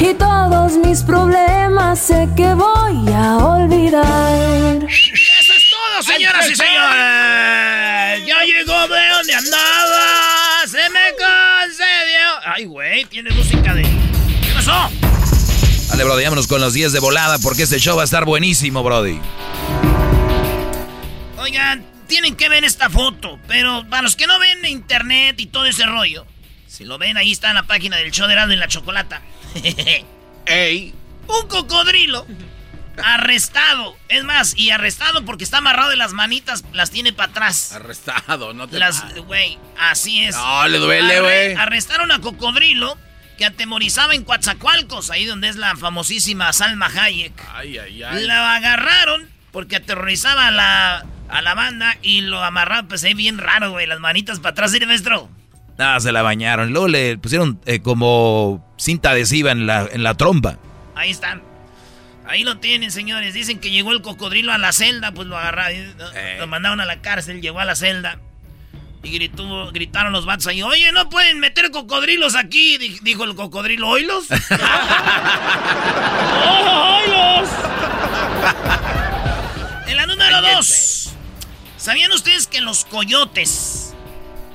Y todos mis problemas sé que voy a olvidar. Eso es todo, señoras y señores. Ya llegó de donde andaba. Se me concedió. Ay, güey, tiene música de. ¿Qué pasó? Dale, Brody, vámonos con los 10 de volada porque este show va a estar buenísimo, Brody. Oigan, tienen que ver esta foto, pero para los que no ven internet y todo ese rollo, si lo ven, ahí está en la página del show de Heraldo en la chocolata. ¡Ey! Un cocodrilo arrestado. Es más, y arrestado porque está amarrado de las manitas, las tiene para atrás. Arrestado, no te Las, güey, así es. No, le duele, Arre- güey. Arrestaron a Cocodrilo que atemorizaba en Coatzacoalcos, ahí donde es la famosísima Salma Hayek. Ay, ay, ay. La agarraron porque aterrorizaba a la, a la banda y lo amarraron, pues ahí bien raro, güey, las manitas para atrás, ¿sí, maestro? Ah, se la bañaron. Luego le pusieron eh, como cinta adhesiva en la, en la trompa. Ahí están. Ahí lo tienen, señores. Dicen que llegó el cocodrilo a la celda, pues lo agarraron. Eh. Lo mandaron a la cárcel, llegó a la celda. Y gritó, gritaron los vatos ahí, oye, no pueden meter cocodrilos aquí, di- dijo el cocodrilo, ¿oílos? ¡Oh, oílos! En la número dos, ¿sabían ustedes que los coyotes,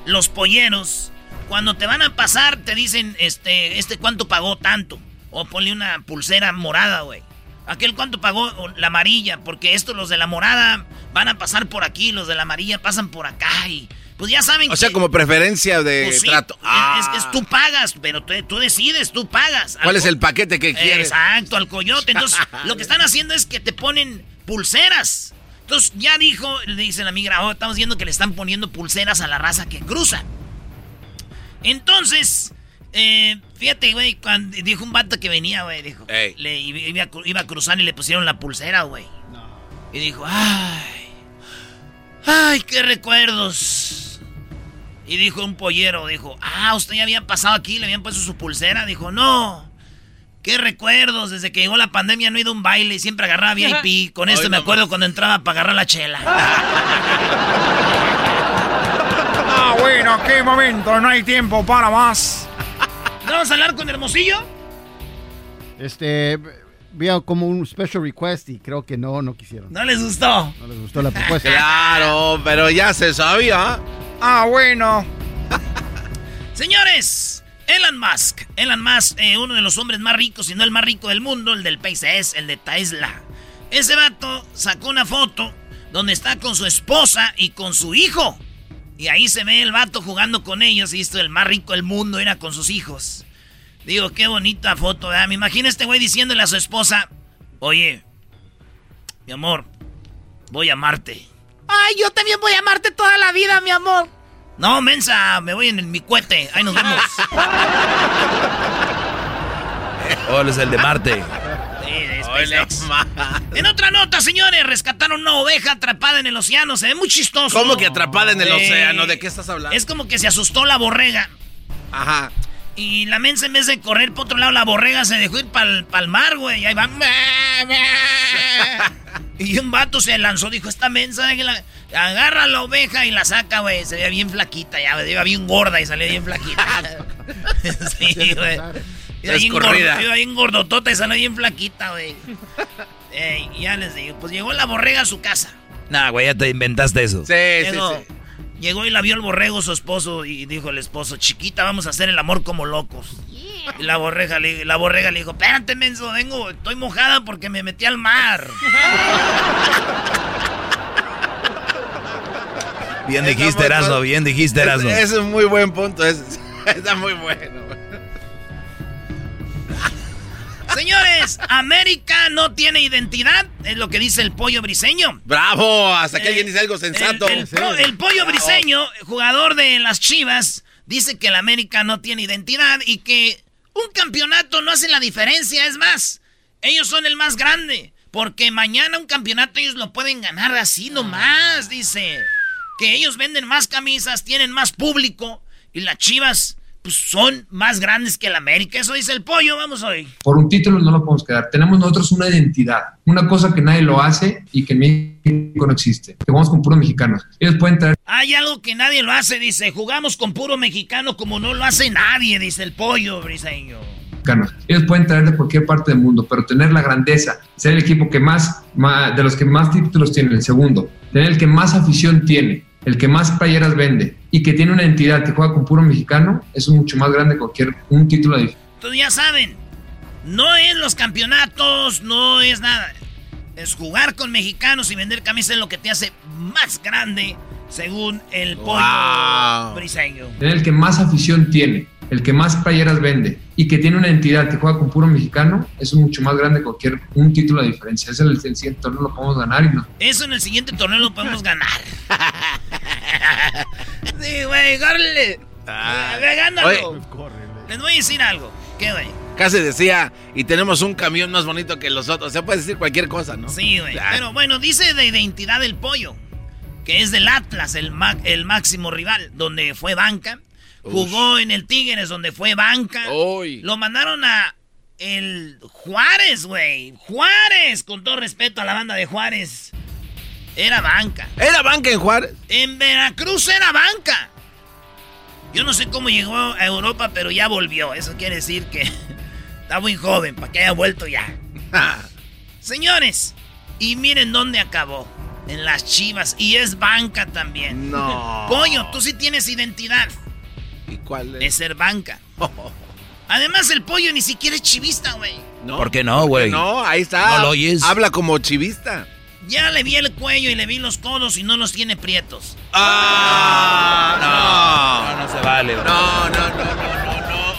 los polleros, cuando te van a pasar te dicen, este, este cuánto pagó tanto? O ponle una pulsera morada, güey. Aquel cuánto pagó la amarilla, porque estos los de la morada van a pasar por aquí, los de la amarilla pasan por acá y pues ya saben O sea, como preferencia de pues sí, trato. es- Ah. Es, es tú pagas, pero tú, tú decides, tú pagas. ¿Cuál Al es el paquete que quieres? Exacto, al coyote. Entonces, lo que están haciendo es que te ponen pulseras. Entonces, ya dijo, le dicen a mi grabador, estamos viendo que le están poniendo pulseras a la raza que cruza. Entonces, eh, fíjate, güey, cuando dijo un vato que venía, güey, dijo, Ey. le iba, iba a cruzar y le pusieron la pulsera, güey. Y dijo, ay, ay, qué recuerdos. Y dijo un pollero, dijo, ah, usted ya había pasado aquí, le habían puesto su pulsera. Dijo, no, qué recuerdos, desde que llegó la pandemia no he ido a un baile, siempre agarraba VIP. Con esto Ay, me mamá. acuerdo cuando entraba para agarrar la chela. Ah, bueno, qué momento, no hay tiempo para más. ¿Vamos a hablar con Hermosillo? Este, vi como un special request y creo que no, no quisieron. No les gustó. No les gustó la propuesta. Claro, pero ya se sabía. Ah, bueno. Señores, Elon Musk. Elon Musk, eh, uno de los hombres más ricos, si no el más rico del mundo, el del SpaceX, el de Tesla. Ese vato sacó una foto donde está con su esposa y con su hijo. Y ahí se ve el vato jugando con ellos y esto, el más rico del mundo era con sus hijos. Digo, qué bonita foto, ¿verdad? Me imagino este güey diciéndole a su esposa, oye, mi amor, voy a amarte. Ay, yo también voy a amarte toda la vida, mi amor. No, mensa, me voy en el- mi cohete. Ahí nos vemos. Oh, él es el de Marte. De SpaceX. En otra nota, señores, rescataron una oveja atrapada en el océano. Se ve muy chistoso. ¿Cómo que atrapada en el océano? ¿De qué estás hablando? Es como que se asustó la borrega. Ajá. Y la mensa en vez de correr por otro lado, la borrega se dejó ir para el mar, güey. Y ahí va. Y un vato se lanzó, dijo, esta mensa, agarra la oveja y la saca, güey. Se veía bien flaquita, ya, iba bien gorda y salía bien flaquita. sí, güey. Iba bien, gordo, iba bien gordotota y salió bien flaquita, güey. Ey, y ya les digo, pues llegó la borrega a su casa. Nah, güey, ya te inventaste eso. Sí, Llegó, sí, sí. llegó y la vio el borrego, su esposo, y dijo el esposo, chiquita, vamos a hacer el amor como locos. Y la borrega, le, la borrega le dijo, espérate, menso, vengo, estoy mojada porque me metí al mar. Bien dijiste, Erasmo, bien dijiste, Erasmo. Ese es un muy buen punto. es- está muy bueno. Señores, América no tiene identidad, es lo que dice el pollo briseño. Bravo, hasta que alguien dice algo sensato. El, el pro- el pollo briseño, jugador de las Chivas, dice que el América no tiene identidad y que un campeonato no hace la diferencia. Es más, ellos son el más grande. Porque mañana un campeonato ellos lo pueden ganar así nomás, dice. Que ellos venden más camisas, tienen más público y las Chivas pues, son más grandes que el América. Eso dice el pollo, vamos hoy. Por un título no lo podemos quedar. Tenemos nosotros una identidad, una cosa que nadie lo hace y que en México no existe. Que vamos con puros mexicanos. Ellos pueden traer Hay algo que nadie lo hace, dice. Jugamos con puro mexicano como no lo hace nadie, dice el pollo briseño. Ellos pueden traer de cualquier parte del mundo, pero tener la grandeza, ser el equipo que más, más- de los que más títulos tiene, el segundo, tener el que más afición tiene, el que más playeras vende y que tiene una entidad que juega con puro mexicano, eso es mucho más grande que cualquier un título de Entonces ya saben, no es los campeonatos, no es nada. Es jugar con mexicanos y vender camisas es lo que te hace más grande, según el pollo Wow. briseño. el que más afición tiene, el que más playeras vende y que tiene una entidad que juega con puro mexicano, eso es mucho más grande que cualquier un título de diferencia. Ese es el, el siguiente torneo lo podemos ganar y no. Eso en el siguiente torneo lo podemos ganar. sí, güey, córrele. Ve, gánalo. Oye. Les voy a decir algo. ¿Qué, güey? Casi decía, y tenemos un camión más bonito que los otros. O sea, puede decir cualquier cosa, ¿no? Sí, güey. Ah, Pero bueno, dice de identidad del pollo, que es del Atlas, el, ma- el máximo rival, donde fue banca. Jugó en el Tigres, donde fue banca. Uy. Lo mandaron a el Juárez, güey. Juárez, con todo respeto a la banda de Juárez. Era banca. ¿Era banca en Juárez? En Veracruz era banca. Yo no sé cómo llegó a Europa, pero ya volvió. Eso quiere decir que está muy joven para que haya vuelto ya. Señores, y miren dónde acabó. En las chivas. Y es banca también. No. Pollo, tú sí tienes identidad ¿Y cuál de es? ser banca. Además, el pollo ni siquiera es chivista, güey. No, ¿Por qué no, güey? No, ahí está. ¿No lo oyes? Habla como chivista. Ya le vi el cuello y le vi los codos y no los tiene prietos. Ah, No, no se vale. no. No, no, no, no, no,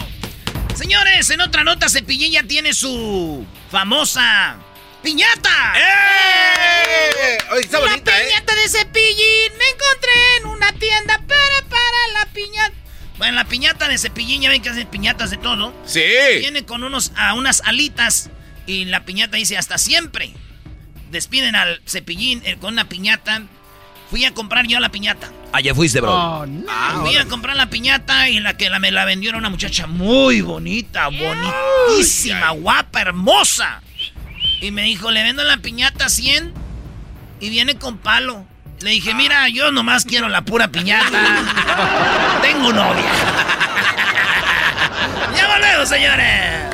no. Señores, en otra nota, Cepillín ya tiene su famosa piñata. ¡Eh! Oye, está la bonita, ¿eh? piñata de Cepillín me encontré en una tienda para para la piñata. Bueno, la piñata de Cepillín, ya ven que hacen piñatas de todo. Sí. Viene con unos, a unas alitas y la piñata dice hasta siempre. Despiden al Cepillín eh, con una piñata. Fui a comprar yo la piñata. Ah, ya fuiste, bro. Oh, no. Ah, Fui a comprar la piñata y la que la, me la vendió era una muchacha muy bonita, bonitísima, guapa, hermosa. Y me dijo, le vendo la piñata 100 y viene con palo. Le dije, mira, yo nomás quiero la pura piñata. Tengo novia. ya volvemos, señores.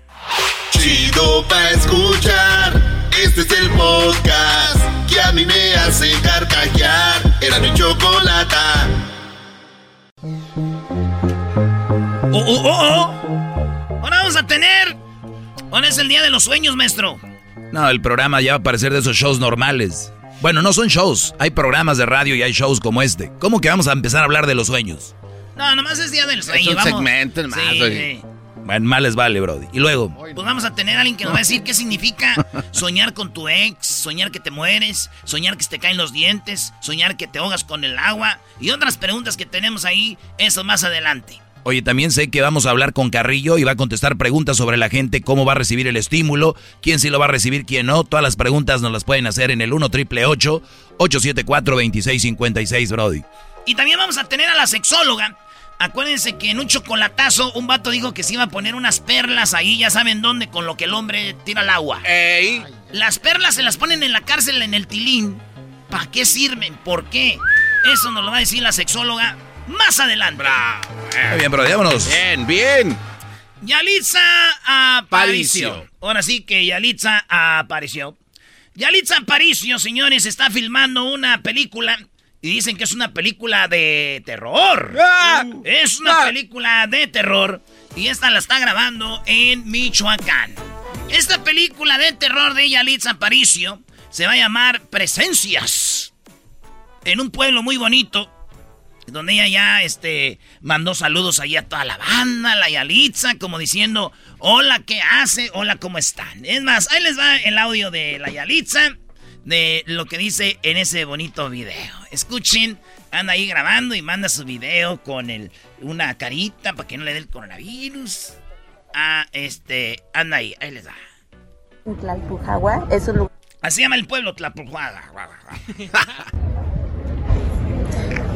Chido pa' escuchar. Este es el podcast que a mí me hace carcajear. Era mi chocolata. Oh, oh, oh, Ahora vamos a tener. Ahora es el día de los sueños, maestro. No, el programa ya va a parecer de esos shows normales. Bueno, no son shows. Hay programas de radio y hay shows como este. ¿Cómo que vamos a empezar a hablar de los sueños? No, nomás es día del sueño. Es un vamos. segmento más, Sí, oye. sí. Bueno, más les vale, Brody. Y luego, Pues vamos a tener a alguien que nos va a decir qué significa soñar con tu ex, soñar que te mueres, soñar que se te caen los dientes, soñar que te ahogas con el agua y otras preguntas que tenemos ahí, eso más adelante. oye, también sé que vamos a hablar con Carrillo y va a contestar preguntas sobre la gente, cómo va a recibir el estímulo, quién sí lo va a recibir, quién no. Todas las preguntas nos las pueden hacer en el 1 triple 874 2656, Brody. Y también vamos a tener a la sexóloga. Acuérdense que en un chocolatazo un vato dijo que se iba a poner unas perlas ahí, ya saben dónde, con lo que el hombre tira al agua. Ey. Las perlas se las ponen en la cárcel en el tilín. ¿Para qué sirven? ¿Por qué? Eso nos lo va a decir la sexóloga más adelante. Muy bien, Brody, vámonos. Bien, bien. Yalitza apareció. Aparicio. Ahora sí que Yalitza apareció. Yalitza Aparicio, señores, está filmando una película y dicen que es una película de terror. ¡Ah! Es una ¡Ah! película de terror y esta la está grabando en Michoacán. Esta película de terror de Yalitza Aparicio se va a llamar Presencias. En un pueblo muy bonito donde ella ya este, mandó saludos ahí a toda la banda, la Yalitza, como diciendo, hola, ¿qué hace? Hola, ¿cómo están? Es más, ahí les va el audio de la Yalitza, de lo que dice en ese bonito video. Escuchen, anda ahí grabando y manda su video con el, una carita para que no le dé el coronavirus. Ah, este, anda ahí, ahí les va. Tlalpujagua es un lugar. Así llama el pueblo, Tlapulhuaga.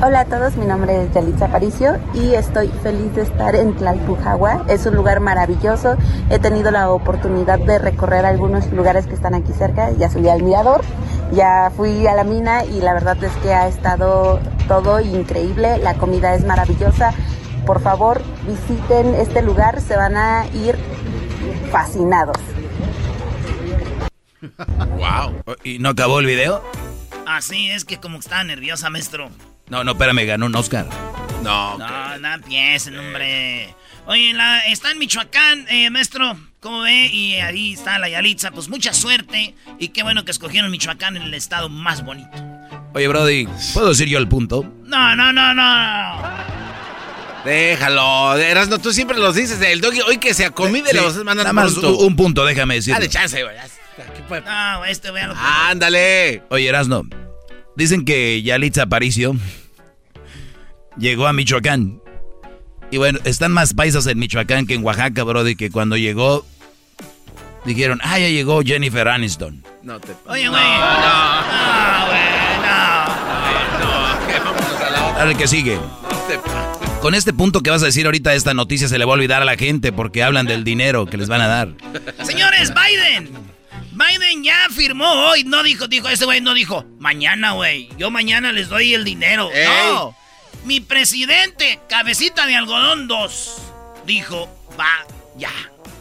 Hola a todos, mi nombre es Yalitza Aparicio y estoy feliz de estar en Tlalpujagua. Es un lugar maravilloso. He tenido la oportunidad de recorrer algunos lugares que están aquí cerca. Ya subí al mirador, ya fui a la mina y la verdad es que ha estado todo increíble. La comida es maravillosa. Por favor, visiten este lugar, se van a ir fascinados. Wow. ¿Y no acabó el video? Así es que como está nerviosa, maestro. No, no, espérame, ganó un Oscar. No. No, no empiecen, hombre. Oye, la, está en Michoacán, eh, maestro. ¿Cómo ve? Y ahí está la Yalitza. Pues mucha suerte. Y qué bueno que escogieron Michoacán en el estado más bonito. Oye, Brody, ¿puedo decir yo el punto? No, no, no, no. Déjalo. Eras, no, tú siempre los dices. El doggy, hoy que se acomide, Sí, le vas a mandar Nada más pronto. un, un punto, déjame decir. Dale chance, güey. ¿Qué puede- No, este véalo. Ándale. Oye, Erasno, dicen que Yalitza Aparicio llegó a Michoacán. Y bueno, están más paisas en Michoacán que en Oaxaca, Brody, que cuando llegó dijeron, ah, ya llegó Jennifer Aniston. No te. Oye, güey. No, no. ¿Qué? Vámonos a la otra. Dale, que sigue. No te pases. Con este punto que vas a decir ahorita, esta noticia se le va a olvidar a la gente porque hablan del dinero que les van a dar. Señores, Biden. Biden ya firmó hoy. No dijo, dijo, ese güey no dijo, mañana, güey. Yo mañana les doy el dinero. Ey. No. Mi presidente, cabecita de algodón 2, dijo, va, ya.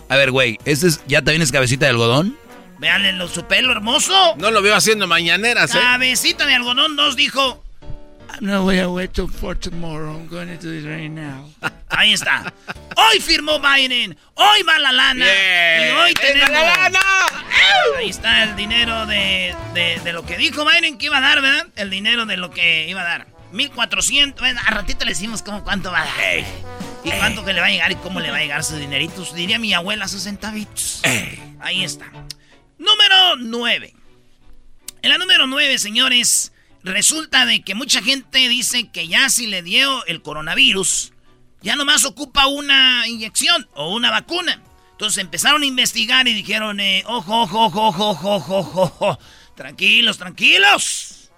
A ver, güey, ¿este es, ya también es cabecita de algodón? Veanle lo- su pelo hermoso. No lo veo haciendo mañaneras, ¿eh? Cabecita de algodón 2 dijo, No voy a wait till for tomorrow. I'm going to do it right now. Ahí está. Hoy firmó Biden. Hoy va la lana. Yeah. Y hoy tenemos. la lana! Ahí está el dinero de, de, de lo que dijo Biden que iba a dar, ¿verdad? El dinero de lo que iba a dar. 1400. Bueno, a ratito le decimos cómo cuánto va a dar. Y cuánto que le va a llegar y cómo le va a llegar su dinerito. Diría mi abuela sus centavitos. Ahí está. Número 9. En la número 9, señores, resulta de que mucha gente dice que ya si le dio el coronavirus, ya nomás ocupa una inyección o una vacuna. Entonces empezaron a investigar y dijeron, eh, ojo, ojo, ojo, ojo, ojo, ojo, ojo, tranquilos, tranquilos.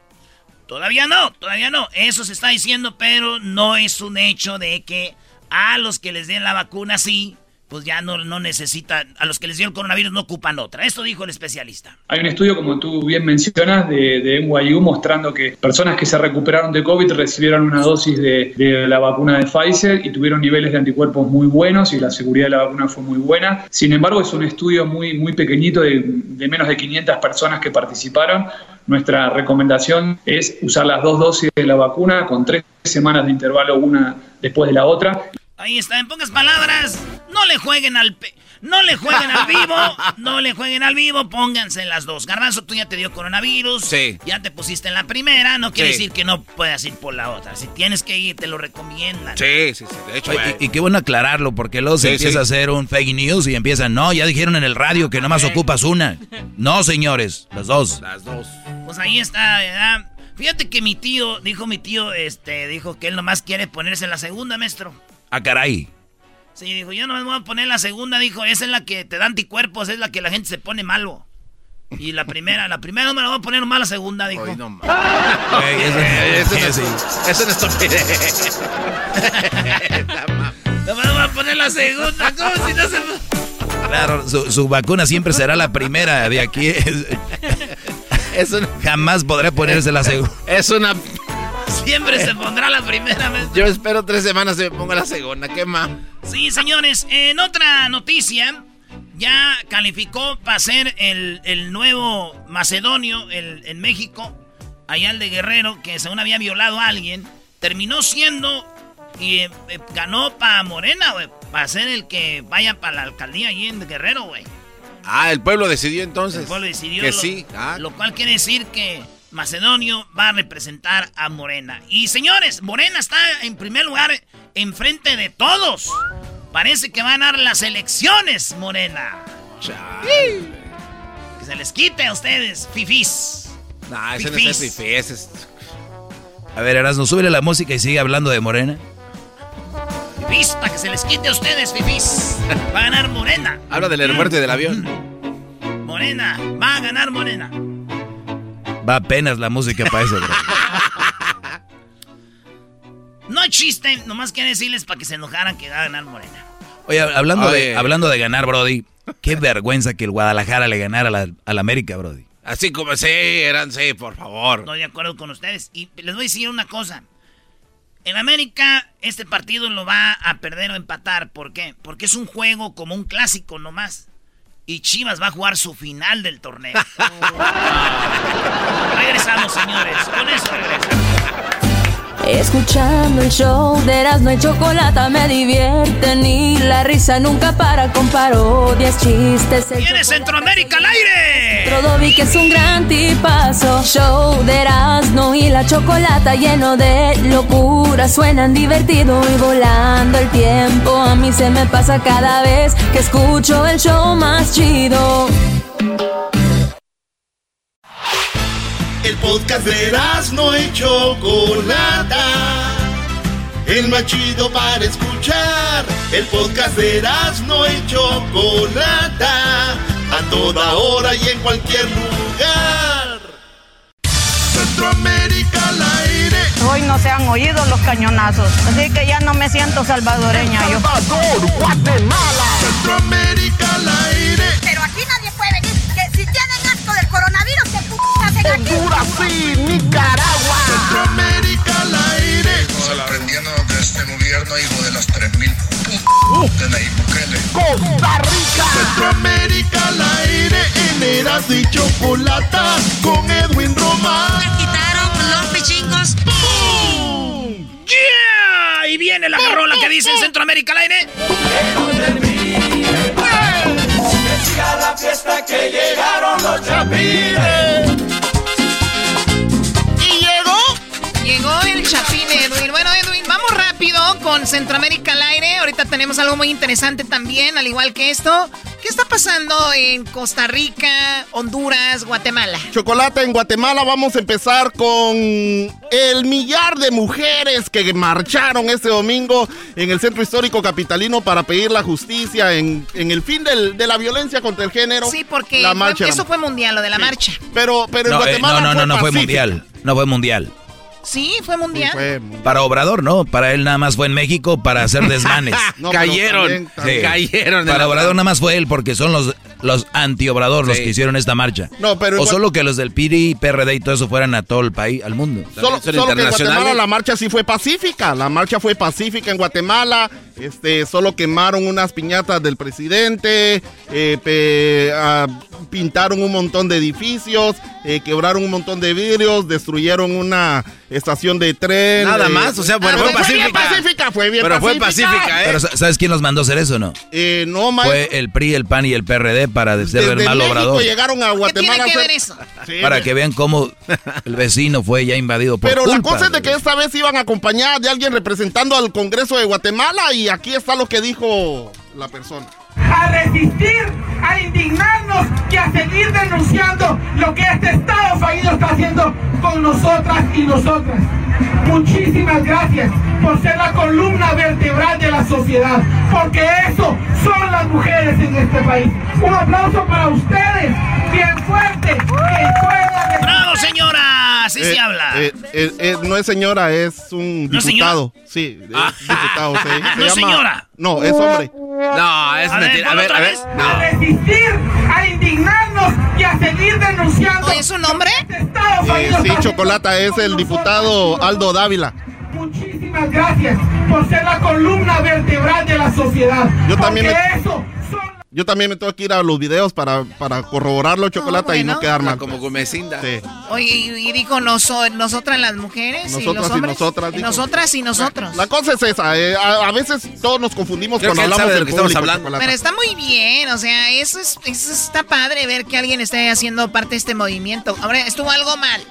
Todavía no, todavía no. Eso se está diciendo, pero no es un hecho de que a los que les den la vacuna sí, pues ya no, no necesitan, a los que les dio el coronavirus no ocupan otra. Esto dijo el especialista. Hay un estudio, como tú bien mencionas, de, de NYU mostrando que personas que se recuperaron de COVID recibieron una dosis de, de la vacuna de Pfizer y tuvieron niveles de anticuerpos muy buenos y la seguridad de la vacuna fue muy buena. Sin embargo, es un estudio muy, muy pequeñito de, de menos de 500 personas que participaron. Nuestra recomendación es usar las dos dosis de la vacuna con tres semanas de intervalo una después de la otra. Ahí está, en pocas palabras, no le jueguen al pe no le jueguen al vivo, no le jueguen al vivo, pónganse en las dos. Garbanzo, tú ya te dio coronavirus, Sí. ya te pusiste en la primera, no quiere Sí. decir que no puedas ir por la otra. Si tienes que ir, te lo recomiendan. Sí, sí, sí. De hecho, Oye, eh, y, y qué bueno aclararlo, porque luego se Sí, empieza sí. a hacer un fake news y empiezan, no, ya dijeron en el radio que nomás ocupas una. No, señores, las dos. las dos. Pues ahí está, ¿verdad? Fíjate que mi tío, dijo mi tío, este, dijo que él nomás quiere ponerse la segunda, maestro. Ah, caray. Sí, dijo, yo no me voy a poner la segunda, dijo, esa es la que te da anticuerpos, es la que la gente se pone malo. Y la primera, la primera no me la voy a poner nomás la segunda, dijo. Ay, no eso- no es- eso no es estupidez. No me voy a poner la segunda, ¿cómo si no se... Claro, su, su vacuna siempre será la primera de aquí. Es una, Jamás podrá ponerse la segunda. es una. Siempre se pondrá la primera vez. Yo espero tres semanas y me pongo la segunda. ¿Qué más? Sí, señores, en otra noticia, ya calificó para ser el, el nuevo macedonio el- en México, allá el de Guerrero, que según había violado a alguien, terminó siendo y eh, eh, ganó para Morena, güey, para ser el que vaya para la alcaldía allí en Guerrero, güey. Ah, el pueblo decidió entonces. El pueblo decidió Que lo, sí. Ah, lo cual quiere decir que Macedonio va a representar a Morena. Y señores, Morena está en primer lugar enfrente de todos. Parece que van a dar las elecciones, Morena. Que se les quite a ustedes, fifís. no, ese no Fifís. es el ese es. A ver, Erasmo, súbele la música y sigue hablando de Morena. Fifís, para que se les quite a ustedes, fifís. Va a ganar Morena. Habla del aeropuerto y del avión. Morena, va a ganar Morena. Va apenas la música para eso, bro. No hay chiste, nomás quiere decirles para que se enojaran que va a ganar Morena. Oye, hablando, Oye. de, hablando de ganar, Brody, qué vergüenza que el Guadalajara le ganara a la, a la América, Brody. Así como sí, eran sí, por favor. Estoy de acuerdo con ustedes. Y les voy a decir una cosa. En América, este partido lo va a perder o empatar. ¿Por qué? Porque es un juego como un clásico nomás. Y Chivas va a jugar su final del torneo. regresamos, señores. Con eso regresamos. Escuchando el show de Erasmo y Chocolata me divierten y la risa nunca para con parodias, chistes. ¡Viene Centroamérica al aire! Trodovi que es un gran tipazo. Show de Erasmo y la Chocolata lleno de locura. Suenan divertido y volando el tiempo. A mí se me pasa cada vez que escucho el show más chido. El podcast de no y Chocolata. El más chido para escuchar. El podcast de no y Chocolata. A toda hora y en cualquier lugar. Centroamérica al aire. Hoy no se han oído los cañonazos, así que ya no me siento salvadoreña yo. Salvador, Guatemala. Centroamérica al aire. Pero aquí nadie puede venir. Que si tienen asco del coronavirus, que p hacen aquí. Honduras y Nicaragua. Centroamérica al aire. Sorprendiendo de este gobierno, hijo de las 3000 de Nayib Bukele. Costa Rica. Centroamérica al aire en Eras y Chocolata con Edwin Román. Me quitaron los pichingos. ¡Bum! ¡Yeah! Y viene la rola que dice en Centroamérica al aire. Que la fiesta que llegaron los chapines. Y llegó, llegó el chapín Edwin. Bueno, Centroamérica al aire. Ahorita tenemos algo muy interesante también, al igual que esto. ¿Qué está pasando en Costa Rica, Honduras, Guatemala? Chocolate, en Guatemala vamos a empezar con el millar de mujeres que marcharon este domingo en el centro histórico capitalino para pedir la justicia en, en el fin del- de la violencia contra el género. Sí, porque la fue- marcha eso fue mundial, lo de la marcha. Pero, pero en No, eh, Guatemala no, no, no, no fue mundial. No fue mundial. Sí, fue mundial. Para Obrador, no. Para él nada más fue en México para hacer desmanes. No, Cayeron. también- también cayeron Para la Obrador nada más fue él porque son los, los anti-Obrador los Sí. que hicieron esta marcha. No, pero en o solo que los del PRI, PRD y todo eso fueran a todo el país, al mundo. Solo, solo que en Guatemala la marcha sí fue pacífica. La marcha fue pacífica en Guatemala. Este, solo quemaron unas piñatas del presidente, eh, pe- ah, pintaron un montón de edificios, eh, quebraron un montón de vidrios, destruyeron una estación de tren. Nada eh, más, o sea, bueno, ah, fue Fue bien pacífica. pacífica, fue bien Pero fue pacífica. ¿eh? Pero sa- ¿sabes quién los mandó a hacer eso, no? Eh, no. Fue el PRI, el PAN y el PRD para Desde el mal México Obrador. llegaron a Guatemala. a hacer- Sí, Para que vean cómo el vecino fue ya invadido por Pero la cosa es de que esta vez iban acompañadas de alguien representando al Congreso de Guatemala y aquí está lo que dijo la persona. A resistir, a indignarnos y a seguir denunciando lo que este Estado fallido está haciendo con nosotras y nosotras. Muchísimas gracias por ser la columna vertebral de la sociedad, porque eso son las mujeres en este país. Un aplauso para ustedes, bien fuerte, que puedan... ¡Bravo, señora! Así se Eh, habla. eh, eh, eh, no es señora, es un ¿No diputado. Sí, es diputado. se- se ¿No es llama- señora? No, es hombre. No, es A ver, mentira. A ver, otra a ver. vez. a resistir, a indignarnos y a seguir denunciando. ¿Es un hombre? Eh, sí, Chocolata es el diputado Aldo Dávila. Muchísimas gracias por ser la columna vertebral de la sociedad. Yo también Porque me- eso Yo también me tengo que ir a los videos para, para corroborarlo, Chocolata, y no bueno. quedar mal. Como Gomecinda. Sí. Oye, y, y dijo noso- nosotras las mujeres y Nosotras los y nosotras, dijo. nosotras y nosotros. La cosa es esa, eh, a, a veces todos nos confundimos Creo cuando hablamos de del lo que estamos público, hablando. Pero está muy bien, o sea, eso, es, eso está padre ver que alguien esté haciendo parte de este movimiento. Ahora, estuvo algo mal.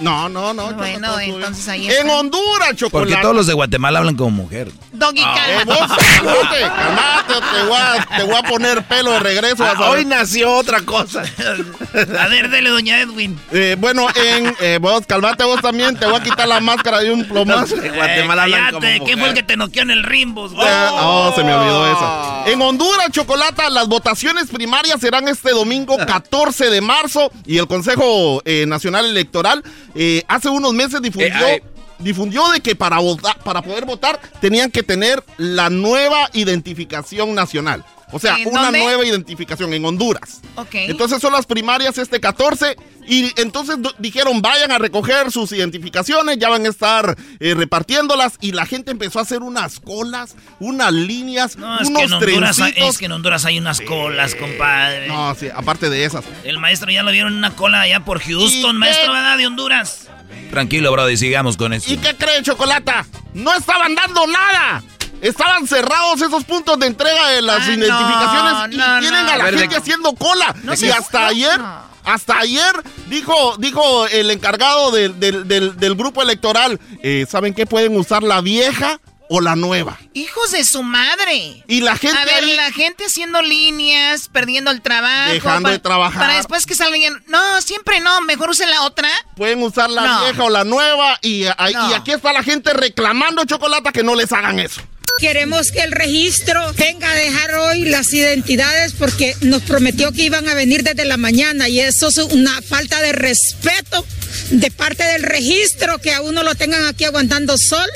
No, no, no. Bueno, entonces ahí En. Honduras, Chocolata. Porque todos los de Guatemala hablan como mujer. Doggy, Eh, cálmate. vos, cálmate, cálmate, te voy, a, te voy a poner pelo de regreso. Ah, hoy nació otra cosa. A ver, dele, doña Edwin. Eh, bueno, en eh, vos, calmate vos también, te voy a quitar la máscara de un plomazo. En Guatemala hablan como cállate, ¿qué fue el mujer. que te noqueó en el Rimbos? Eh, Oh, se me olvidó esa. En Honduras, Chocolata, las votaciones primarias serán este domingo 14 de marzo y el Consejo eh, Nacional Electoral eh, hace unos meses difundió, Eh, difundió de que para, votar, para poder votar tenían que tener la nueva identificación nacional. O sea, ¿En una dónde? nueva identificación en Honduras. Ok. Entonces son las primarias este 14 y entonces dijeron vayan a recoger sus identificaciones, ya van a estar eh, repartiéndolas y la gente empezó a hacer unas colas, unas líneas, No, es unos que, en Honduras hay, es que en Honduras hay unas colas, compadre. No, sí, aparte de esas. El maestro ya lo vieron en una cola allá por ¿Y Houston, maestro, ¿verdad? De Honduras. Tranquilo, Brody, sigamos con eso. ¿Y qué cree, Chocolata? No estaban dando nada. Estaban cerrados esos puntos de entrega de las Ah, no, identificaciones y no, tienen no. a la A ver, gente de- haciendo cola. No y hasta ayer, hasta ayer dijo, dijo el encargado del, del- del- del grupo electoral, eh, ¿saben qué? Pueden usar la vieja o la nueva. Hijos de su madre. Y la gente A ver, ahí- la gente haciendo líneas, perdiendo el trabajo. Dejando de trabajar. Para después que salgan. No, siempre no. Mejor use la otra. pueden usar la No. vieja o la nueva y, ahí- No. y aquí está la gente reclamando chocolate que no les hagan eso. Queremos que el registro venga a dejar hoy las identidades porque nos prometió que iban a venir desde la mañana y eso es una falta de respeto de parte del registro que a uno lo tengan aquí aguantando sol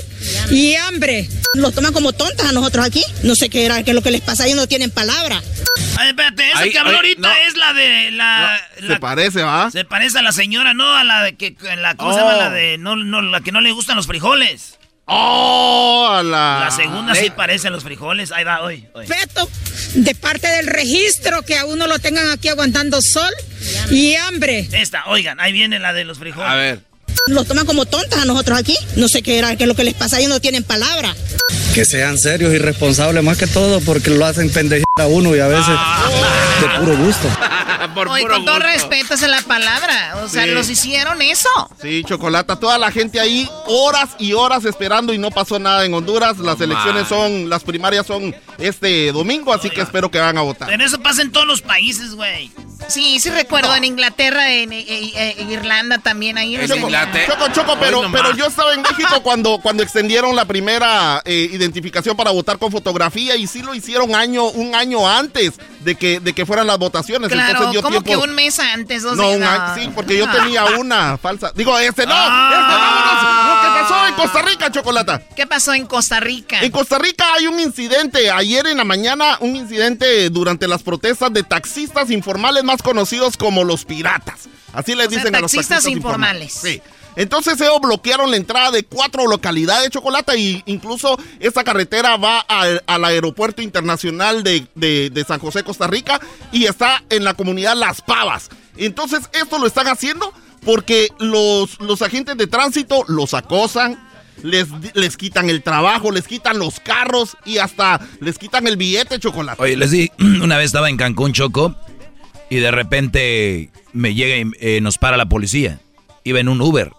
y hambre. Nos toman como tontas a nosotros aquí. No sé qué era, qué es lo que les pasa, ellos no tienen palabra. Ay, espérate, esa que habló ahorita no. es la de la, Se la- parece, ¿va? se parece a la señora, no a la de que la ¿cómo se Oh. llama la de no, no la que no le gustan los frijoles? ¡Oh! La, La segunda sí parece a los frijoles. Ahí va hoy. hoy. Respeto de parte del registro que a uno lo tengan aquí aguantando sol y hambre. Esta, oigan, ahí viene la de los frijoles. A ver. Los toman como tontas a nosotros aquí. No sé qué era, qué es lo que les pasa, ellos no tienen palabra. Que sean serios y responsables más que todo porque lo hacen pendejar a uno y a veces de puro gusto. Oye, con todo respeto es la palabra. O sea, Sí. los hicieron eso. Sí, Chocolata, toda la gente ahí horas y horas esperando y no pasó nada en Honduras. Las elecciones son, las primarias son este domingo, así que espero que van a votar. Pero eso pasa en todos los países, güey. Sí, sí recuerdo en Inglaterra, en, en- en Irlanda también. Ahí Choco, Choco, Choco, pero, pero yo estaba en México cuando, cuando extendieron la primera eh, identificación para votar con fotografía y sí lo hicieron año, un año antes de que, de que fueran las votaciones. Claro, Entonces dio como que un mes antes, dos No, no. sí, porque yo tenía una falsa. Digo, este no, Ah. este vámonos. Lo que pasó en Costa Rica, Chocolata. ¿Qué pasó en Costa Rica? En Costa Rica hay un incidente, ayer en la mañana, un incidente durante las protestas de taxistas informales más conocidos como los piratas. Así les O sea, dicen a los taxistas taxistas informales. Sí. Entonces ellos bloquearon la entrada de cuatro localidades de Chocolata y incluso esta carretera va al, aeropuerto internacional de, San José, Costa Rica y está en la comunidad Las Pavas. Entonces esto lo están haciendo porque los, los agentes de tránsito los acosan, les, les quitan el trabajo, les quitan los carros y hasta les quitan el billete chocolate. Oye, les di, una vez estaba en Cancún, Choco, y de repente me llega y eh, nos para la policía. Iba en un Uber.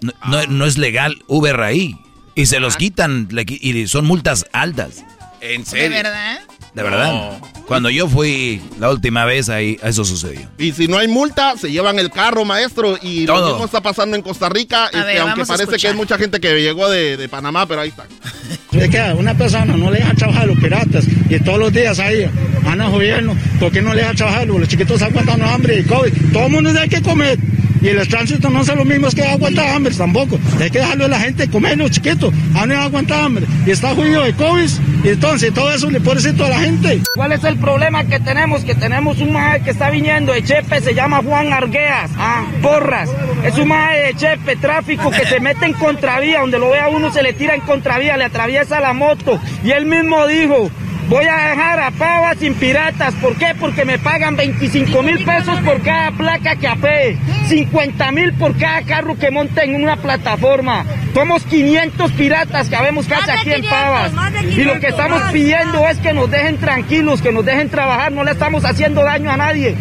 No, no- no es legal Uber ahí. Y se los quitan, le qui- y son multas altas. ¿En ¿De verdad? De verdad. Cuando yo fui la última vez ahí, eso sucedió. Y si no hay multa, se llevan el carro, maestro. Y lo Todo. mismo está pasando en Costa Rica, este, ver, aunque vamos a parece que hay mucha gente que llegó de, de Panamá, pero ahí está. Es que a una persona no le deja trabajar a los piratas y todos los días ahí van al gobierno, ¿por qué no le deja trabajar? Los chiquitos aguantan hambre y COVID. Todo el mundo tiene que comer. Y el tránsito no es lo mismo que aguantar hambre tampoco. Hay que dejarle a la gente comer, los chiquitos. A no aguantar hambre. Y está jodido de COVID. Y entonces todo eso le puede decir a la gente. ¿Cuál es el problema que tenemos? Que tenemos un maje que está viniendo de Chepe, se llama Juan Argueas, ah, Porras. Es un maje de Chepe, tráfico, que se mete en contravía, donde lo vea uno se le tira en contravía, le atraviesa la moto. Y él mismo dijo, voy a dejar a Pava sin piratas. ¿Por qué? Porque me pagan 25 mil pesos por cada placa que apee, 50 mil por cada carro que monte en una plataforma. Somos 500 piratas que habemos casi aquí en Pavas. Y lo que estamos pidiendo es que nos dejen tranquilos, que nos dejen trabajar, no le estamos haciendo daño a nadie.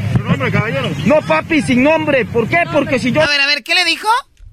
No, papi, sin nombre. ¿Por qué? Porque si yo... A ver, a ver, ¿qué le dijo?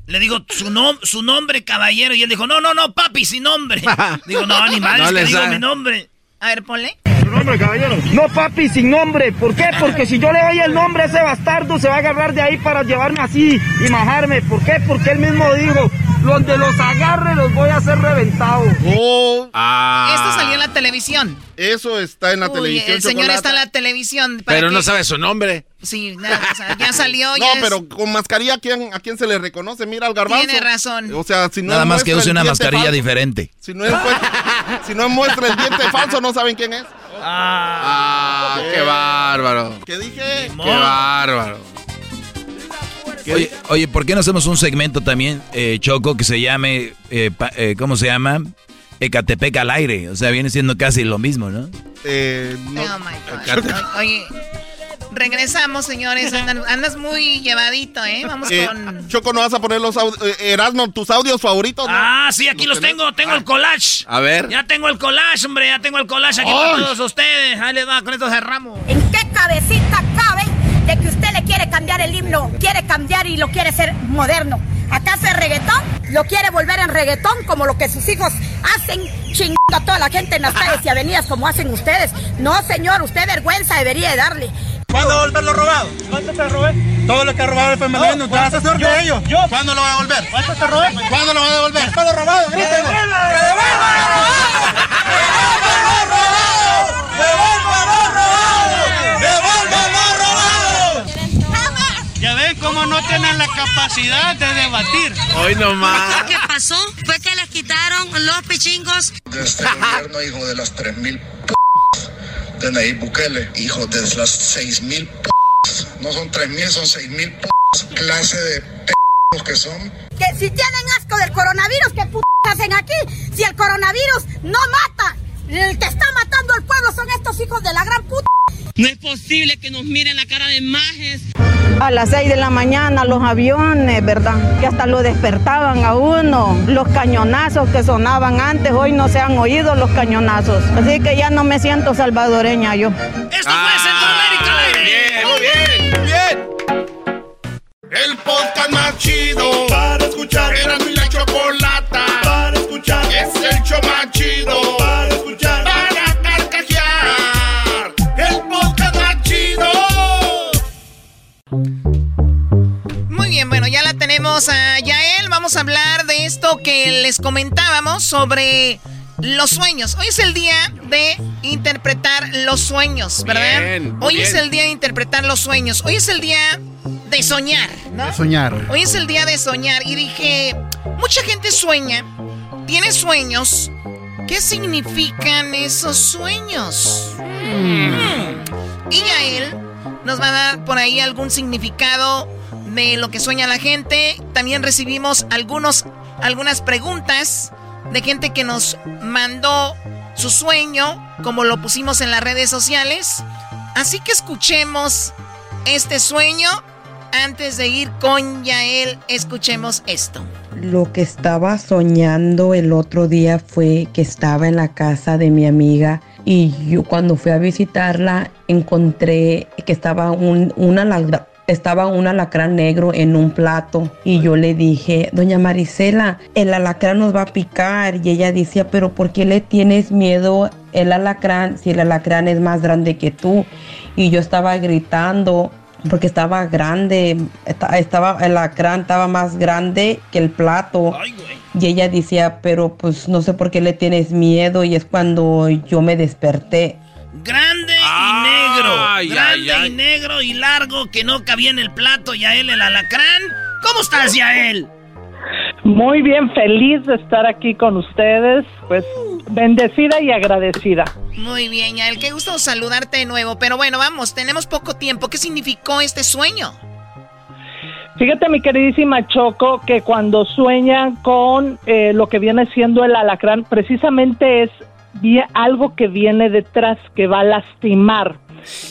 Le digo su, nom- su nombre, caballero. Y él dijo, no, no, no, papi, sin nombre. digo, no, ni madre, No es que digo mi nombre. A ver, ponle. Nombre, caballero? No, papi, sin nombre. ¿Por qué? Porque si yo le doy el nombre a ese bastardo, se va a agarrar de ahí para llevarme así y majarme. ¿Por qué? Porque él mismo dijo, donde los agarre los voy a hacer reventados. Oh, Esto salió en la televisión. Eso está en la Uy, televisión. el señor está en la televisión. para Pero no sabe su nombre. Sí, nada, o sea, ya salió. No, ya es- pero con mascarilla, ¿a quién, ¿a quién se le reconoce? Mira al garbanzo. Tiene razón. O sea, si no Nada más que use una mascarilla falso- diferente. Si no, encuentra- si no muestra el diente falso, no saben quién es. Ah, qué bárbaro. ¿Qué dije? Qué bárbaro. Oye, oye, ¿por qué no hacemos un segmento también, eh, Choco, que se llame, eh, pa- eh, ¿cómo se llama? Ecatepec al aire. O sea, viene siendo casi lo mismo, ¿no? Eh, Oh my God. Oye, regresamos, señores. Andan- andas muy llevadito, ¿eh? Vamos Eh, con. Choco, ¿no vas a poner los audios? Erasmo, tus audios favoritos? no? Ah, sí, aquí los tengo, tengo el collage. A ver. Ya tengo el collage, hombre, ya tengo el collage aquí para ¡Ay! todos ustedes. Ahí les va, con esto cerramos. ¿En qué cabecita cabe de que usted le quiere cambiar el himno? Quiere cambiar y lo quiere ser moderno. ¿Acaso es reggaetón? ¿Lo quiere volver en reggaetón como lo que sus hijos hacen chingando a toda la gente en las calles y avenidas como hacen ustedes? No, señor, usted vergüenza debería de darle. ¿Cuándo volver lo robado? ¿Cuánto te robé? Todo lo que ha robado el FMLN, ¿no te vas a hacer de ellos? Yo. ¿Cuándo lo va a devolver? ¿Cuánto te robé? ¿Cuándo lo va a devolver? ¿Cuándo lo robado? ¡Grítelo! Ya ven cómo no tienen la capacidad de debatir. Hoy nomás. ¿Qué pasó? Fue que les quitaron los pichingos. este gobierno, hijo de las 3.000 p de Nayib Bukele, hijo de las 6.000 p no son 3.000, son 6.000 p clase de p que son. Que si tienen asco del coronavirus, ¿qué p hacen aquí? Si el coronavirus no mata, el que está matando al pueblo son estos hijos de la gran puta. No es posible que nos miren la cara de majes. A las 6 de la mañana los aviones, ¿verdad? Que hasta lo despertaban a uno. Los cañonazos que sonaban antes, hoy no se han oído los cañonazos. Así que ya no me siento salvadoreña yo. Esto fue Centroamérica Bien, muy bien, bien. El podcast más chido para escuchar. Era mi la chocolata para escuchar. Es el show más chido Muy bien, bueno, ya la tenemos a Yael. Vamos a hablar de esto que les comentábamos sobre los sueños. Hoy es el día de interpretar los sueños, ¿verdad? Bien, Hoy bien. es el día de interpretar los sueños. Hoy es el día de soñar, ¿no? De soñar. Hoy es el día de soñar y dije, mucha gente sueña, tiene sueños. ¿Qué significan esos sueños? Mm. Y Yael nos va a dar por ahí algún significado de lo que sueña la gente. También recibimos algunos, algunas preguntas de gente que nos mandó su sueño, como lo pusimos en las redes sociales. Así que escuchemos este sueño. Antes de ir con Yael, escuchemos esto. Lo que estaba soñando el otro día fue que estaba en la casa de mi amiga y yo cuando fui a visitarla encontré que estaba un, una estaba un alacrán negro en un plato y yo le dije, doña Marisela, el alacrán nos va a picar y ella decía, pero ¿por qué le tienes miedo el alacrán si el alacrán es más grande que tú? Y yo estaba gritando porque estaba grande, esta- estaba el alacrán estaba más grande que el plato. Y ella decía, pero pues no sé por qué le tienes miedo y es cuando yo me desperté. Grande y negro. Ay, Grande ay, ay. y negro y largo que no cabía en el plato. Yael, el alacrán. ¿Cómo estás, Yael? Muy bien, feliz de estar aquí con ustedes, pues bendecida y agradecida. Muy bien, Yael, qué gusto saludarte de nuevo. Pero bueno, vamos, tenemos poco tiempo. ¿Qué significó este sueño? Fíjate, mi queridísima Choco, que cuando sueñan con eh, lo que viene siendo el alacrán, precisamente es algo que viene detrás, que va a lastimar.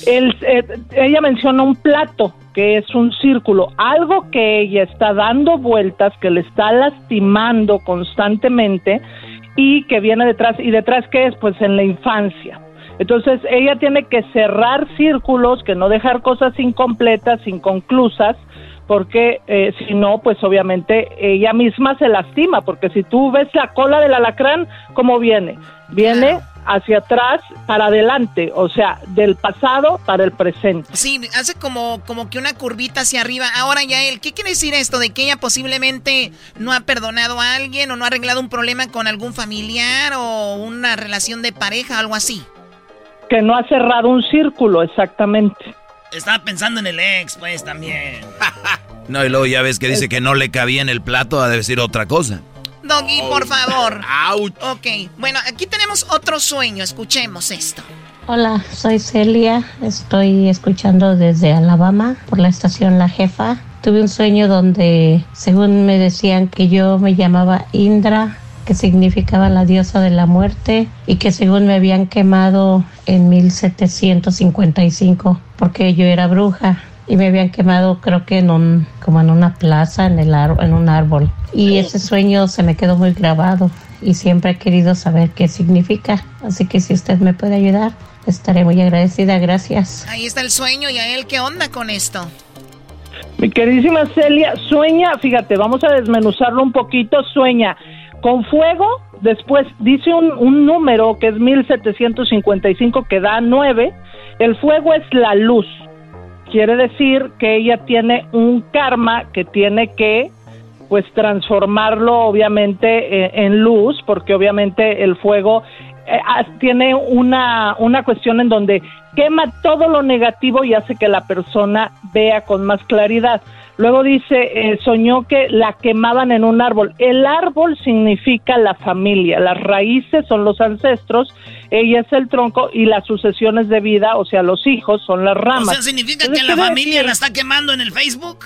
El- eh, ella menciona un plato, que es un círculo, algo que ella está dando vueltas, que le está lastimando constantemente y que viene detrás. ¿Y detrás qué es? Pues en la infancia. Entonces ella tiene que cerrar círculos, que no dejar cosas incompletas, inconclusas, porque eh, si no, pues obviamente ella misma se lastima, porque si tú ves la cola del alacrán, ¿cómo viene? Viene hacia atrás para adelante, o sea, del pasado para el presente. Sí, hace como, como que una curvita hacia arriba. Ahora, Yael, ¿qué quiere decir esto de que ella posiblemente no ha perdonado a alguien o no ha arreglado un problema con algún familiar o una relación de pareja, algo así? Que no ha cerrado un círculo, exactamente. Estaba pensando en el ex, pues, también. No, y luego ya ves que dice que no le cabía en el plato a decir otra cosa. Doggy, por favor. Ok, bueno, aquí tenemos otro sueño. Escuchemos esto. Hola, soy Celia. Estoy escuchando desde Alabama por la estación La Jefa. Tuve un sueño donde, según me decían, que yo me llamaba Indra, que significaba la diosa de la muerte, y que según me habían quemado en 1755 porque yo era bruja y me habían quemado creo que en un como en una plaza en el ar- en un árbol. Y ese sueño se me quedó muy grabado y siempre he querido saber qué significa. Así que si usted me puede ayudar estaré muy agradecida. Gracias. Ahí está el sueño, Yael, ¿qué onda con esto? Mi queridísima Celia, sueña, fíjate, vamos a desmenuzarlo un poquito, sueña. Con fuego, después dice un, un número que es 1755 que da 9, el fuego es la luz, quiere decir que ella tiene un karma que tiene que pues transformarlo obviamente eh, en luz, porque obviamente el fuego eh, ah, tiene una, una cuestión en donde quema todo lo negativo y hace que la persona vea con más claridad. Luego dice, eh, soñó que la quemaban en un árbol. El árbol significa la familia, las raíces son los ancestros, ella es el tronco y las sucesiones de vida, o sea, los hijos son las O ramas. sea, ¿significa Entonces, que la familia decir- la está quemando en el Facebook?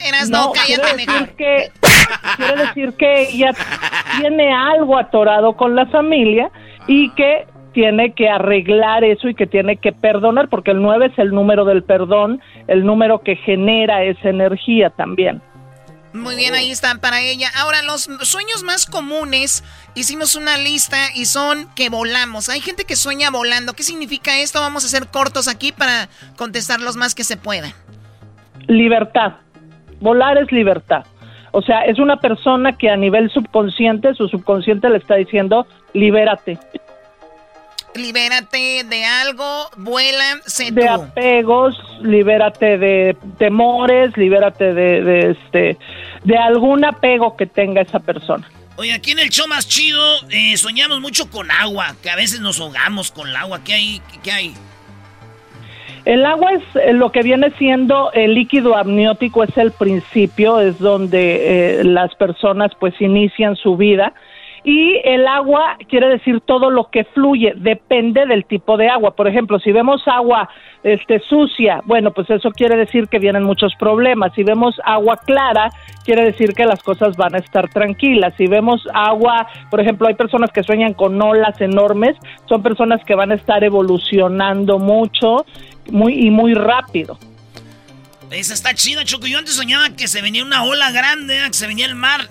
Eras no, no, cállate mejor. que quiere decir que ella tiene algo atorado con la familia y que tiene que arreglar eso y que tiene que perdonar, porque el 9 es el número del perdón, el número que genera esa energía también. Muy bien, ahí están para ella. Ahora, los sueños más comunes, hicimos una lista y son que volamos. Hay gente que sueña volando. ¿Qué significa esto? Vamos a ser cortos aquí para contestar los más que se puedan. Libertad. Volar es libertad. O sea, es una persona que a nivel subconsciente, su subconsciente le está diciendo, libérate. Libérate de algo, vuela, sé De tú. apegos, libérate de temores, libérate de, de, este, de algún apego que tenga esa persona. Oye, aquí en el show más chido eh, soñamos mucho con agua, que a veces nos ahogamos con el agua. ¿Qué hay? ¿Qué hay? El agua es eh, lo que viene siendo el líquido amniótico, es el principio, es donde eh, las personas pues inician su vida. Y el agua quiere decir todo lo que fluye, depende del tipo de agua. Por ejemplo, si vemos agua este, sucia, bueno, pues eso quiere decir que vienen muchos problemas. Si vemos agua clara, quiere decir que las cosas van a estar tranquilas. Si vemos agua, por ejemplo, hay personas que sueñan con olas enormes, son personas que van a estar evolucionando mucho muy y muy rápido. Esa está chida, Choco. Yo antes soñaba que se venía una ola grande, ¿eh? que se venía el mar.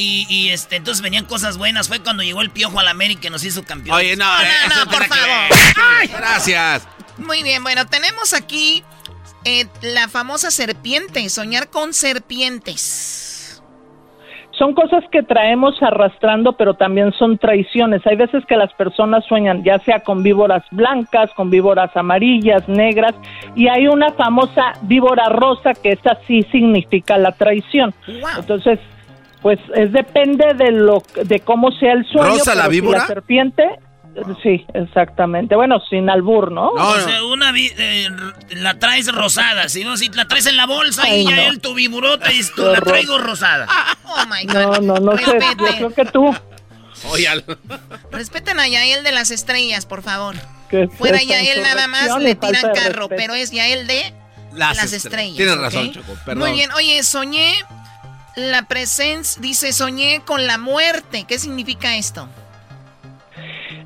Y, y, este, entonces venían cosas buenas. Fue cuando llegó el piojo al América y nos hizo campeón. Oye, no, No, por favor. Ay. Gracias. Muy bien, bueno, tenemos aquí eh, la famosa serpiente, soñar con serpientes. Son cosas que traemos arrastrando, pero también son traiciones. Hay veces que las personas sueñan ya sea con víboras blancas, con víboras amarillas, negras, y hay una famosa víbora rosa que esa sí significa la traición. Entonces, pues es depende de lo de cómo sea el sueño. ¿Rosa la pero si víbora? La serpiente, sí, exactamente. Bueno, sin albur, ¿no? o sea, una vi- eh, la traes rosada. Si no, si la traes en la bolsa Ay, y ya no. él tu viburota y tú la traigo rosada. Oh my God. No, no, no sé. Yo creo que tú. Oye, Respeten a Yael de las estrellas, por favor. Que Fuera Yael nada más le tiran carro, pero es Yael de Las las, estre- estrellas. Tienes razón, Choco, perdón. Muy bien, oye, soñé la presencia, dice, soñé con la muerte. ¿Qué significa esto?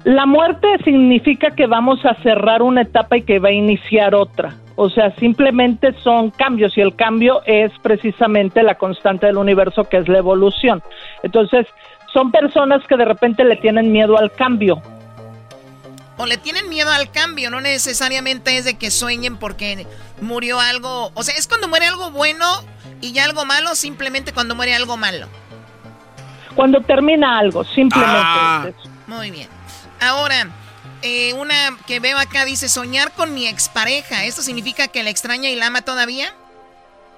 La muerte significa que vamos a cerrar una etapa y que va a iniciar otra. O sea, simplemente son cambios y el cambio es precisamente la constante del universo que es la evolución. Entonces, son personas que de repente le tienen miedo al cambio. O le tienen miedo al cambio, no necesariamente es de que sueñen porque murió algo. O sea, es cuando muere algo bueno y ya algo malo, simplemente cuando muere algo malo. Cuando termina algo, simplemente Ah. es. Muy bien. Ahora, eh, una que veo acá dice soñar con mi expareja. ¿Esto significa que la extraña y la ama todavía?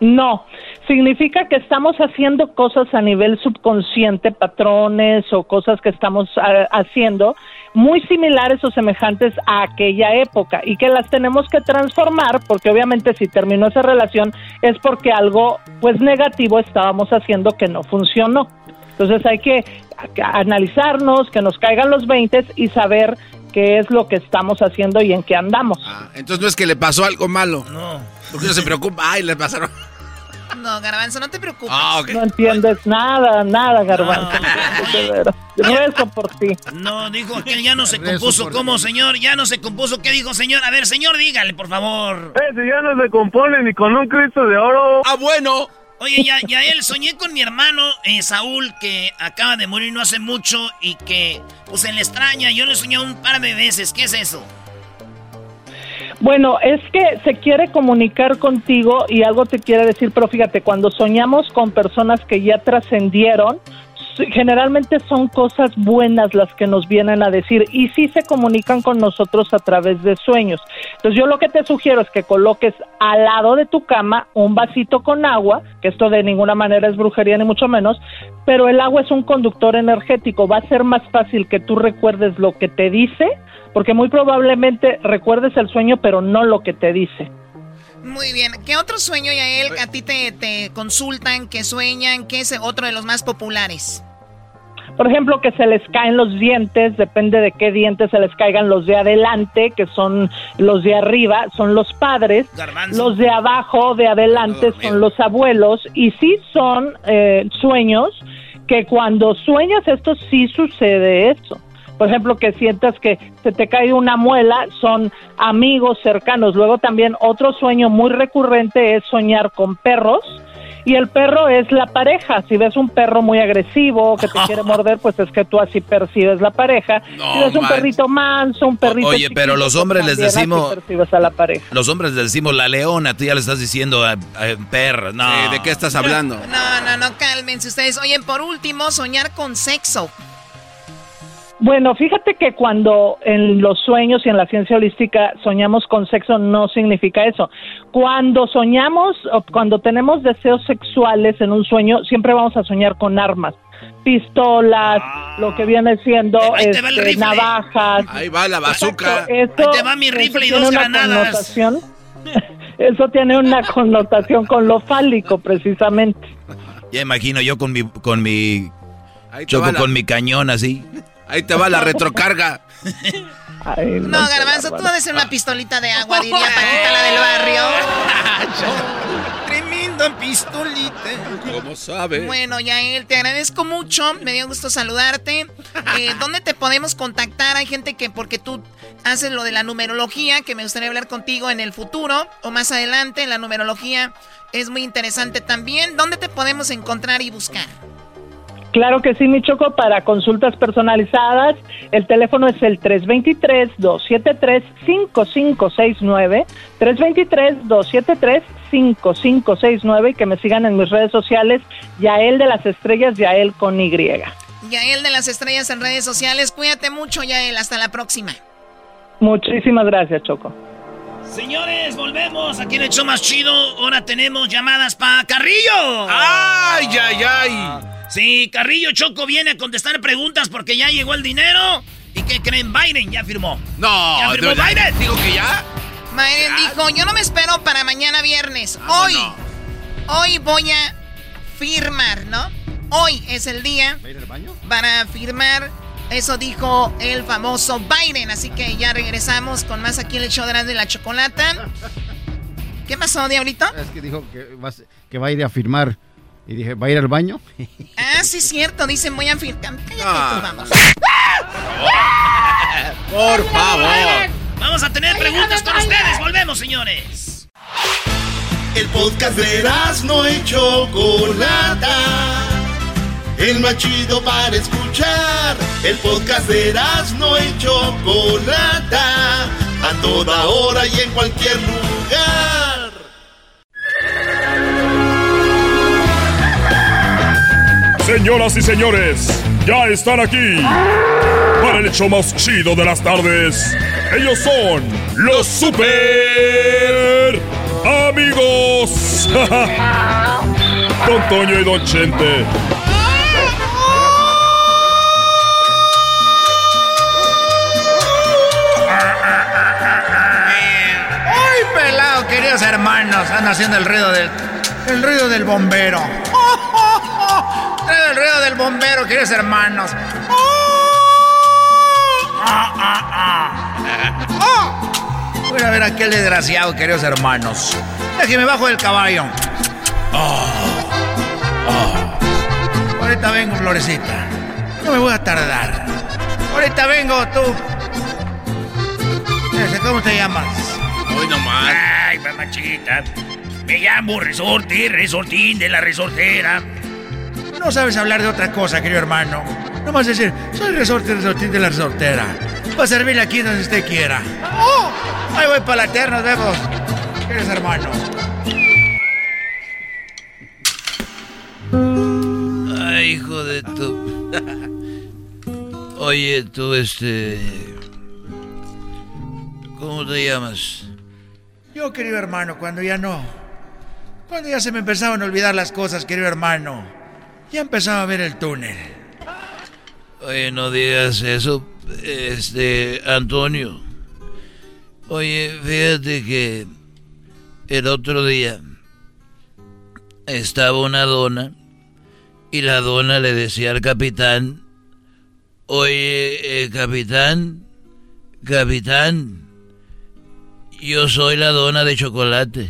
No, significa que estamos haciendo cosas a nivel subconsciente, patrones o cosas que estamos ah, haciendo muy similares o semejantes a aquella época y que las tenemos que transformar porque obviamente si terminó esa relación es porque algo pues negativo estábamos haciendo que no funcionó. Entonces hay que analizarnos, que nos caigan los 20 y saber qué es lo que estamos haciendo y en qué andamos. Entonces no es que le pasó algo malo. No. Porque uno se preocupa. Ay, le pasaron. No, Garbanzo, no te preocupes. Ah, ok. No entiendes nada, nada, Garbanzo. De veras. Rezo por ti. No, dijo que ya no se Rezo compuso. ¿Cómo, señor? Ya no se compuso. ¿Qué dijo, señor? A ver, señor, dígale, por favor. Eh, si ya no se compone ni con un Cristo de oro. Ah, bueno. Oye, ya, ya él, soñé con mi hermano eh, Saúl, que acaba de morir no hace mucho y que, pues, él le extraña. Yo le soñé un par de veces. ¿Qué es eso? Bueno, es que se quiere comunicar contigo y algo te quiere decir, pero fíjate, cuando soñamos con personas que ya trascendieron, generalmente son cosas buenas las que nos vienen a decir y sí se comunican con nosotros a través de sueños. Entonces yo lo que te sugiero es que coloques al lado de tu cama un vasito con agua, que esto de ninguna manera es brujería ni mucho menos, pero el agua es un conductor energético, va a ser más fácil que tú recuerdes lo que te dice, porque muy probablemente recuerdes el sueño, pero no lo que te dice. Muy bien. ¿Qué otro sueño, Yael, a ti te, te consultan, que sueñan? ¿Qué es otro de los más populares? Por ejemplo, que se les caen los dientes, depende de qué dientes se les caigan los de adelante, que son los de arriba, son los padres, los de abajo, de adelante, son los abuelos, y sí son eh, sueños que cuando sueñas esto sí sucede eso. Por ejemplo, que sientas que se te cae una muela, son amigos cercanos. Luego también otro sueño muy recurrente es soñar con perros y el perro es la pareja. Si ves un perro muy agresivo que te quiere morder, pues es que tú así percibes la pareja. si ves un perrito manso, un perrito Oye, pero los pues hombres les también así decimos- percibes a la pareja. Los hombres les decimos la leona, tú ya le estás diciendo a, a perra. No. ¿De qué estás hablando? No, no, no, cálmense ustedes. Oye, por último, soñar con sexo. Bueno, fíjate que cuando en los sueños y en la ciencia holística soñamos con sexo no significa eso. Cuando soñamos o cuando tenemos deseos sexuales en un sueño, siempre vamos a soñar con armas, pistolas, lo que viene siendo ahí te va el este, rifle. navajas. Ahí va la bazooka. Eso- Ahí te va mi rifle y tiene dos una granadas. connotación- eso tiene una connotación con lo fálico, precisamente. Ya imagino yo con mi, con mi, choco la- con mi cañón así. Ahí te va la retrocarga. No, Garbanzo, tú debes ser una pistolita de agua, diría Paquita, la del barrio. Tremenda pistolita. ¿Cómo sabe? Bueno, Yael, te agradezco mucho. Me dio gusto saludarte. Eh, ¿Dónde te podemos contactar? Hay gente que, porque tú haces lo de la numerología, que me gustaría hablar contigo en el futuro o más adelante. La numerología es muy interesante también. ¿Dónde te podemos encontrar y buscar? Claro que sí, mi Choco, para consultas personalizadas, el teléfono es el 323-273-5569, 323-273-5569 y que me sigan en mis redes sociales, Yael de las Estrellas, Yael con Y. Yael de las Estrellas en redes sociales. Cuídate mucho, Yael. Hasta la próxima. Muchísimas gracias, Choco. Señores, volvemos. Aquí en el show más chido. Ahora tenemos llamadas para Carrillo. ¡Ay, ay, ay! Sí, Carrillo Choco viene a contestar preguntas porque ya llegó el dinero. ¿Y qué creen? Biden ya firmó. No, ¿Ya firmó Biden? Digo que ya. Biden dijo, yo no me espero para mañana viernes. Hoy, hoy voy a firmar, ¿no? Hoy es el día para firmar. Eso dijo el famoso Biden. Así que ya regresamos con más aquí en el show de la Chocolata. ¿Qué pasó, Diablito? Es que dijo va, que va a ir a firmar. Y dije, ¿va a ir al baño? Ah, sí, es cierto. Dicen, voy a firmar. Cállate, Ah. tú, vamos. Por favor. Vamos a tener preguntas con ustedes. Volvemos, señores. El podcast de no y Chocolata. El más chido para escuchar. El podcast de no y Chocolata. A toda hora y en cualquier lugar. Señoras y señores, ya están aquí para el hecho más chido de las tardes. Ellos son los super amigos. Don Toño y Don Chente. ¡Ay, pelado, queridos hermanos! Anda haciendo el ruido del. El ruido del bombero. El ruido del bombero, queridos hermanos. Ah, ah, ah. Ah. Voy a ver a aquel desgraciado, queridos hermanos. Déjeme bajo del caballo. Ah, ah. Ahorita vengo, Florecita. No me voy a tardar. Ahorita vengo, tú. Ese, ¿Cómo te llamas? Hoy nomás. Ay, mamachita. Me llamo Resorte, Resortín de la Resortera. No sabes hablar de otra cosa, querido hermano. No más decir, soy resorte, resortín de la resortera. Para servirle aquí donde usted quiera. ¡Oh! Ahí voy para la tierra, nos vemos. Queridos hermanos. Ay, hijo de tu. Oye, tú, este. ¿Cómo te llamas? Yo, querido hermano, cuando ya no. Cuando ya se me empezaban a olvidar las cosas, querido hermano. Ya empezaba a ver el túnel. Oye, no digas eso, este, Antonio. Oye, fíjate que el otro día estaba una dona y la dona le decía al capitán, oye, eh, capitán, capitán, yo soy la dona de chocolate.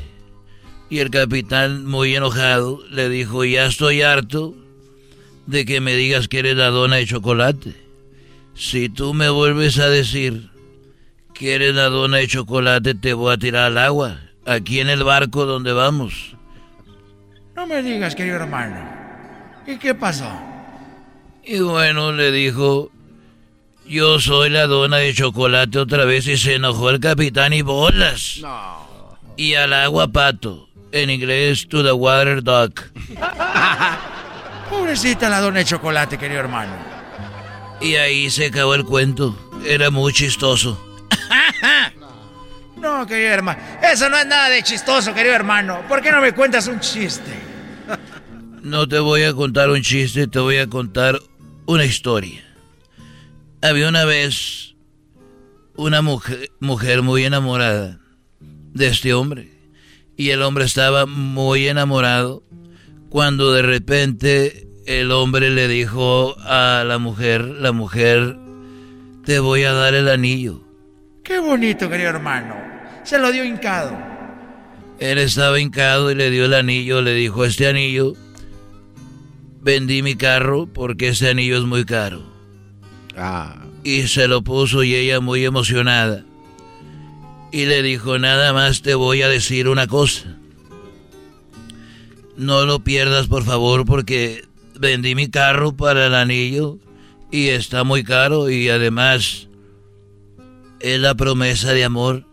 Y el capitán, muy enojado, le dijo, ya estoy harto de que me digas que eres la dona de chocolate. si tú me vuelves a decir que eres la dona de chocolate, te voy a tirar al agua, aquí en el barco donde vamos. No me digas, querido hermano. ¿Y qué pasó? Y bueno, le dijo, yo soy la dona de chocolate otra vez y se enojó el capitán y bolas. Y al agua pato, en inglés to the water duck. Pobrecita la dona de chocolate, querido hermano. Y ahí se acabó el cuento. Era muy chistoso. No, querido hermano. Eso no es nada de chistoso, querido hermano. ¿Por qué no me cuentas un chiste? No te voy a contar un chiste, te voy a contar una historia. Había una vez una mujer, mujer muy enamorada de este hombre. Y el hombre estaba muy enamorado cuando de repente el hombre le dijo a la mujer, la mujer, te voy a dar el anillo. Qué bonito, querido hermano. Se lo dio hincado. Él estaba hincado y le dio el anillo, le dijo, este anillo, vendí mi carro porque este anillo es muy caro. Ah. Y se lo puso y ella muy emocionada. Y le dijo, nada más te voy a decir una cosa. No lo pierdas, por favor, porque vendí mi carro para el anillo y está muy caro y además es la promesa de amor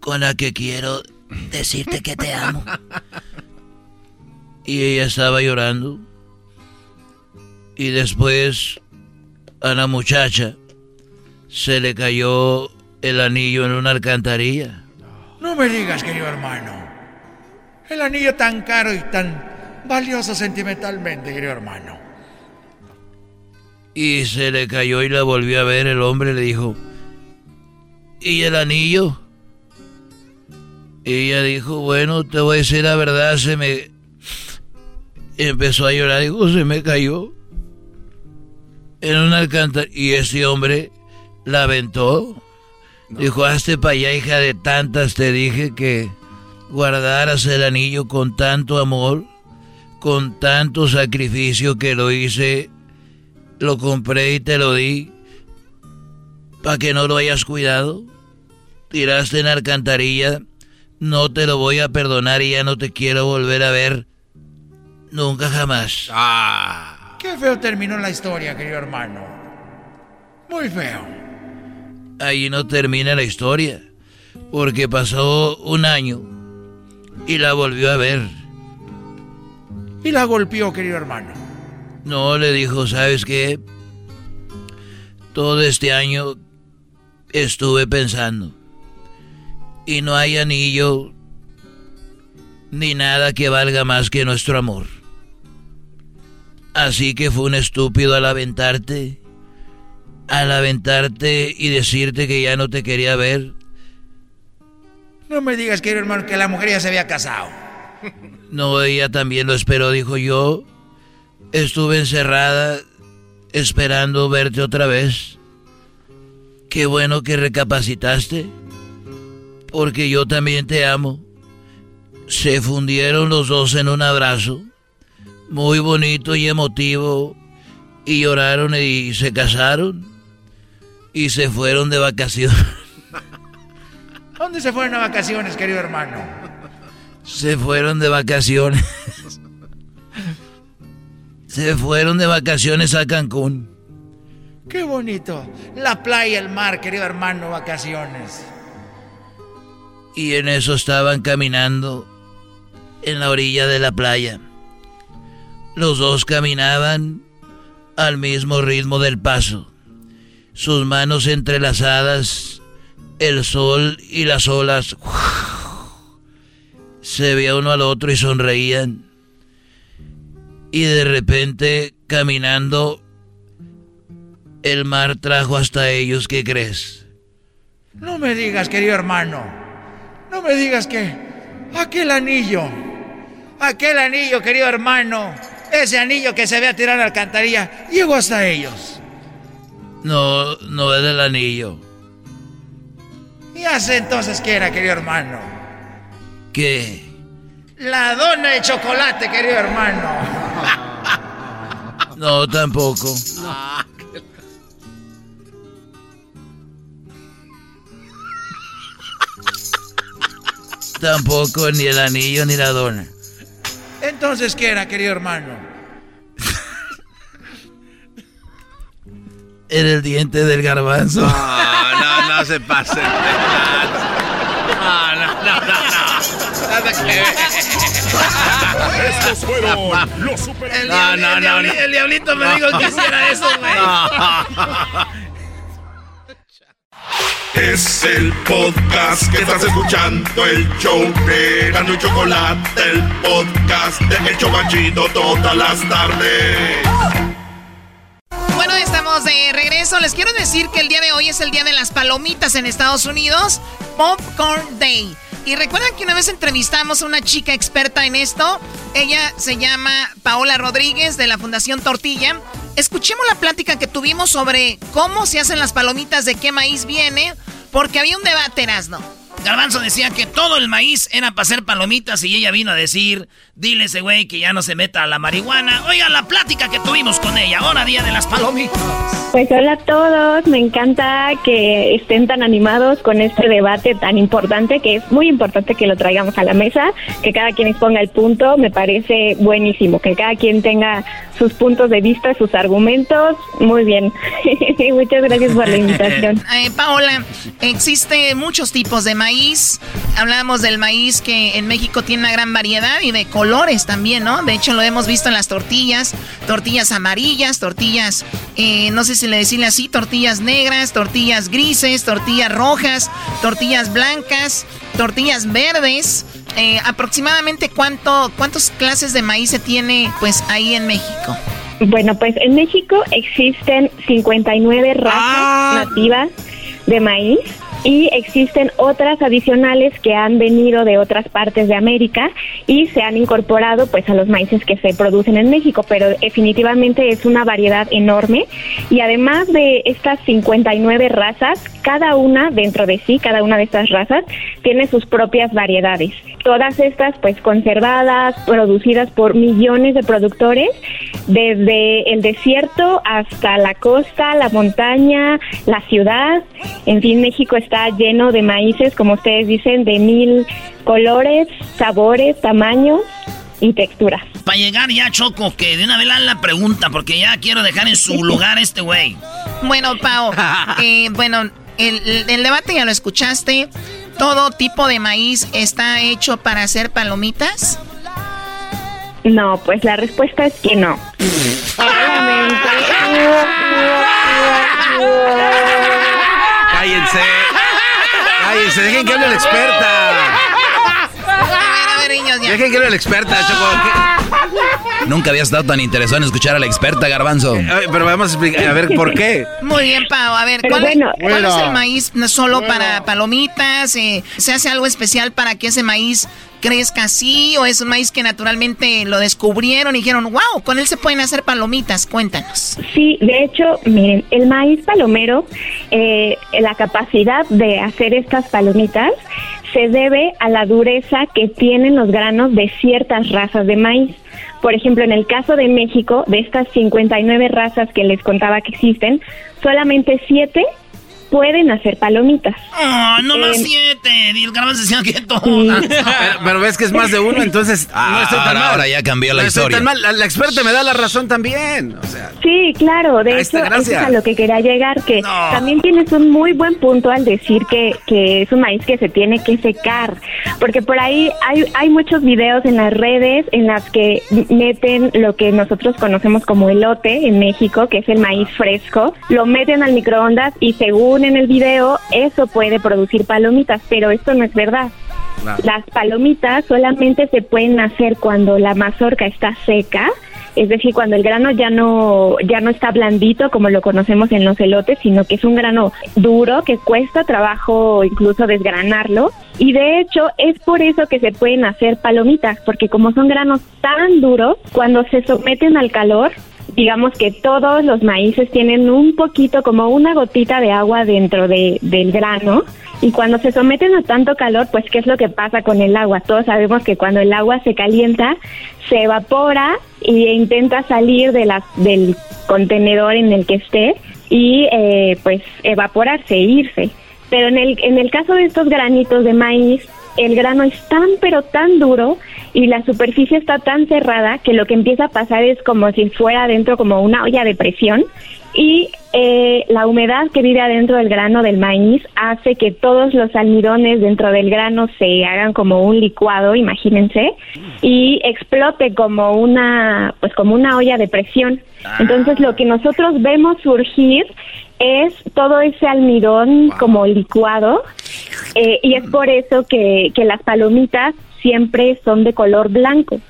con la que quiero decirte que te amo. Y ella estaba llorando. Y después a la muchacha se le cayó el anillo en una alcantarilla. No me digas, querido hermano. El anillo tan caro y tan valioso sentimentalmente, querido hermano. Y se le cayó y la volvió a ver. El hombre le dijo, ¿y el anillo? Y ella dijo, bueno, te voy a decir la verdad, se me... Empezó a llorar, dijo, se me cayó. En una alcantarilla. Y ese hombre la aventó. Dijo, hazte para allá, hija de tantas, te dije que guardaras el anillo con tanto amor, con tanto sacrificio que lo hice, lo compré y te lo di, para que no lo hayas cuidado. Tiraste en la alcantarilla no te lo voy a perdonar y ya no te quiero volver a ver. Nunca jamás. Ah. Qué feo terminó la historia, querido hermano. Muy feo. Ahí no termina la historia. Porque pasó un año y la volvió a ver. Y la golpeó, querido hermano. No, le dijo, ¿sabes qué? Todo este año estuve pensando y no hay anillo ni nada que valga más que nuestro amor. Así que fue un estúpido al aventarte, al aventarte y decirte que ya no te quería ver. No me digas, querido hermano, que la mujer ya se había casado. No, ella también lo esperó, dijo yo. Estuve encerrada esperando verte otra vez. Qué bueno que recapacitaste porque yo también te amo. Se fundieron los dos en un abrazo, muy bonito y emotivo, y lloraron y se casaron y se fueron de vacaciones. ¿Dónde se fueron a vacaciones, querido hermano? Se fueron de vacaciones. Se fueron de vacaciones a Cancún. Qué bonito. La playa, el mar, querido hermano, vacaciones. Y en eso estaban caminando en la orilla de la playa. Los dos caminaban al mismo ritmo del paso, sus manos entrelazadas, el sol y las olas. Se veía uno al otro y sonreían. Y de repente, caminando, el mar trajo hasta ellos, ¿qué crees? No me digas, querido hermano. No me digas que aquel anillo, aquel anillo, querido hermano, ese anillo que se ve a tirar a la alcantarilla, llegó hasta ellos. No, no es el anillo. Y hace entonces quiera, querido hermano. ¿Qué? La dona de chocolate, querido hermano. no, tampoco. Tampoco ni el anillo ni la dona. Entonces, ¿qué era, querido hermano? Era el diente del garbanzo. No, no, no se pase. No, no, no, no, no. Nada que ver. Estos fueron los super... El, No, diabli- no, el no, diabli- no. el diablito me dijo que hiciera eso, güey. Es el podcast que estás escuchando, el show de Gano y Chocolate, el podcast de El Chobachito todas las tardes. Bueno, estamos de regreso. Les quiero decir que el día de hoy es el día de las palomitas en Estados Unidos, Popcorn Day. Y recuerdan que una vez entrevistamos a una chica experta en esto. Ella se llama Paola Rodríguez de la Fundación Tortilla. Escuchemos la plática que tuvimos sobre cómo se hacen las palomitas, de qué maíz viene, porque había un debate, Erasno. Garbanzo decía que todo el maíz era para hacer palomitas y ella vino a decir, dile ese güey que ya no se meta a la marihuana. Oiga la plática que tuvimos con ella, ahora día de las palomitas. Pues hola a todos, me encanta que estén tan animados con este debate tan importante, que es muy importante que lo traigamos a la mesa, que cada quien exponga el punto, me parece buenísimo, que cada quien tenga sus puntos de vista, sus argumentos, muy bien. Muchas gracias por la invitación. Eh, Paola, existe muchos tipos de maíz. Hablamos del maíz que en México tiene una gran variedad y de colores también, ¿no? De hecho, lo hemos visto en las tortillas. Tortillas amarillas, tortillas, eh, no sé si le decirle así, tortillas negras, tortillas grises, tortillas rojas, tortillas blancas, tortillas verdes. Eh, aproximadamente cuánto, cuántas clases de maíz se tiene pues ahí en México. Bueno, pues en México existen 59 razas nativas de maíz y existen otras adicionales que han venido de otras partes de América y se han incorporado pues a los maíces que se producen en México, pero definitivamente es una variedad enorme y además de estas 59 razas, cada una dentro de sí, cada una de estas razas tiene sus propias variedades. Todas estas pues conservadas, producidas por millones de productores desde el desierto hasta la costa, la montaña, la ciudad. En fin, México está lleno de maíces, como ustedes dicen, de mil colores, sabores, tamaños y texturas. Para llegar ya, Choco, que de una vez la- la pregunta, porque ya quiero dejar en su lugar este güey. Bueno, Pau, eh, bueno, el, el debate ya lo escuchaste. ¿Todo tipo de maíz está hecho para hacer palomitas? No, pues la respuesta es que no. Cállense. Cállense, dejen que hable la experta. Dejen que hable la experta, Choco. Nunca había estado tan interesado en escuchar a la experta, Garbanzo. Ver, Pero vamos a explicar, a ver, ¿por qué? Muy bien, Pau. A ver, ¿cuál, bueno. cuál es el maíz no solo para palomitas? Eh, ¿Se hace algo especial para que ese maíz crezca así? ¿O es un maíz que naturalmente lo descubrieron y dijeron, wow, con él se pueden hacer palomitas? Cuéntanos. Sí, de hecho, miren, el maíz palomero, eh, la capacidad de hacer estas palomitas se debe a la dureza que tienen los granos de ciertas razas de maíz. Por ejemplo, en el caso de México, de estas 59 razas que les contaba que existen, solamente 7 pueden hacer palomitas. Ah, no más Eh, siete. Y el garbanzo decía que todo. Pero, pero ves que es más de uno, entonces no estoy tan ahora- mal. ahora ya cambió la No estoy historia. tan mal. La, la experta me da la razón también. O sea, Sí, claro, de hecho, eso es gracias. a lo que quería llegar, que también tienes un muy buen punto al decir que, que es un maíz que se tiene que secar, porque por ahí hay, hay muchos videos en las redes en las que meten lo que nosotros conocemos como elote en México, que es el maíz fresco, lo meten al microondas y según en el video, eso puede producir palomitas, pero esto no es verdad. Las palomitas solamente se pueden hacer cuando la mazorca está seca, es decir, cuando el grano ya no ya no está blandito como lo conocemos en los elotes, sino que es un grano duro que cuesta trabajo incluso desgranarlo y de hecho es por eso que se pueden hacer palomitas, porque como son granos tan duros, cuando se someten al calor digamos que todos los maíces tienen un poquito, como una gotita de agua dentro de, del grano. Y cuando se someten a tanto calor, pues ¿qué es lo que pasa con el agua? Todos sabemos que cuando el agua se calienta, se evapora e intenta salir de la, del contenedor en el que esté y eh, pues evaporarse, irse. Pero en el, en el caso de estos granitos de maíz, el grano es tan pero tan duro y la superficie está tan cerrada que lo que empieza a pasar es como si fuera adentro como una olla de presión y eh, la humedad que vive adentro del grano del maíz hace que todos los almidones dentro del grano se hagan como un licuado, imagínense, y explote como una, pues como una olla de presión. Entonces lo que nosotros vemos surgir es todo ese almidón como licuado eh, y es por eso que, que las palomitas siempre son de color blanco.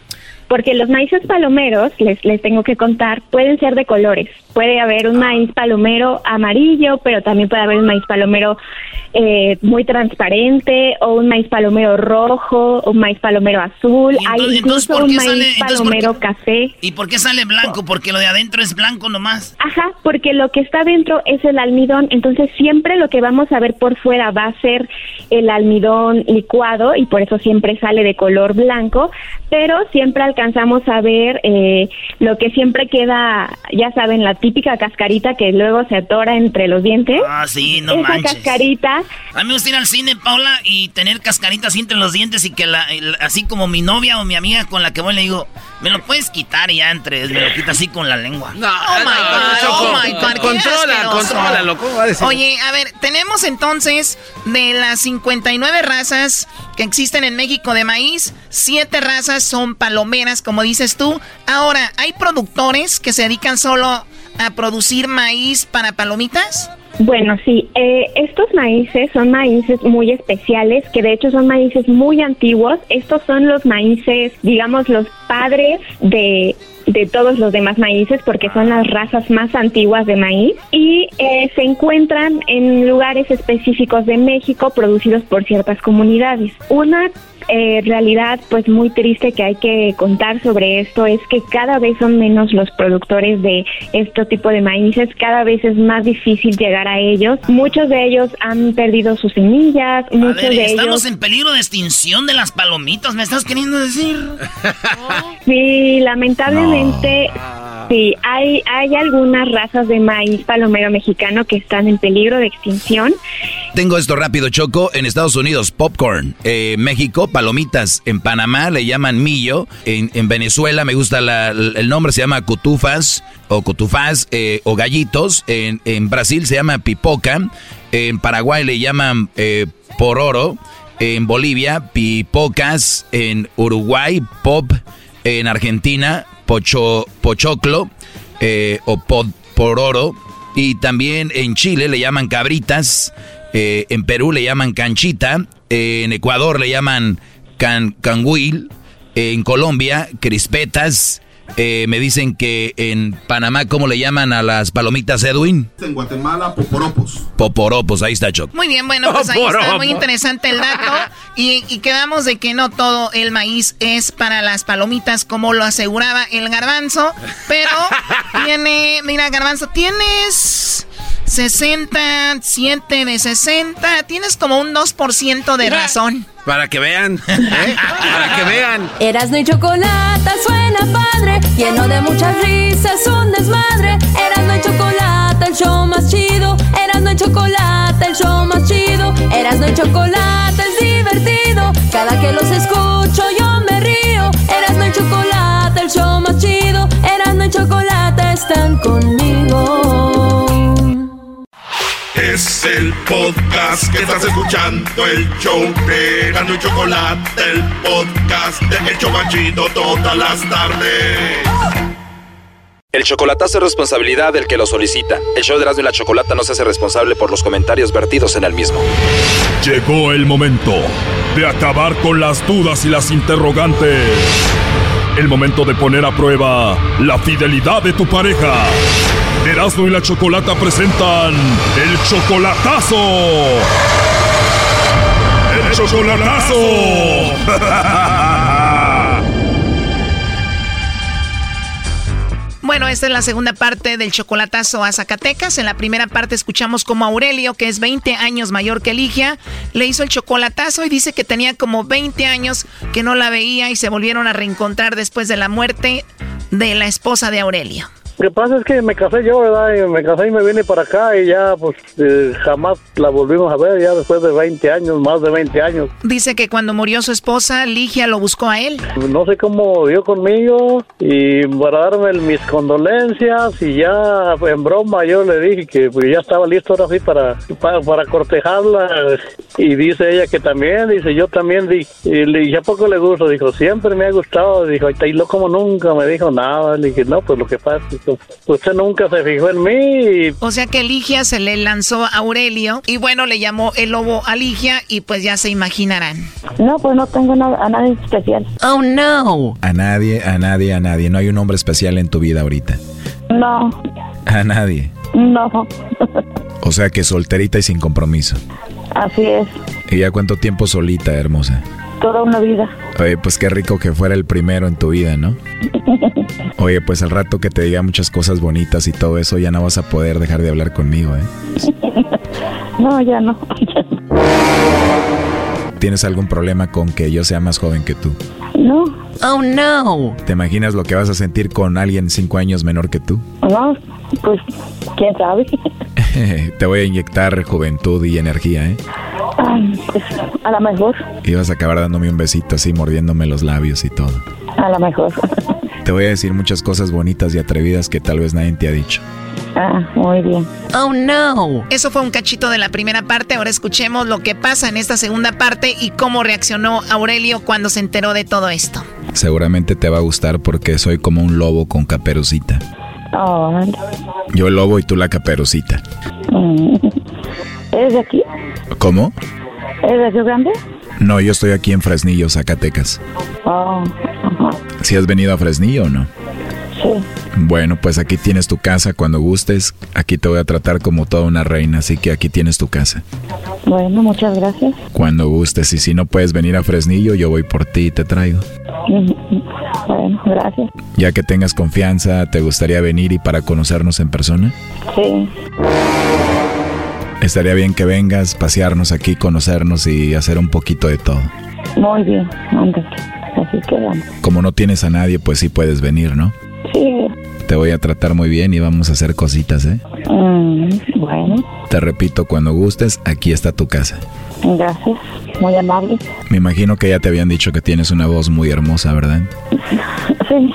Porque los maíces palomeros, les, les tengo que contar, pueden ser de colores. Puede haber un maíz palomero amarillo, pero también puede haber un maíz palomero eh, muy transparente, o un maíz palomero rojo, o un maíz palomero azul. Hay incluso un maíz palomero café. ¿Y por qué sale blanco? ¿Porque lo de adentro es blanco nomás? Ajá, porque lo que está dentro es el almidón, entonces siempre lo que vamos a ver por fuera va a ser el almidón licuado y por eso siempre sale de color blanco, pero siempre alcanzamos a ver eh, lo que siempre queda, ya saben, la típica cascarita que luego se atora entre los dientes. Ah, sí, no Esa cascarita. A mí me gusta ir al cine, Paula, y tener cascaritas así entre los dientes y que la, así como mi novia o mi amiga con la que voy le digo, me lo puedes quitar y ya entre, me lo quita así con la lengua. No, oh my God, oh my God. Controla, controla, ¿cómo va a decir? Oye, a ver, tenemos entonces de las 59 razas que existen en México de maíz, siete razas son palomeras, como dices tú. Ahora, ¿hay productores que se dedican solo a producir maíz para palomitas? Bueno, sí, eh, estos maíces son maíces muy especiales, que de hecho son maíces muy antiguos. Estos son los maíces, digamos, los padres de de todos los demás maíces porque son las razas más antiguas de maíz y eh, se encuentran en lugares específicos de México producidos por ciertas comunidades. Una eh, realidad pues muy triste que hay que contar sobre esto es que cada vez son menos los productores de este tipo de maíces, cada vez es más difícil llegar a ellos. Muchos de ellos han perdido sus semillas, muchos de estamos en peligro de extinción de las palomitas, ¿me estás queriendo decir? sí, lamentablemente Sí, hay, hay algunas razas de maíz palomero mexicano que están en peligro de extinción. Tengo esto rápido, Choco. En Estados Unidos, popcorn. Eh, México, palomitas. En Panamá le llaman millo. En, Venezuela, me gusta el nombre, se llama cutufas o cutufas eh, o gallitos. En, Brasil se llama pipoca. En Paraguay le llaman eh, pororo. En Bolivia, pipocas. En Uruguay, pop. En Argentina, pocho, pochoclo eh, o pororo. Y también en Chile le llaman cabritas. Eh, en Perú le llaman canchita. En Ecuador le llaman can, canguil. en Colombia, crispetas. Eh, me dicen que en Panamá, ¿cómo le llaman a las palomitas, Edwin? En Guatemala, poporopos. Poporopos, ahí está, Choc. Muy bien, bueno, pues ahí está muy interesante el dato. Y, y, quedamos de que no todo el maíz es para las palomitas, como lo aseguraba el garbanzo. Pero tiene, mira, garbanzo, tienes 67 de 60. Tienes como un 2% de razón. Para que vean, ¿eh? Para que vean. Eras no y chocolate suena padre, lleno de muchas risas, un desmadre. Eras no y chocolate, el show más chido. Eras no y chocolate, el show más chido. Eras no y chocolate, es divertido. Cada que los escucho yo me río. Eras no y chocolate, el show más chido. Eras no y chocolate están conmigo. Es el podcast que estás escuchando, el show de Gano y Chocolate, el podcast de El Chocachito todas las tardes. El chocolatazo es responsabilidad del que lo solicita. El show de Erasmo y la Chocolata no se hace responsable por los comentarios vertidos en el mismo. Llegó el momento de acabar con las dudas y las interrogantes. El momento de poner a prueba la fidelidad de tu pareja. Erasmo y la Chocolata presentan el chocolatazo. El chocolatazo. Bueno, esta es la segunda parte del chocolatazo a Zacatecas. En la primera parte escuchamos como Aurelio, que es 20 años mayor que Ligia, le hizo el chocolatazo y dice que tenía como 20 años que no la veía y se volvieron a reencontrar después de la muerte de la esposa de Aurelio. Lo que pasa es que me casé yo, ¿verdad? Y me casé y me vine para acá y ya, pues, eh, jamás la volvimos a ver, ya después de 20 años, más de 20 años. Dice que cuando murió su esposa, Ligia lo buscó a él. No sé cómo dio conmigo y para darme mis condolencias y ya en broma yo le dije que pues, ya estaba listo ahora sí para, para, para cortejarla y dice ella que también, dice yo también, di, y le dije, ¿a poco le gusta? Dijo, siempre me ha gustado, dijo, y lo como nunca, me dijo nada, le dije, no, pues lo que pasa, usted nunca se fijó en mí. O sea que Ligia se le lanzó a Aurelio y bueno, le llamó el lobo a Ligia y pues ya se imaginarán. No, pues no tengo nada, a nadie especial. Oh, no. A nadie, a nadie, a nadie. No hay un hombre especial en tu vida ahorita. No, A nadie. no, O sea que solterita y sin compromiso. así es, ¿Y ya cuánto tiempo solita, hermosa? Toda una vida. Oye, pues qué rico que fuera el primero en tu vida, ¿no? Oye, pues al rato que te diga muchas cosas bonitas y todo eso, ya no vas a poder dejar de hablar conmigo, ¿eh? No, ya no. ¿Tienes algún problema con que yo sea más joven que tú? No, Oh, no. ¿Te imaginas lo que vas a sentir con alguien cinco años menor que tú? no, pues, quién sabe. Te voy a inyectar juventud y energía, ¿eh? Ay, pues, a lo mejor, Y vas a acabar dándome un besito así, mordiéndome los labios y todo. a lo mejor. Te voy a decir muchas cosas bonitas y atrevidas que tal vez nadie te ha dicho. Ah, muy bien. Oh, no. Eso fue un cachito de la primera parte. Ahora escuchemos lo que pasa en esta segunda parte y cómo reaccionó Aurelio cuando se enteró de todo esto. Seguramente te va a gustar porque soy como un lobo con caperucita. Oh. Yo el lobo y tú la caperucita. Mm. ¿Eres de aquí? ¿Cómo? ¿Eres de Río Grande? No, yo estoy aquí en Fresnillo, Zacatecas. Oh. ¿Si has venido a Fresnillo o no? Sí. Bueno, pues aquí tienes tu casa cuando gustes. Aquí te voy a tratar como toda una reina, así que aquí tienes tu casa. Bueno, muchas gracias. Cuando gustes. Y si no puedes venir a Fresnillo, yo voy por ti y te traigo. Bueno, gracias. Ya que tengas confianza, ¿te gustaría venir y para conocernos en persona? Sí. Estaría bien que vengas, pasearnos aquí, conocernos y hacer un poquito de todo. Muy bien, ándate. Así quedamos. Como no tienes a nadie, pues sí puedes venir, ¿no? Sí. Te voy a tratar muy bien y vamos a hacer cositas, ¿eh? Mm, bueno, Te repito, cuando gustes, aquí está tu casa. gracias. Muy amable. Me imagino que ya te habían dicho que tienes una voz muy hermosa, ¿verdad? Sí.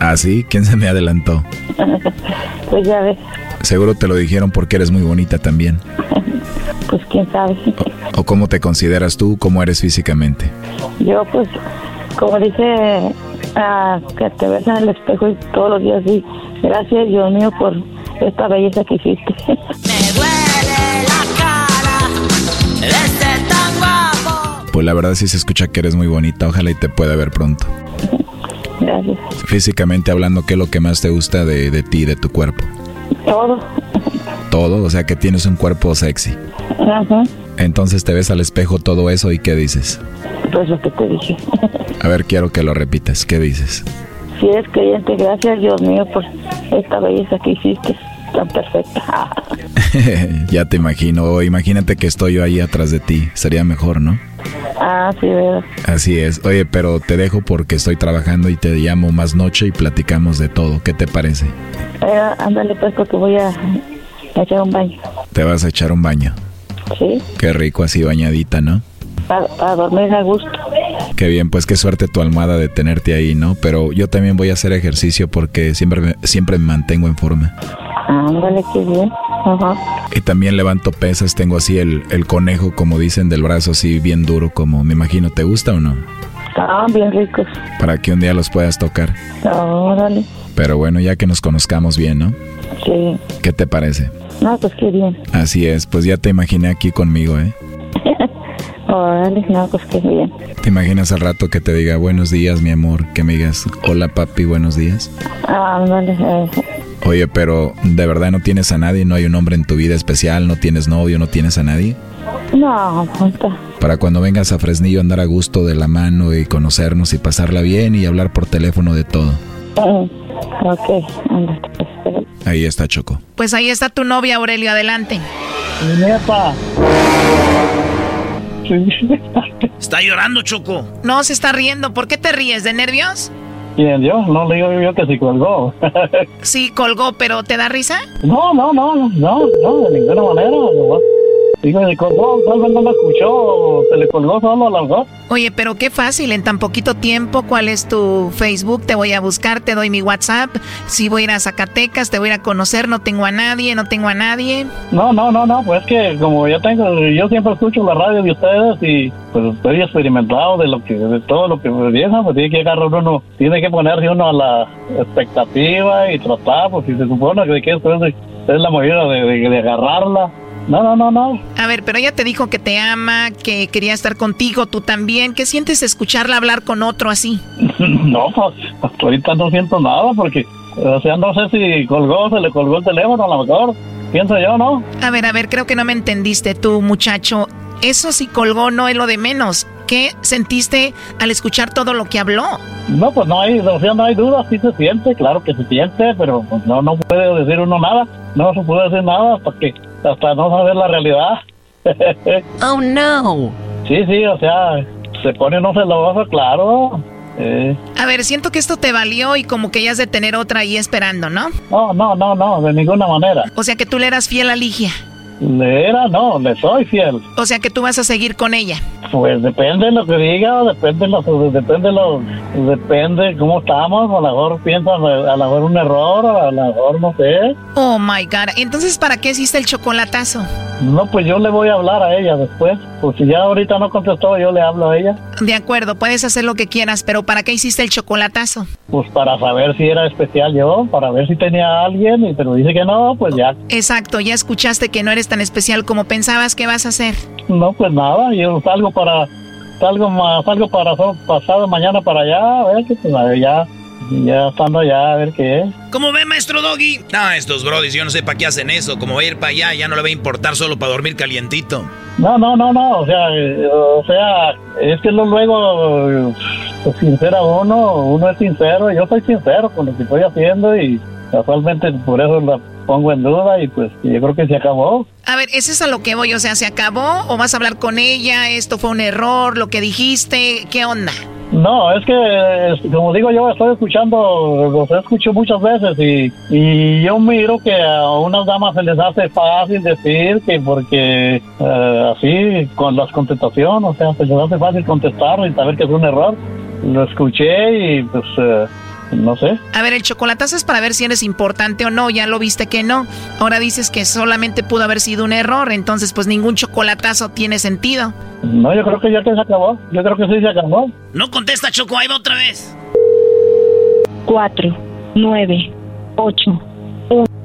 ¿Ah, sí? ¿Quién se me adelantó? Pues ya ves, Seguro te lo dijeron porque eres muy bonita también. pues quién sabe. ¿O cómo te consideras tú? ¿Cómo eres físicamente? Yo pues, como dice, ah, que te ves en el espejo y todos los días sí. Gracias, Dios mío, por esta belleza que hiciste. Pues la verdad sí se escucha que eres muy bonita. Ojalá y te pueda ver pronto. Gracias. Físicamente hablando, ¿qué es lo que más te gusta de, de ti, de tu cuerpo? Todo. Todo, o sea que tienes un cuerpo sexy. Ajá. Entonces te ves al espejo todo eso y ¿qué dices? Pues lo que te dije. A ver, quiero que lo repitas. ¿Qué dices? Si eres creyente, gracias, Dios mío, por esta belleza que hiciste. Tan perfecta. ya te imagino. Imagínate que estoy yo ahí atrás de ti. Sería mejor, ¿no? Ah, sí, verdad. Así es. Oye, pero te dejo porque estoy trabajando y te llamo más noche y platicamos de todo. ¿Qué te parece? Eh, ándale, pues, porque voy a a echar un baño. Te vas a echar un baño. Sí, Qué rico así bañadita, ¿no? para, para dormir a gusto. Qué bien, pues qué suerte tu almohada de tenerte ahí, ¿no? Pero yo también voy a hacer ejercicio porque siempre me, siempre me mantengo en forma. Ándale, qué bien. Ajá. Y también levanto pesas, tengo así el, el conejo, como dicen, del brazo así bien duro, como me imagino. ¿Te gusta o no? Estaban bien ricos. Para que un día los puedas tocar. Órale. Pero bueno, ya que nos conozcamos bien, ¿no? Sí. ¿Qué te parece? No, pues qué bien. Así es, pues ya te imaginé aquí conmigo, ¿eh? Órale, no, pues qué bien. ¿Te imaginas al rato que te diga buenos días, mi amor? Que me digas, hola papi, buenos días. Ándale, eh, Oye, pero ¿de verdad no tienes a nadie? ¿No hay un hombre en tu vida especial? ¿No tienes novio? ¿No tienes a nadie? no, puta. Para cuando vengas a Fresnillo andar a gusto de la mano y conocernos y pasarla bien y hablar por teléfono de todo. Mm, Ok, ándale, pues. Ahí está Choco. Pues ahí está tu novia, Aurelio, adelante. Neta. Está llorando, Choco. No, se está riendo. ¿Por qué te ríes? ¿De nervios? ¿Quién, yo? No le digo yo que sí colgó. Sí, colgó, pero ¿te da risa? no, no, no, no, no, de ninguna manera. nomás. Digo, se colgó, tal vez no lo escuchó, se le colgó solo a las dos. Oye, pero qué fácil, en tan poquito tiempo, ¿cuál es tu Facebook? Te voy a buscar, te doy mi WhatsApp. Si voy a ir a Zacatecas, te voy a ir a conocer, no tengo a nadie, no tengo a nadie. No, no, no, no, pues que como yo tengo, yo siempre escucho la radio de ustedes y pues estoy experimentado de lo que, de todo lo que me dicen, pues tiene que agarrar uno, tiene que ponerse uno a la expectativa y tratar, pues si se supone que, que esto es, es la manera de, de- de agarrarla. No, no, no, no. A ver, pero ella te dijo que te ama, que quería estar contigo, tú también. ¿Qué sientes escucharla hablar con otro así? no, pues hasta ahorita no siento nada porque, o sea, no sé si colgó, se le colgó el teléfono a lo mejor, pienso yo, ¿no? A ver, a ver, creo que no me entendiste tú, muchacho. Eso sí colgó no es lo de menos. ¿Qué sentiste al escuchar todo lo que habló? No, pues no hay, o sea, no hay duda, sí se siente, claro que se siente, pero pues, no, no puede decir uno nada, no se puede decir nada hasta que, hasta no saber la realidad. oh no. Sí, sí, o sea, se pone uno celoso, claro. Eh, A ver, siento que esto te valió y como que ya has de tener otra ahí esperando, ¿no? no, no, no, no, de ninguna manera. O sea que tú le eras fiel a Ligia. Le era, no, le soy fiel. O sea que tú vas a seguir con ella. Pues depende de lo que diga, depende de lo, depende de lo, depende cómo estamos, a lo mejor piensa, a lo mejor un error, a lo mejor no sé. Oh my god. Entonces, ¿para qué hiciste el chocolatazo? No, pues yo le voy a hablar a ella después. Pues si ya ahorita no contestó, yo le hablo a ella. De acuerdo, puedes hacer lo que quieras, pero ¿para qué hiciste el chocolatazo? Pues para saber si era especial yo, para ver si tenía a alguien, pero dice que no, pues ya. Exacto, ya escuchaste que no eres tan especial como pensabas que vas a ser. No, pues nada, yo salgo para, salgo más, salgo para pasado mañana para allá, a ver que pues a ver, ya, ya estando allá, a ver qué es. ¿Cómo ve, maestro Doggy? No, estos brodis, yo no sé para qué hacen eso. Como va a ir para allá, ya no le va a importar solo para dormir calientito. No, no, no, no, o sea, eh, o sea, es que lo- luego, pues, sincera uno, uno es sincero, yo soy sincero con lo que estoy haciendo y casualmente por eso la pongo en duda y pues yo creo que se acabó. A ver, ¿es eso a lo que voy? O sea, ¿se acabó o vas a hablar con ella? ¿Esto fue un error? ¿Lo que dijiste? ¿Qué onda? No, es que, como digo yo, estoy escuchando, los escucho muchas veces y, y yo miro que a unas damas se les hace fácil decir que porque eh, así, con las contestaciones, o sea, se les hace fácil contestar y saber que es un error. Lo escuché y pues, eh, no sé. A ver, el chocolatazo es para ver si eres importante o no. Ya lo viste que no. Ahora dices que solamente pudo haber sido un error. Entonces, pues ningún chocolatazo tiene sentido. No, yo creo que ya que se acabó. Yo creo que sí se acabó. No contesta, Choco, ahí va otra vez. Cuatro, nueve, ocho.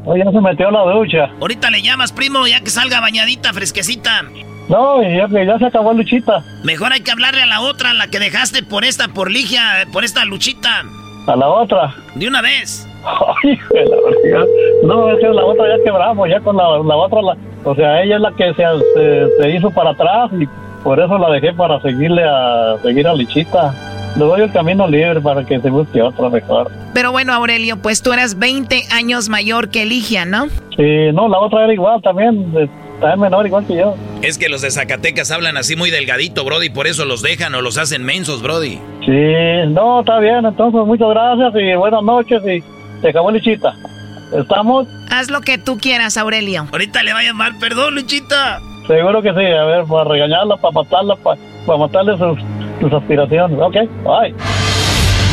Oye, se metió la ducha. Ahorita le llamas, primo, ya que salga bañadita, fresquecita. No, ya, que ya se acabó Luchita. Mejor hay que hablarle a la otra, la que dejaste por esta, por Ligia, por esta luchita. A la otra. De una vez. Ay, la. No, es que la otra ya quebramos, ya con la, la otra, la, o sea, ella es la que se, se, se hizo para atrás y por eso la dejé para seguirle a seguir a Lichita. Le doy el camino libre para que se busque otra mejor. Pero bueno, Aurelio, pues tú eras 20 años mayor que Ligia, ¿no? Sí, no, la otra era igual también, menor igual que yo. Es que los de Zacatecas hablan así muy delgadito, Brody, por eso los dejan o los hacen mensos, Brody. Sí, no, está bien, entonces muchas gracias y buenas noches y se acabó Lichita. ¿Estamos? Haz lo que tú quieras, Aurelio. Ahorita le va a llamar, perdón, Luchita. Seguro que sí, a ver, para regañarla, para matarla, para, para matarle sus, sus aspiraciones. Ok, bye.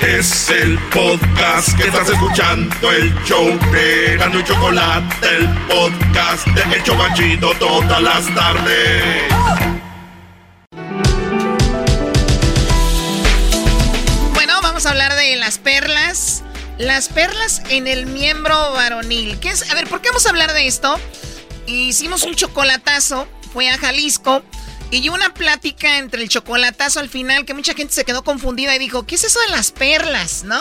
Es el podcast que estás escuchando, el show de y Chocolate, el podcast de El Chocachito todas las tardes. Bueno, vamos a hablar de las perlas. Las perlas en el miembro varonil. ¿Qué es? A ver, ¿por qué vamos a hablar de esto? Hicimos un chocolatazo, fue a Jalisco, y una plática entre el chocolatazo al final que mucha gente se quedó confundida y dijo, ¿qué es eso de las perlas, no?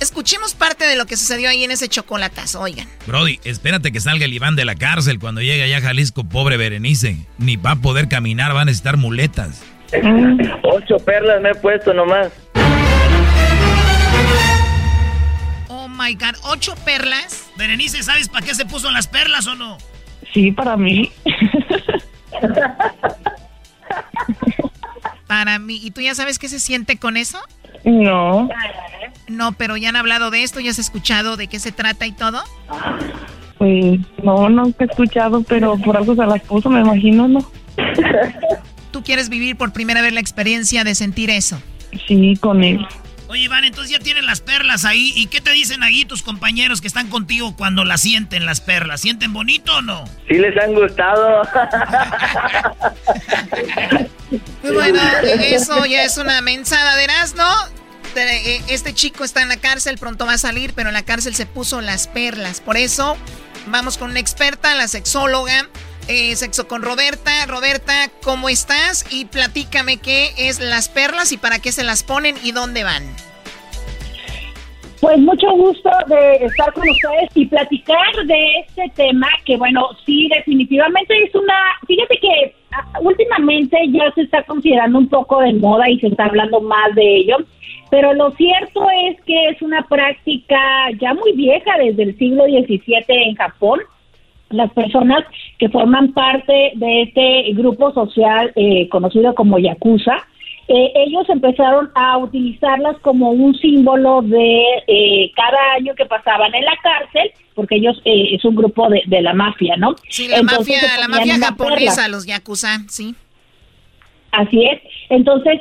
Escuchemos parte de lo que sucedió ahí en ese chocolatazo, oigan. Brody, espérate que salga el Iván de la cárcel cuando llegue allá a Jalisco, pobre Berenice. Ni va a poder caminar, va a necesitar muletas. Ocho perlas me he puesto nomás. Oh my god, ocho perlas. Berenice, ¿sabes para qué se puso las perlas o no? Sí, para mí. para mí. ¿Y tú ya sabes qué se siente con eso? No. No, pero ya han hablado de esto, ya has escuchado de qué se trata y todo. Pues no, no he escuchado, pero por algo se las puso, me imagino, ¿no? ¿Tú quieres vivir por primera vez la experiencia de sentir eso? Sí, con él. Oye, Iván, entonces ya tienen las perlas ahí. ¿Y qué te dicen ahí tus compañeros que están contigo cuando las sienten las perlas? ¿Sienten bonito o no? Sí les han gustado. bueno, eso ya es una mensada de ¿no? Eh, este chico está en la cárcel, pronto va a salir, pero en la cárcel se puso las perlas. Por eso vamos con una experta, la sexóloga. Eh, sexo con Roberta. Roberta, ¿cómo estás? Y platícame qué es las perlas y para qué se las ponen y dónde van. Pues mucho gusto de estar con ustedes y platicar de este tema que bueno, sí, definitivamente es una, fíjate que ah, últimamente ya se está considerando un poco de moda y se está hablando más de ello, pero lo cierto es que es una práctica ya muy vieja desde el siglo XVII en Japón las personas que forman parte de este grupo social eh, conocido como Yakuza, eh, ellos empezaron a utilizarlas como un símbolo de eh, cada año que pasaban en la cárcel, porque ellos es un grupo de, la mafia, ¿no? Sí, la mafia, la mafia japonesa, los Yakuza, sí. Así es. Entonces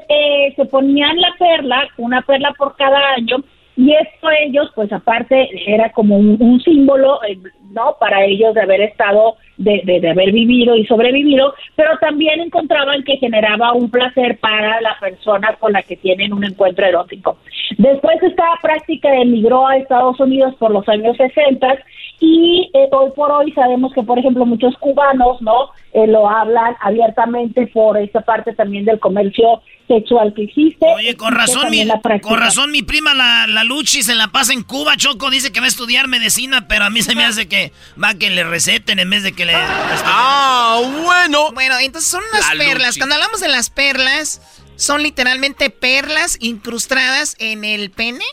se ponían la perla, una perla por cada año, y esto ellos, pues aparte, era como un, símbolo, eh, ¿no? Para ellos de haber estado, de, de, haber vivido y sobrevivido, pero también encontraban que generaba un placer para la persona con la que tienen un encuentro erótico. Después esta práctica emigró a Estados Unidos por los años 60 y eh, hoy por hoy sabemos que, por ejemplo, muchos cubanos, ¿no? Eh, lo hablan abiertamente por esta parte también del comercio sexual que existe. Oye, con razón, mi, con razón mi prima la, la Luchi se la pasa en Cuba, Choco, dice que va a estudiar medicina, pero a mí se me hace que va que le receten en vez de que le... Ah, bueno. Bueno, entonces son unas perlas. Cuando hablamos de las perlas, ¿son literalmente perlas incrustadas en el pene?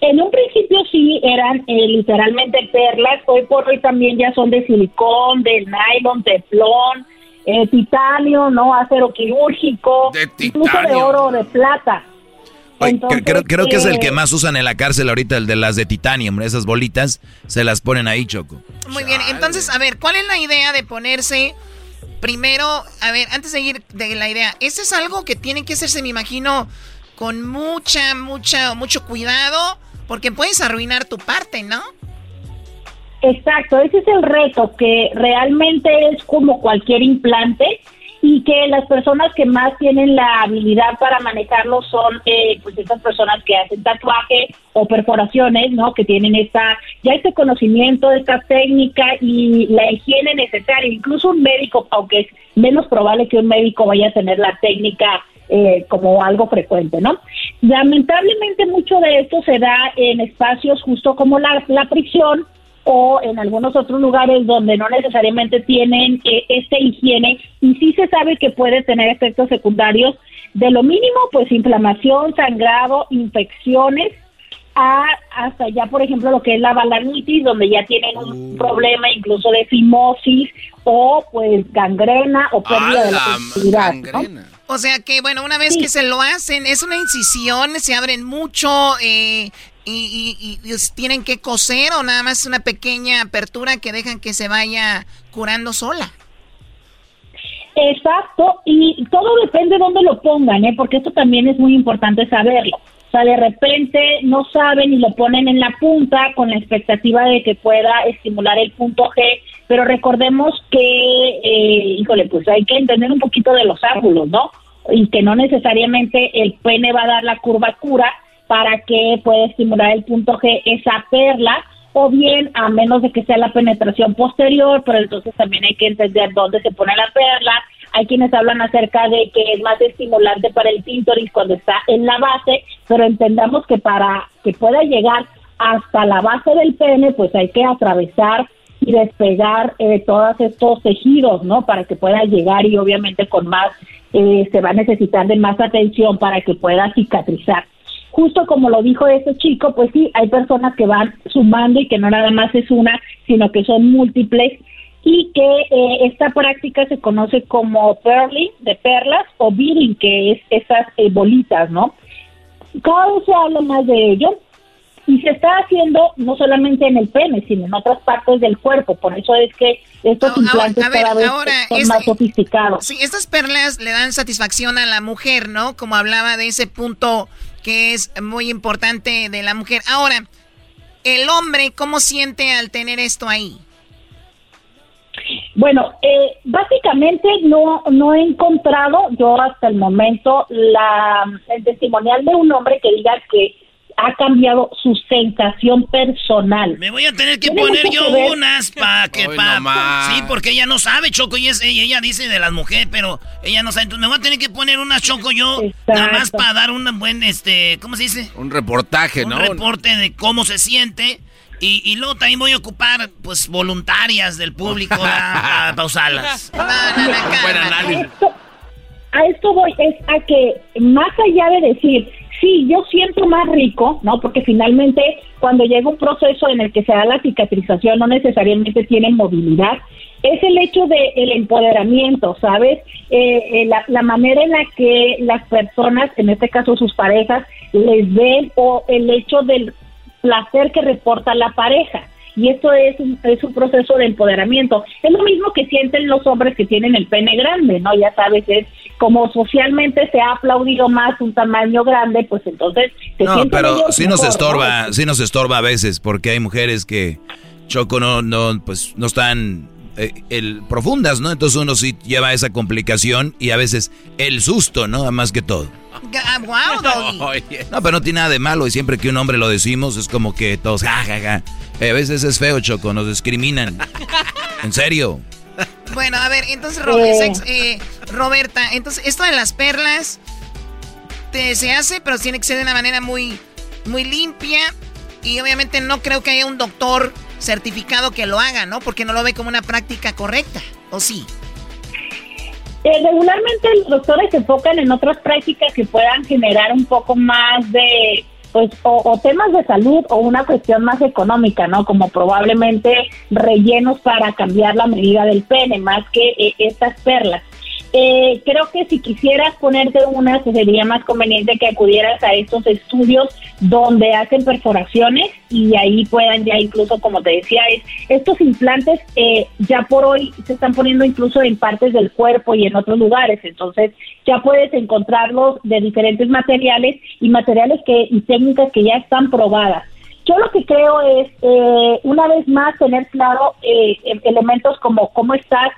En un principio sí eran eh, literalmente perlas, hoy por hoy también ya son de silicón, de nylon, teflón, eh, titanio, ¿no? Acero quirúrgico, incluso de oro o de plata. creo, creo que es el que eh, más usan en la cárcel ahorita, el de las de titanio, esas bolitas, se las ponen ahí, Choco. Muy bien, entonces, a ver, ¿cuál es la idea de ponerse primero, a ver, antes de ir de la idea, ¿este es algo que tiene que hacerse, me imagino, con mucha, mucha, mucho cuidado? Porque puedes arruinar tu parte, ¿no? Exacto, ese es el reto, que realmente es como cualquier implante y que las personas que más tienen la habilidad para manejarlo son eh, pues estas personas que hacen tatuaje o perforaciones, ¿no? Que tienen esta ya este conocimiento, esta técnica y la higiene necesaria. Incluso un médico, aunque es menos probable que un médico vaya a tener la técnica eh, como algo frecuente, ¿no? Lamentablemente mucho de esto se da en espacios justo como la, la prisión o en algunos otros lugares donde no necesariamente tienen eh, esta higiene y sí se sabe que puede tener efectos secundarios de lo mínimo, pues inflamación, sangrado, infecciones, a, hasta ya, por ejemplo, lo que es la balanitis, donde ya tienen un uh. problema incluso de fimosis o pues gangrena o pérdida de la sensibilidad. O sea que, bueno, una vez que se lo hacen, es una incisión, se abren mucho eh, y, tienen que coser o nada más una pequeña apertura que dejan que se vaya curando sola. Exacto, y todo depende de dónde lo pongan, ¿eh? porque esto también es muy importante saberlo. O sea, de repente no saben y lo ponen en la punta con la expectativa de que pueda estimular el punto G, pero recordemos que, eh, híjole, pues hay que entender un poquito de los ángulos, ¿no? Y que no necesariamente el pene va a dar la curvatura para que pueda estimular el punto G, esa perla, o bien a menos de que sea la penetración posterior, pero entonces también hay que entender dónde se pone la perla, hay quienes hablan acerca de que es más estimulante para el clítoris cuando está en la base, pero entendamos que para que pueda llegar hasta la base del pene, pues hay que atravesar y despegar eh, todos estos tejidos, ¿no? Para que pueda llegar y obviamente con más, eh, se va a necesitar de más atención para que pueda cicatrizar. Justo como lo dijo ese chico, pues sí, hay personas que van sumando y que no nada más es una, sino que son múltiples y que eh, esta práctica se conoce como pearling, de perlas, o beading, que es esas eh, bolitas, ¿no? Cada vez se habla más de ello y se está haciendo no solamente en el pene, sino en otras partes del cuerpo. Por eso es que estos implantes cada vez son más sofisticados. Sí, estas perlas le dan satisfacción a la mujer, ¿no? Como hablaba de ese punto que es muy importante de la mujer. Ahora, el hombre, ¿cómo siente al tener esto ahí? Bueno, eh, básicamente no, no he encontrado yo hasta el momento la, el testimonial de un hombre que diga que ha cambiado su sensación personal. Me voy a tener que poner yo unas para que pa, sí, porque ella no sabe Choco y es ella, ella dice de las mujeres, pero ella no sabe, entonces me voy a tener que poner unas Choco yo nada más para dar un buen este, ¿cómo se dice? Un reportaje, ¿no? Un reporte de cómo se siente y, y, luego también voy a ocupar, pues, voluntarias del público a, pausarlas. A esto voy, es a que más allá de decir, sí, yo siento más rico, ¿no? Porque finalmente cuando llega un proceso en el que se da la cicatrización no necesariamente tienen movilidad, es el hecho del el empoderamiento, ¿sabes? Eh, eh, la, manera en la que las personas, en este caso sus parejas, les ven o el hecho del placer que reporta la pareja. Y esto es un, es un proceso de empoderamiento. Es lo mismo que sienten los hombres que tienen el pene grande, ¿no? Ya sabes, es como socialmente se ha aplaudido más un tamaño grande, pues entonces... no, pero sí nos estorba, sí nos estorba a veces, porque hay mujeres que, Choco, no, no, pues no están eh, el, profundas, ¿no? Entonces uno sí lleva esa complicación y a veces el susto, ¿no? Más que todo. No, pero no tiene nada de malo y siempre que un hombre lo decimos es como que todos, jajaja. Eh, a veces es feo, Choco, nos discriminan. En serio. Bueno, a ver, entonces eh, Roberta, entonces esto de las perlas te, se hace, pero tiene que ser de una manera muy, muy limpia y obviamente no creo que haya un doctor certificado que lo haga, ¿no? Porque no lo ve como una práctica correcta, ¿o sí? Eh, regularmente los doctores se enfocan en otras prácticas que puedan generar un poco más de, pues, o, temas de salud o una cuestión más económica, ¿no? Como probablemente rellenos para cambiar la medida del pene, más que eh, estas perlas. Eh, creo que si quisieras ponerte una, sería más conveniente que acudieras a estos estudios donde hacen perforaciones y ahí puedan ya incluso, como te decía, estos implantes eh, ya por hoy se están poniendo incluso en partes del cuerpo y en otros lugares, entonces ya puedes encontrarlos de diferentes materiales y materiales que y técnicas que ya están probadas. Yo lo que creo es, eh, una vez más, tener claro eh, elementos como cómo estás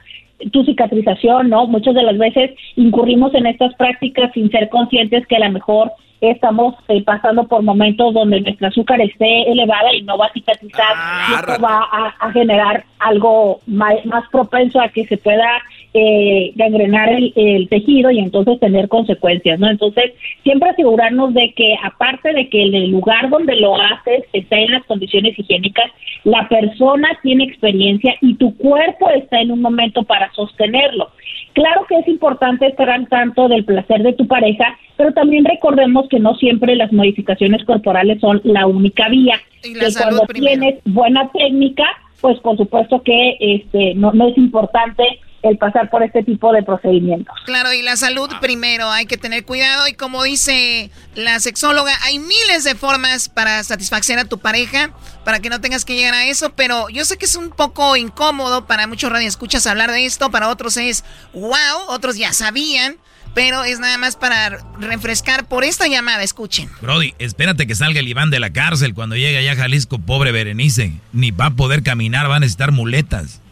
tu cicatrización, ¿no? Muchas de las veces incurrimos en estas prácticas sin ser conscientes que a lo mejor estamos eh, pasando por momentos donde nuestro azúcar esté elevada y no va a cicatrizar y esto va a, generar algo más, más, propenso a que se pueda eh, gangrenar el, tejido y entonces tener consecuencias, ¿no? Entonces, siempre asegurarnos de que aparte de que el lugar donde lo haces está en las condiciones higiénicas, la persona tiene experiencia y tu cuerpo está en un momento para sostenerlo. Claro que es importante estar al tanto del placer de tu pareja, pero también recordemos que no siempre las modificaciones corporales son la única vía. Y que cuando tienes buena técnica, pues por supuesto que este no, no es importante el pasar por este tipo de procedimientos. Claro, y la salud primero, hay que tener cuidado y como dice la sexóloga, hay miles de formas para satisfacer a tu pareja, para que no tengas que llegar a eso, pero yo sé que es un poco incómodo para muchos radioescuchas hablar de esto, para otros es wow, otros ya sabían. Pero es nada más para refrescar por esta llamada, escuchen. Brody, espérate que salga el Iván de la cárcel cuando llegue allá a Jalisco, pobre Berenice. Ni va a poder caminar, va a necesitar muletas.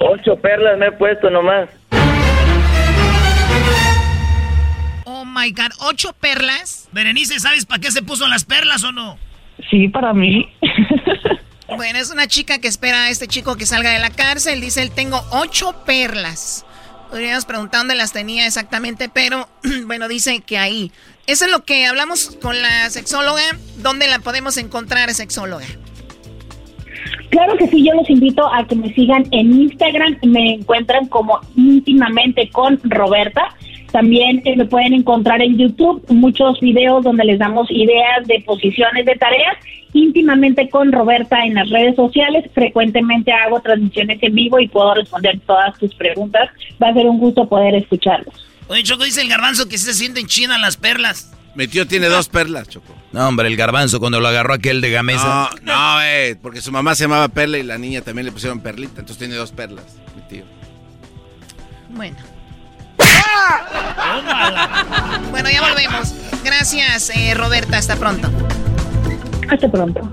Ocho perlas me he puesto nomás. Oh my god, ¿ocho perlas? Berenice, ¿sabes para qué se puso las perlas o no? Sí, para mí. bueno, es una chica que espera a este chico que salga de la cárcel. Dice él, tengo ocho perlas. Hubiéramos preguntado dónde las tenía exactamente, pero bueno, dice que ahí. Eso es lo que hablamos con la sexóloga. ¿Dónde la podemos encontrar, sexóloga? Claro que sí, yo los invito a que me sigan en Instagram, me encuentran como íntimamente con Roberta. También eh, me pueden encontrar en YouTube muchos videos donde les damos ideas de posiciones de tareas íntimamente con Roberta en las redes sociales. Frecuentemente hago transmisiones en vivo y puedo responder todas tus preguntas. Va a ser un gusto poder escucharlos. Oye, Choco, dice el garbanzo que se sienten chinas las perlas. Mi tío tiene dos perlas, Choco. No, hombre, el garbanzo cuando lo agarró aquel de Gamesa. No, no, eh, porque su mamá se llamaba Perla y la niña también le pusieron Perlita, entonces tiene dos perlas, mi tío. Bueno. bueno, ya volvemos. Gracias, eh, Roberta. Hasta pronto. Hasta pronto.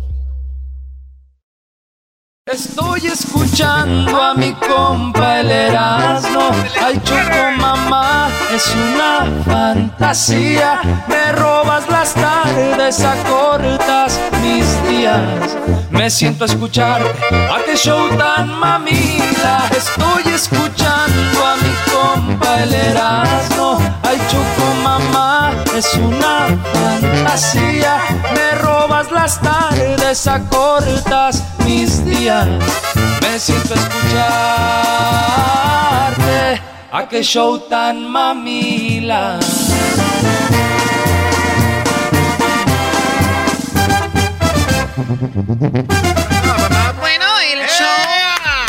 Estoy escuchando a mi compa el Erasmo. Ay, choco mamá, es una fantasía. Me robas las tardes, acortas mis días. Me siento a escuchar a qué show tan mamila. Estoy escuchando a mi compa el Erasmo. Ay, choco mamá, es una fantasía. Me robas las tardes, acortas mis días. Me siento a escucharte. A qué show tan mamila. Bueno, el show.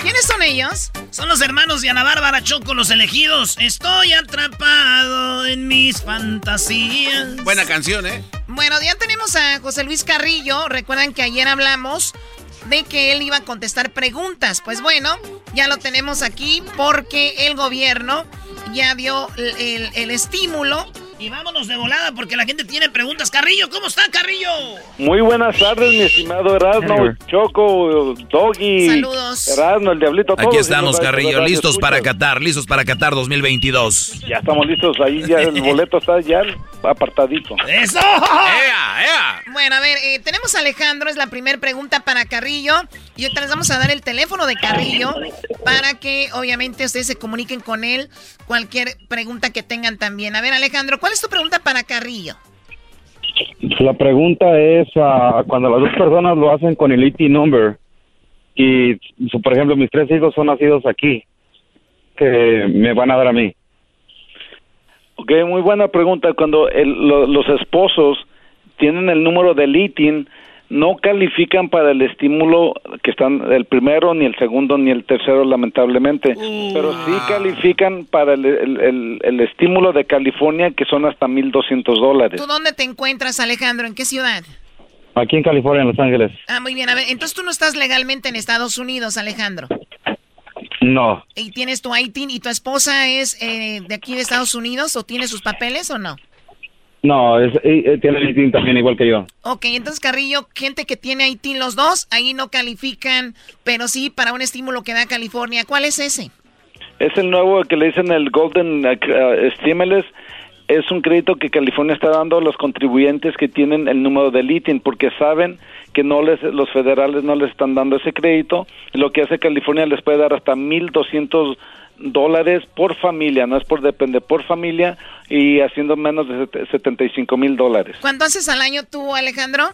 ¿Quiénes son ellos? Son los hermanos de Ana Bárbara Choco, los elegidos. Estoy atrapado en mis fantasías. Buena canción, ¿eh? Bueno, ya tenemos a José Luis Carrillo. Recuerdan que ayer hablamos de que él iba a contestar preguntas. Pues bueno, ya lo tenemos aquí porque el gobierno ya dio el, el- el estímulo. Y vámonos de volada porque la gente tiene preguntas. Carrillo, ¿cómo está Carrillo? Muy buenas tardes, mi estimado Erasmo, Choco, Doggy. Saludos. Erasmo, el Diablito, Aquí todos. estamos, Y los Carrillo, listos para. Qatar, listos para Qatar 2022. Ya estamos listos, ahí ya el boleto está ya apartadito. ¡Eso! Bueno, a ver, eh, tenemos a Alejandro, es la primera pregunta para Carrillo. Y ahorita les vamos a dar el teléfono de Carrillo para que obviamente ustedes se comuniquen con él cualquier pregunta que tengan también. A ver, Alejandro, ¿cuál es tu pregunta para Carrillo? La pregunta es, ah, cuando las dos personas lo hacen con el IT number, y so, por ejemplo mis tres hijos son nacidos aquí, que me van a dar a mí. Ok, muy buena pregunta. Cuando el- lo- los esposos tienen el número del ITIN, no califican para el estímulo que están el primero, ni el segundo, ni el tercero, lamentablemente. Pero sí califican para el, el- el- el estímulo de California, que son hasta 1.200 dólares. ¿Tú dónde te encuentras, Alejandro? ¿En qué ciudad? Aquí en California, en Los Ángeles. Ah, muy bien. A ver, entonces tú no estás legalmente en Estados Unidos, Alejandro. No, ¿Y tienes tu ITIN y tu esposa es eh, de aquí de Estados Unidos o tiene sus papeles o no? No, es, eh, tiene el ITIN también igual que yo. Ok, entonces Carrillo, gente que tiene ITIN los dos, ahí no califican, pero sí para un estímulo que da California. ¿Cuál es ese? Es el nuevo que le dicen el Golden uh, uh, Stimulus. Es un crédito que California está dando a los contribuyentes que tienen el número del ITIN porque saben que no les los federales no les están dando ese crédito. Lo que hace California les puede dar hasta 1.200 dólares por familia, no es por depende, por familia y haciendo menos de set- 75 mil dólares. ¿Cuánto haces al año tú, Alejandro?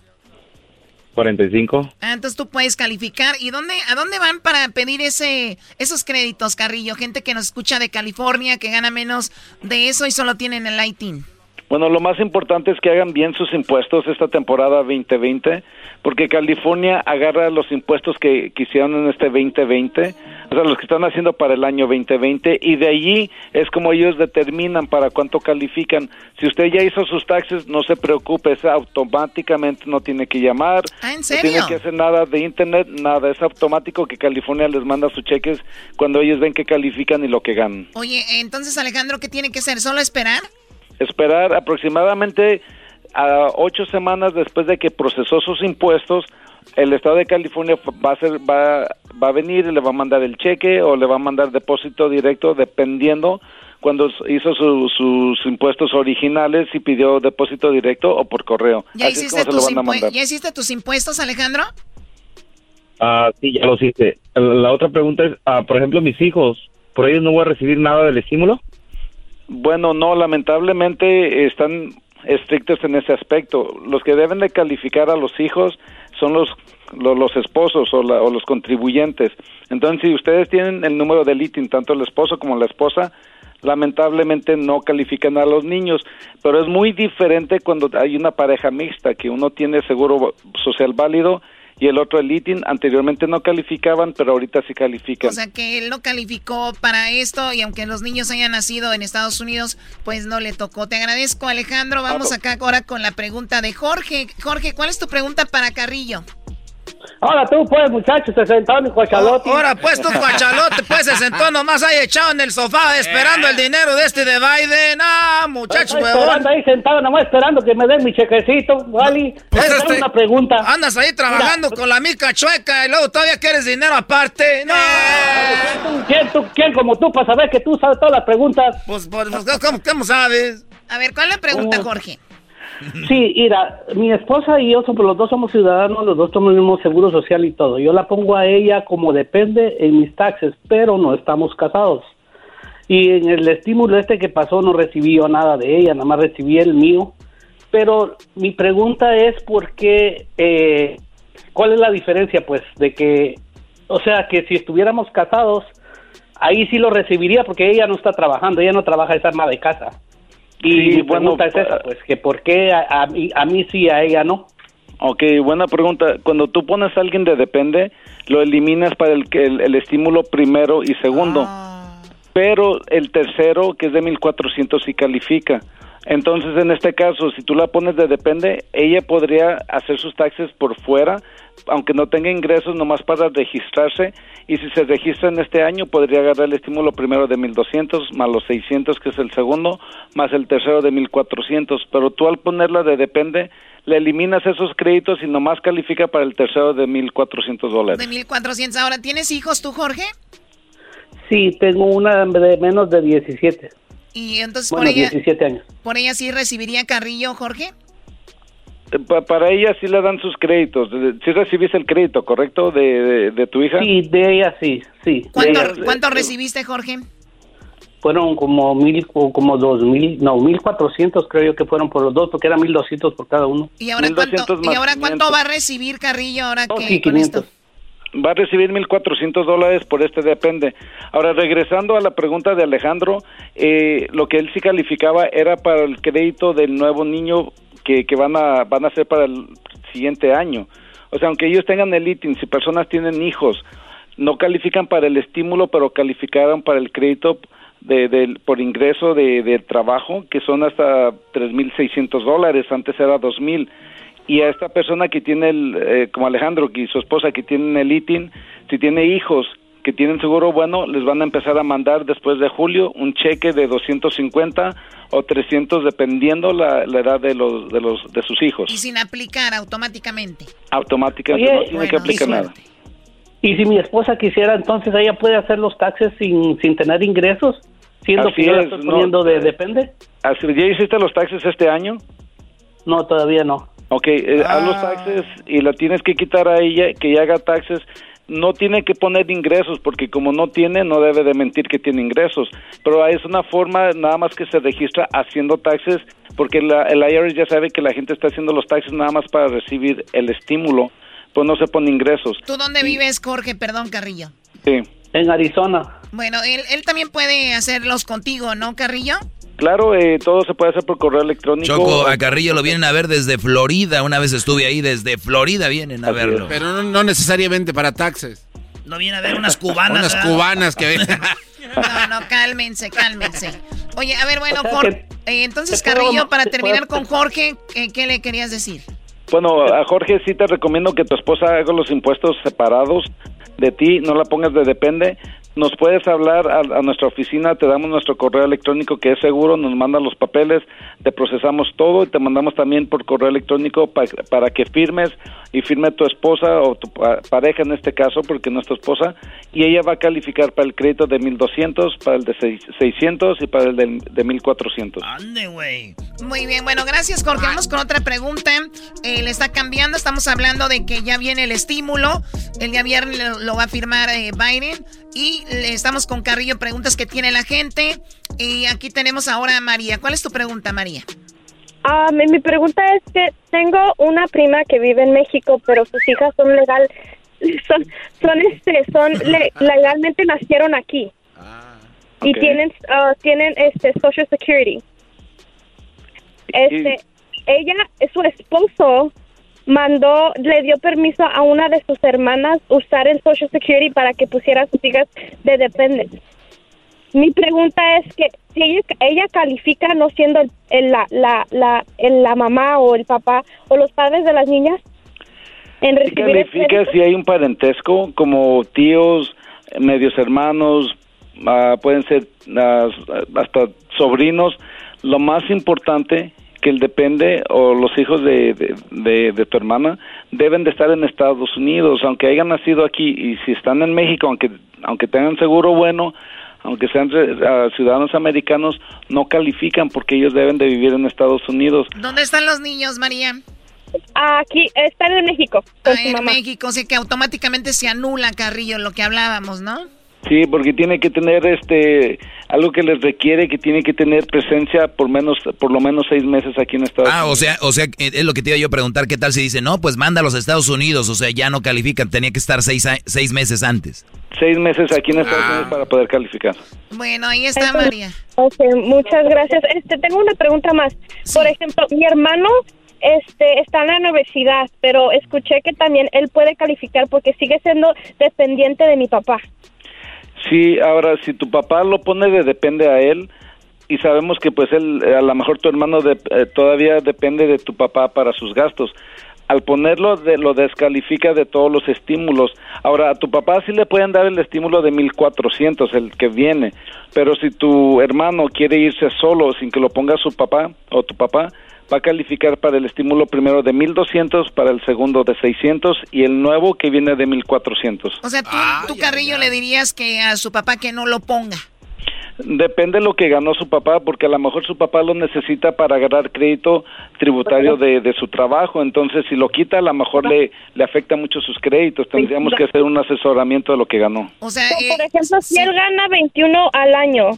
45. Ah, entonces tú puedes calificar. ¿Y dónde, a dónde van para pedir ese, esos créditos, Carrillo? Gente que nos escucha de California, que gana menos de eso y solo tienen el ITIN. Bueno, lo más importante es que hagan bien sus impuestos esta temporada 2020 porque California agarra los impuestos que, que hicieron en este 2020, o sea, los que están haciendo para el año 2020, y de allí es como ellos determinan para cuánto califican. Si usted ya hizo sus taxes, no se preocupe, es automáticamente, no tiene que llamar, ¿Ah, en no serio? tiene que hacer nada de internet, nada, es automático que California les manda sus cheques cuando ellos ven que califican y lo que ganan. Oye, entonces Alejandro, ¿qué tiene que hacer? ¿Solo esperar? esperar aproximadamente a ocho semanas después de que procesó sus impuestos, el estado de California va a ser, va, va a venir y le va a mandar el cheque o le va a mandar depósito directo dependiendo cuando hizo su- sus impuestos originales y pidió depósito directo o por correo. ¿Ya Así es hiciste, como se lo tus van a impue- mandar. ¿Ya hiciste tus impuestos, Alejandro? Ah, sí, ya los hice. La otra pregunta es, ah, por ejemplo, mis hijos, ¿por ellos no voy a recibir nada del estímulo? Bueno, no, lamentablemente están estrictos en ese aspecto. Los que deben de calificar a los hijos son los lo- los, esposos o, la- o los contribuyentes. Entonces, si ustedes tienen el número del ITIN, tanto el esposo como la esposa, lamentablemente no califican a los niños. Pero es muy diferente cuando hay una pareja mixta, que uno tiene seguro social válido y el otro el ITIN. Anteriormente no calificaban, pero ahorita sí califican. O sea que él no calificó para esto y aunque los niños hayan nacido en Estados Unidos, pues no le tocó. Te agradezco, Alejandro. Vamos acá ahora con la pregunta de Jorge. Jorge, ¿cuál es tu pregunta para Carrillo? Ahora tú, pues, muchacho, se sentó mi cuachalote. Ahora pues tú, cuachalote, pues se sentó nomás ahí echado en el sofá esperando el dinero de este de Biden. Ah, muchacho, Estoy esperando ahí sentado, nomás esperando que me den mi chequecito, ¿vale? Pues Esa es este- una pregunta. Andas ahí trabajando con la mica chueca y luego todavía quieres dinero aparte. No. ¿Quién, tú, ¿Quién como tú para saber que tú sabes todas las preguntas? Pues, pues, pues, ¿cómo, cómo sabes? A ver, ¿cuál es la pregunta, Oh. Jorge? Sí, mira, mi esposa y yo somos los dos somos ciudadanos, los dos tenemos seguro social y todo. Yo la pongo a ella como depende en mis taxes, pero no estamos casados. Y en el estímulo este que pasó no recibí yo nada de ella, nada más recibí el mío. Pero mi pregunta es por qué, eh, ¿cuál es la diferencia pues de que, o sea, que si estuviéramos casados, ahí sí lo recibiría porque ella no está trabajando, ella no trabaja, es ama de casa. Y Sí, mi bueno, pregunta es esa, pues, que por qué a, a mí, a mí sí, a ella no. Ok, buena pregunta. Cuando tú pones a alguien de depende, lo eliminas para el, que- el, el estímulo primero y segundo. Pero el tercero, que es de 1400, sí califica. Entonces, en este caso, si tú la pones de depende, ella podría hacer sus taxes por fuera, aunque no tenga ingresos, nomás para registrarse. Y si se registra en este año, podría agarrar el estímulo primero de 1200, más los 600, que es el segundo, más el tercero de 1400. Pero tú al ponerla de depende, le eliminas esos créditos y nomás califica para el tercero de 1400 dólares. De 1400. Ahora, ¿tienes hijos tú, Jorge? Sí, tengo una de menos de 17. Y entonces Bueno, por ella, 17 años. por ella sí recibiría Carrillo, Jorge. Eh, pa- para ella sí le dan sus créditos. Si recibiste el crédito, ¿correcto? De, de, de tu hija. Sí, de ella sí, sí. ¿Cuánto, ella. cuánto recibiste, Jorge? Fueron como mil, o como dos mil, no, mil cuatrocientos creo yo que fueron por los dos, porque eran mil doscientos por cada uno. ¿Y ahora, cuánto, ¿y ahora cuánto va a recibir Carrillo ahora que sí, con esto? Va a recibir 1.400 dólares por este depende. Ahora, regresando a la pregunta de Alejandro, eh, lo que él sí calificaba era para el crédito del nuevo niño que, que van, a, van a hacer para el siguiente año. O sea, aunque ellos tengan el ITIN, si personas tienen hijos, no califican para el estímulo, pero calificaron para el crédito de, del- por ingreso de, de trabajo, que son hasta 3.600 dólares, antes era 2.000 y a esta persona que tiene el, eh, como Alejandro y su esposa que tienen el ITIN, si tiene hijos que tienen seguro bueno, les van a empezar a mandar después de julio un cheque de 250 o 300 dependiendo la, la edad de los, de los de sus hijos. Y sin aplicar automáticamente. Automáticamente Oye, no tiene que aplicar nada. Y si mi esposa quisiera, entonces ella puede hacer los taxes sin, sin tener ingresos, siendo Así que yo es, estoy no. poniendo de depende. Así, ¿Ya hiciste los taxes este año? No, todavía no. Ok, eh, haz los taxes y la tienes que quitar a ella, que ella haga taxes. No tiene que poner ingresos porque como no tiene, no debe de mentir que tiene ingresos. Pero es una forma nada más que se registra haciendo taxes porque la, el IRS ya sabe que la gente está haciendo los taxes nada más para recibir el estímulo, pues no se pone ingresos. ¿Tú dónde vives, Jorge? Perdón, Carrillo. Sí. En Arizona. Bueno, él, él también puede hacerlos contigo, ¿no, Carrillo? Claro, eh, todo se puede hacer por correo electrónico. Choco, a Carrillo lo vienen a ver desde Florida. Una vez estuve ahí, desde Florida vienen a verlo. Pero no, necesariamente para taxes. No viene a ver unas cubanas. unas cubanas que ven. no, no, cálmense, cálmense. Oye, a ver, bueno, Jorge, eh, entonces Carrillo, para terminar con Jorge, eh, ¿qué le querías decir? Bueno, a Jorge sí te recomiendo que tu esposa haga los impuestos separados de ti, no la pongas de depende nos puedes hablar a, nuestra oficina, te damos nuestro correo electrónico que es seguro, nos mandan los papeles, te procesamos todo y te mandamos también por correo electrónico para que firmes y firme tu esposa o tu pareja en este caso, porque no es tu esposa, y ella va a calificar para el crédito de 1200, para el de 600 y para el de, de 1400. Ande, güey. Muy bien, bueno, gracias Jorge. Vamos con otra pregunta. Eh, le está cambiando, estamos hablando de que ya viene el estímulo. El día viernes lo, va a firmar eh, Biden. Y estamos con Carrillo, preguntas que tiene la gente. Y aquí tenemos ahora a María. ¿Cuál es tu pregunta, María? Ah, mi, pregunta es que tengo una prima que vive en México, pero sus hijas son legal, son, son este, son legalmente nacieron aquí ah, y tienen, uh, tienen este Social Security. Este, ella, su esposo mandó, le dio permiso a una de sus hermanas usar el Social Security para que pusiera a sus hijas de dependencia. Mi pregunta es que si ella, califica no siendo el, la, la, la, la mamá o el papá o los padres de las niñas en recibir califica si hay un parentesco como tíos, medios hermanos, ah, pueden ser hasta sobrinos. Lo más importante que el depende o los hijos de, de, tu hermana deben de estar en Estados Unidos, aunque hayan nacido aquí y si están en México, aunque aunque tengan seguro bueno, aunque sean uh, ciudadanos americanos, no califican porque ellos deben de vivir en Estados Unidos. ¿Dónde están los niños, María? Aquí, están en México. ah, en México, o sea que automáticamente se anula, Carrillo, lo que hablábamos, ¿no? Sí, porque tiene que tener este algo que les requiere que tiene que tener presencia por menos por lo menos seis meses aquí en Estados Unidos. Ah, o sea, o sea, es lo que te iba yo a preguntar, ¿qué tal si dice no? Pues manda a los Estados Unidos, o sea, ya no califican, tenía que estar seis, seis meses antes. Seis meses aquí en Estados Unidos ah. para poder calificar. Bueno, ahí está María. Ok, muchas gracias. Este, tengo una pregunta más. Por ejemplo, mi hermano este está en la universidad, pero escuché que también él puede calificar porque sigue siendo dependiente de mi papá. Sí, ahora si tu papá lo pone de depende a él y sabemos que pues él, a lo mejor tu hermano eh, todavía depende de tu papá para sus gastos. Al ponerlo de, lo descalifica de todos los estímulos. Ahora a tu papá sí le pueden dar el estímulo de 1400, el que viene, pero si tu hermano quiere irse solo sin que lo ponga su papá o tu papá, va a calificar para el estímulo primero de 1200, para el segundo de 600 y el nuevo que viene de 1400. O sea, tú, Carrillo le dirías que a su papá que no lo ponga. Depende de lo que ganó su papá, porque a lo mejor su papá lo necesita para agarrar crédito tributario de, de su trabajo. Entonces, si lo quita, a lo mejor le, le afecta mucho sus créditos. Tendríamos que hacer un asesoramiento de lo que ganó. O sea, por eh, ejemplo, si él gana 21 al año,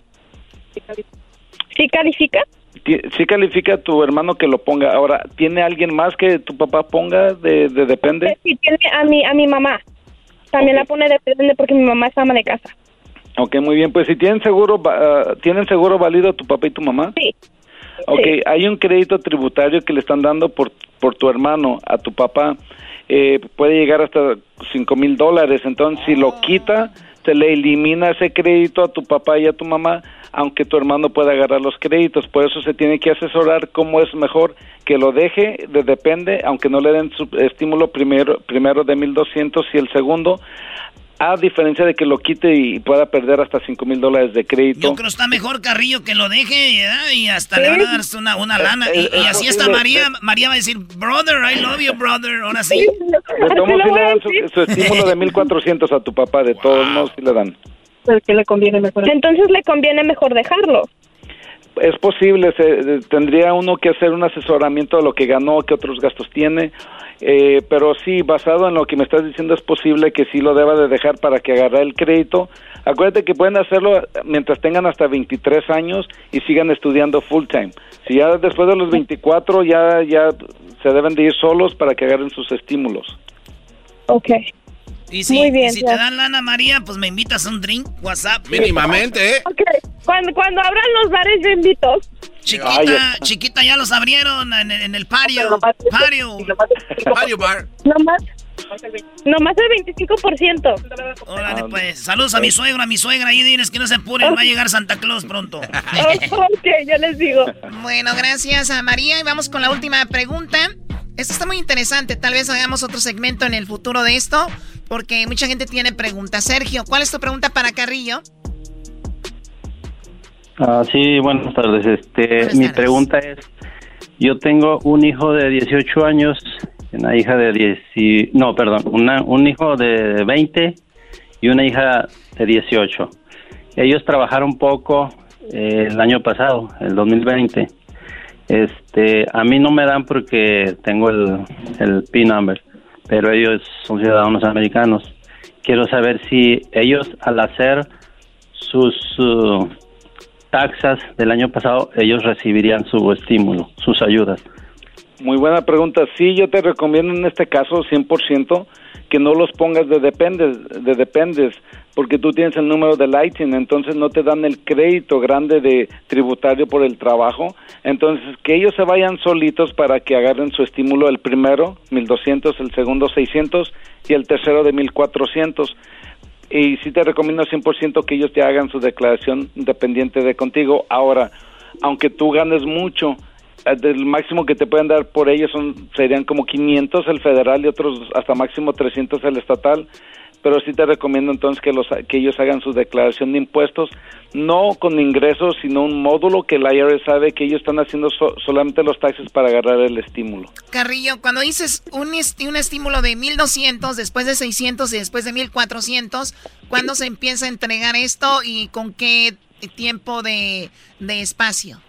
¿sí califica? Sí califica tu hermano que lo ponga. Ahora, ¿tiene alguien más que tu papá ponga de, depende? Sí, tiene a mi, a mi mamá. También la pone de depende porque mi mamá es ama de casa. Ok, muy bien. Pues si tienen seguro, ah, ¿tienen seguro válido tu papá y tu mamá? Sí. Ok, hay un crédito tributario que le están dando por, por tu hermano a tu papá. Eh, puede llegar hasta cinco mil dólares. Entonces, si lo quita, se le elimina ese crédito a tu papá y a tu mamá aunque tu hermano pueda agarrar los créditos. Por eso se tiene que asesorar cómo es mejor que lo deje, de, depende, aunque no le den su estímulo primero, primero de 1.200 y el segundo, a diferencia de que lo quite y pueda perder hasta cinco mil dólares de crédito. Yo creo que está mejor Carrillo que lo deje y hasta le van a dar una, una lana. Y, así está María. María va a decir, brother, I love you, brother. Ahora sí. De todos modos, le dan su, estímulo de 1.400 a tu papá. De todos modos, sí le dan que le conviene mejor. Entonces le conviene mejor dejarlo. Es posible, se, tendría uno que hacer un asesoramiento de lo que ganó, qué otros gastos tiene, eh, pero sí, basado en lo que me estás diciendo, es posible que sí lo deba de dejar para que agarre el crédito. Acuérdate que pueden hacerlo mientras tengan hasta 23 años y sigan estudiando full time. Si ya después de los 24 ya, ya se deben de ir solos para que agarren sus estímulos. Ok. Y si, Muy bien, si te dan lana, María, pues me invitas a un drink, WhatsApp. Mínimamente, ¿eh? Ok, cuando, cuando abran los bares yo invito. Chiquita, chiquita, ya los abrieron en, en el pario. Pario. Pario bar. Nomás, nomás el 25%. Órale, pues. Saludos a mi suegra, a mi suegra. Ahí diles que no se apuren, va a llegar Santa Claus pronto. ok, ya les digo. Bueno, gracias a María. Y vamos con la última pregunta. Esto está muy interesante. Tal vez hagamos otro segmento en el futuro de esto, porque mucha gente tiene preguntas. Sergio, ¿cuál es tu pregunta para Carrillo? Ah, sí, buenas tardes. Este, mi pregunta es, yo tengo un hijo de 18 años, una hija de 10, no, perdón, una, un hijo de 20 y una hija de 18. Ellos trabajaron poco eh, el año pasado, el 2020. Este, a mí no me dan porque tengo el, el PIN number, pero ellos son ciudadanos americanos. Quiero saber si ellos al hacer sus uh, taxas del año pasado, ellos recibirían su estímulo, sus ayudas. Muy buena pregunta. Sí, yo te recomiendo en este caso 100% que no los pongas de dependes, de dependes, porque tú tienes el número de Lighting, entonces no te dan el crédito grande de tributario por el trabajo. Entonces, que ellos se vayan solitos para que agarren su estímulo el primero, 1200, el segundo 600 y el tercero de 1400 y sí te recomiendo 100% que ellos te hagan su declaración independiente de contigo. Ahora, aunque tú ganes mucho, eh, el máximo que te pueden dar por ellos son, serían como 500 el federal y otros hasta máximo 300 el estatal pero sí te recomiendo entonces que, los, que ellos hagan su declaración de impuestos, no con ingresos, sino un módulo que el IRS sabe que ellos están haciendo solamente los taxes para agarrar el estímulo. Carrillo, cuando dices un, un estímulo de 1.200, después de 600 y después de 1.400, ¿cuándo se empieza a entregar esto y con qué tiempo de, espacio?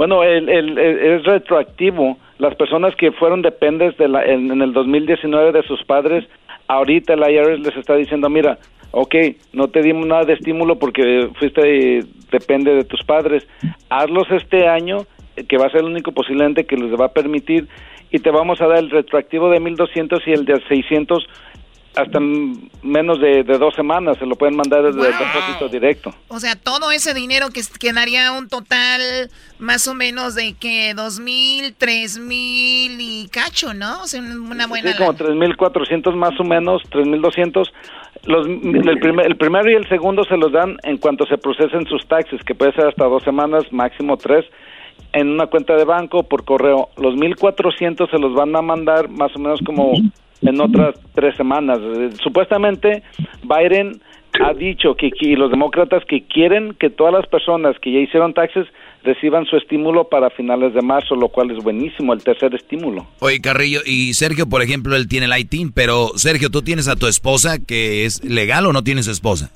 Bueno, el, el, es retroactivo. Las personas que fueron dependes de la, en el 2019 de sus padres ahorita el IRS les está diciendo, mira, ok, no te dimos nada de estímulo porque fuiste, depende de tus padres, hazlos este año, que va a ser el único posiblemente que les va a permitir, y te vamos a dar el retroactivo de 1200 y el de 600 hasta menos de, dos semanas se lo pueden mandar desde el depósito directo. O sea, todo ese dinero que quedaría un total más o menos de que dos mil, tres mil y cacho, ¿no? O sea, una buena. Sí, como tres mil cuatrocientos más o menos, tres mil doscientos. Los, el, primer, el primero y el segundo se los dan en cuanto se procesen sus taxes, que puede ser hasta dos semanas, máximo tres, en una cuenta de banco por correo. Los mil cuatrocientos se los van a mandar más o menos como en otras tres semanas. Eh, supuestamente Biden ha dicho que, los demócratas que quieren que todas las personas que ya hicieron taxes reciban su estímulo para finales de marzo, lo cual es buenísimo, el tercer estímulo. Oye, Carrillo, y Sergio, por ejemplo, él tiene el ITIN, pero Sergio, ¿tú tienes a tu esposa que es legal o no tienes esposa?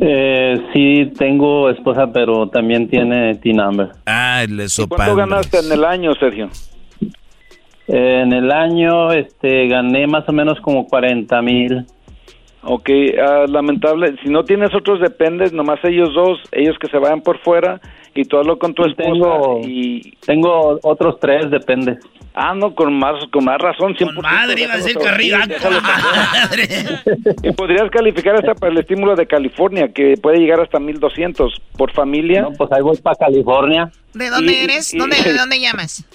Eh, sí, tengo esposa, pero también tiene TIN number. Ah, el ¿Cuánto ganaste en el año, Sergio? En el año este, gané más o menos como 40 mil. Ok, uh, lamentable. Si no tienes otros dependes, nomás ellos dos, ellos que se vayan por fuera y tú hazlo con tu esposa tengo, y... Tengo otros tres dependes. Ah, no, con más, con más razón. 100%, con madre, iba a decir Carrillo. madre. y podrías calificar hasta para el estímulo de California, que puede llegar hasta 1200 por familia. No, pues ahí voy para California. ¿De dónde eres? ¿Dónde, ¿De dónde llamas?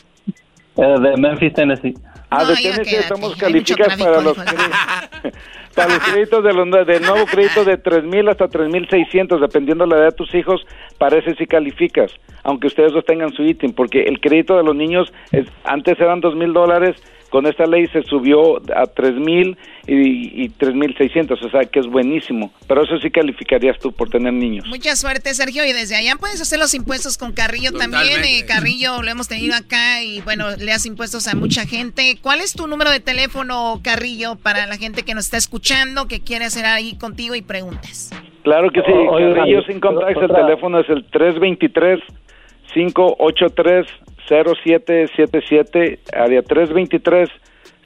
Eh, de Memphis, Tennessee. Ah, de Tennessee estamos calificados para los, para los créditos de los, del nuevo crédito de 3.000 hasta 3.600, dependiendo de la edad de tus hijos, parece si calificas, aunque ustedes no tengan su ítem, porque el crédito de los niños es, antes eran 2.000 dólares, con esta ley se subió a 3.000 y, y 3.600, o sea que es buenísimo. Pero eso sí calificarías tú por tener niños. Mucha suerte, Sergio. Y desde allá puedes hacer los impuestos con Carrillo también. Eh, Carrillo lo hemos tenido acá y bueno, le das impuestos a mucha gente. ¿Cuál es tu número de teléfono, Carrillo, para la gente que nos está escuchando, que quiere hacer ahí contigo y preguntas? Claro que sí. Carrillo sin contacto, el teléfono es el 323 583 0777, área 323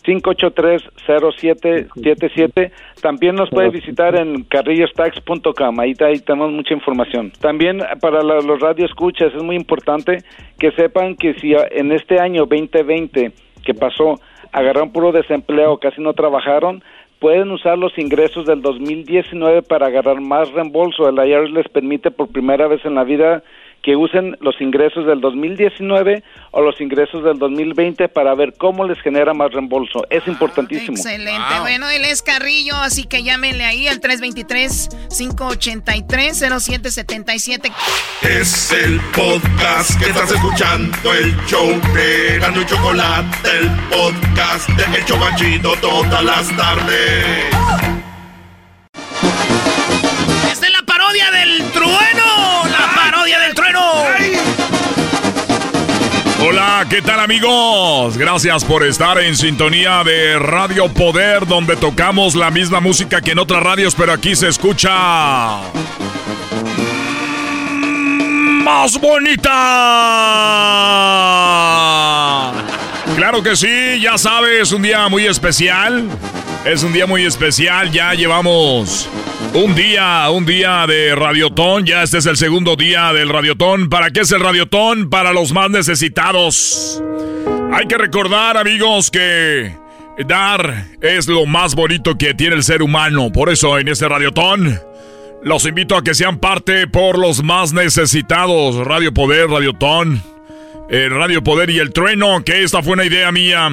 583-0777. También nos puede visitar en carrillostax.com. Ahí, ahí tenemos mucha información. También para los radioescuchas es muy importante que sepan que si en este año 2020 que pasó agarraron puro desempleo, casi no trabajaron, pueden usar los ingresos del 2019 para agarrar más reembolso. El IRS les permite por primera vez en la vida que usen los ingresos del 2019 o los ingresos del 2020 para ver cómo les genera más reembolso. Es importantísimo. Excelente. Bueno, él es Carrillo, así que llámenle ahí al 323-583-0777. Es el podcast que estás escuchando, el show de Gano y Chocolate, el podcast de El Chocachito todas las tardes. Esta Hola, ¿qué tal amigos? Gracias por estar en sintonía de Radio Poder, donde tocamos la misma música que en otras radios, pero aquí se escucha más bonita. Claro que sí, ya sabes, un día muy especial. Es un día muy especial, ya llevamos un día, un día de Radiotón, ya este es el segundo día del Radiotón. ¿Para qué es el Radiotón? Para los más necesitados. Hay que recordar, amigos, que dar es lo más bonito que tiene el ser humano. Por eso en este Radiotón los invito a que sean parte por los más necesitados. Radio Poder, Radiotón, el Radio Poder y el Trueno, que esta fue una idea mía.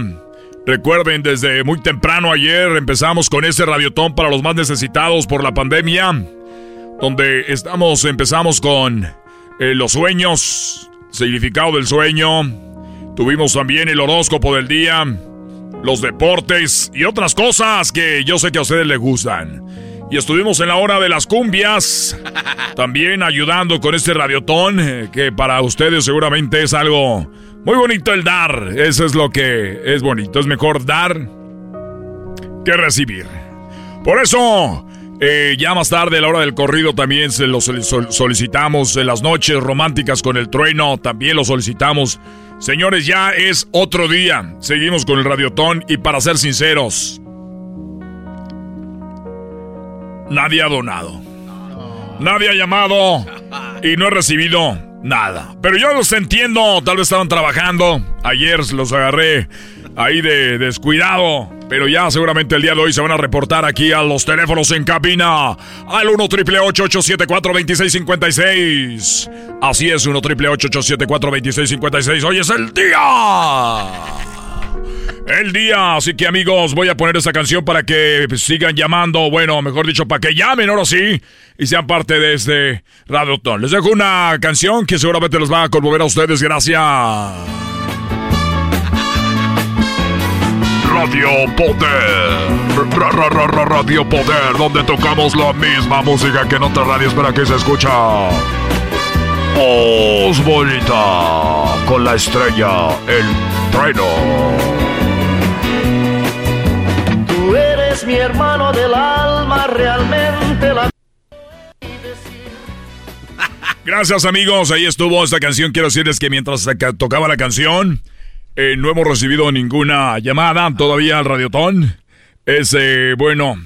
Recuerden, desde muy temprano ayer empezamos con ese radiotón para los más necesitados por la pandemia, donde estamos, empezamos con eh, los sueños, significado del sueño, tuvimos también el horóscopo del día, los deportes y otras cosas que yo sé que a ustedes les gustan. Y estuvimos en la hora de las cumbias, también ayudando con este radiotón, eh, que para ustedes seguramente es algo muy bonito el dar. Eso es lo que es bonito. Es mejor dar que recibir. Por eso, eh, ya más tarde, a la hora del corrido, también se lo solicitamos. En las noches románticas con el trueno, también lo solicitamos. Señores, ya es otro día. Seguimos con el radiotón y para ser sinceros, nadie ha donado. Nadie ha llamado y no he recibido nada. Pero yo los entiendo, tal vez estaban trabajando. Ayer los agarré ahí de descuidado. Pero ya seguramente el día de hoy se van a reportar aquí a los teléfonos en cabina. Al 1 triple 874 2656 Así es, 1 triple 874 2656 Hoy es el día el día. Así que amigos, voy a poner esa canción para que sigan llamando. Bueno, mejor dicho, para que llamen ahora sí y sean parte de este Radio Ton. Les dejo una canción que seguramente los va a conmover a ustedes. Gracias. Radio Poder. Radio Poder, donde tocamos la misma música que en otras radios para que se escucha. Voz bonita con la estrella, el mi hermano del alma, realmente la... Gracias amigos, ahí estuvo esta canción. Quiero decirles que mientras tocaba la canción, eh, no hemos recibido ninguna llamada todavía al Radiotón. Es, eh, bueno,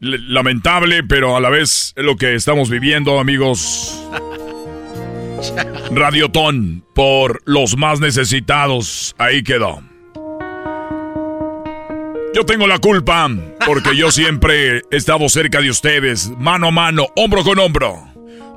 lamentable, pero a la vez es lo que estamos viviendo, amigos. Radiotón, por los más necesitados. Ahí quedó. Yo tengo la culpa porque yo siempre he estado cerca de ustedes, mano a mano, hombro con hombro.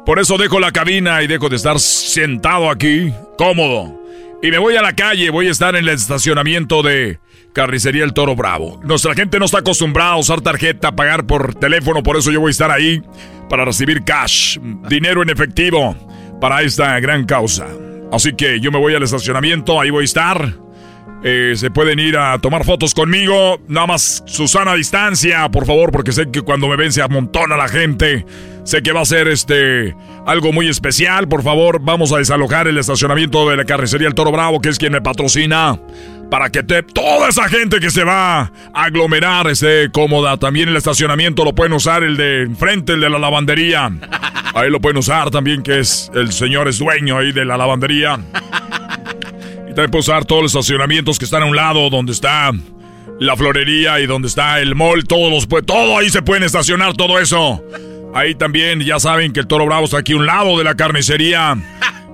Por eso dejo la cabina y dejo de estar sentado aquí, cómodo. Y me voy a la calle, voy a estar en el estacionamiento de Carnicería El Toro Bravo. Nuestra gente no está acostumbrada a usar tarjeta, pagar por teléfono, por eso yo voy a estar ahí para recibir cash, dinero en efectivo, para esta gran causa. Así que yo me voy al estacionamiento, ahí voy a estar. Eh, se pueden ir a tomar fotos conmigo. Nada más Susana distancia, por favor, porque sé que cuando me ven se amontona la gente. Sé que va a ser este algo muy especial. Por favor, vamos a desalojar el estacionamiento de la carnicería El Toro Bravo, que es quien me patrocina. Para que toda esa gente que se va a aglomerar esté cómoda. También el estacionamiento lo pueden usar el de enfrente, el de la lavandería. Ahí lo pueden usar también, que es el señor es dueño ahí de la lavandería. También puedo usar todos los estacionamientos que están a un lado, donde está la florería y donde está el mall, todos los, todo ahí se pueden estacionar, todo eso. Ahí también ya saben que el Toro Bravo está aquí a un lado de la carnicería,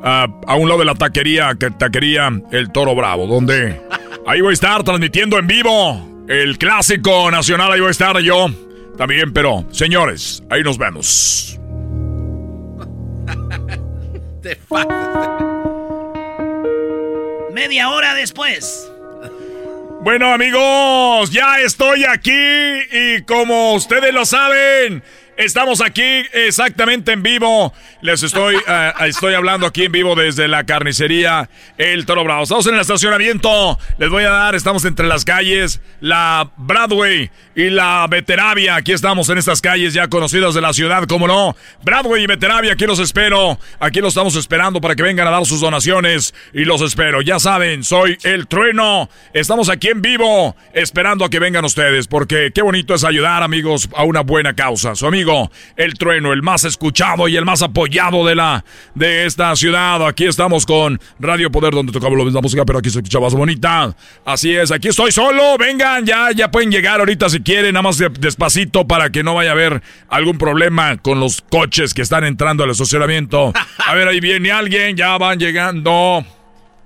a un lado de la taquería, que taquería El Toro Bravo, donde ahí voy a estar transmitiendo en vivo el clásico nacional, ahí voy a estar yo también, pero señores, ahí nos vemos. Media hora después. Bueno amigos, ya estoy aquí y como ustedes lo saben, Estamos aquí exactamente en vivo. Les estoy, eh, estoy hablando aquí en vivo desde la carnicería El Toro Bravo. Estamos en el estacionamiento. Les voy a dar, estamos entre las calles, la Broadway y la Veteravia. Aquí estamos en estas calles ya conocidas de la ciudad, como no. Broadway y Veteravia, aquí los espero. Aquí los estamos esperando para que vengan a dar sus donaciones y los espero. Ya saben, soy El Trueno. Estamos aquí en vivo esperando a que vengan ustedes porque qué bonito es ayudar, amigos, a una buena causa. Su amigo el Trueno, el más escuchado y el más apoyado de la de esta ciudad. Aquí estamos con Radio Poder, donde tocamos la misma música, pero aquí se escucha más bonita. Así es, aquí estoy solo. Vengan, ya, ya pueden llegar ahorita si quieren, nada más despacito para que no vaya a haber algún problema con los coches que están entrando al estacionamiento. A ver, ahí viene alguien, ya van llegando.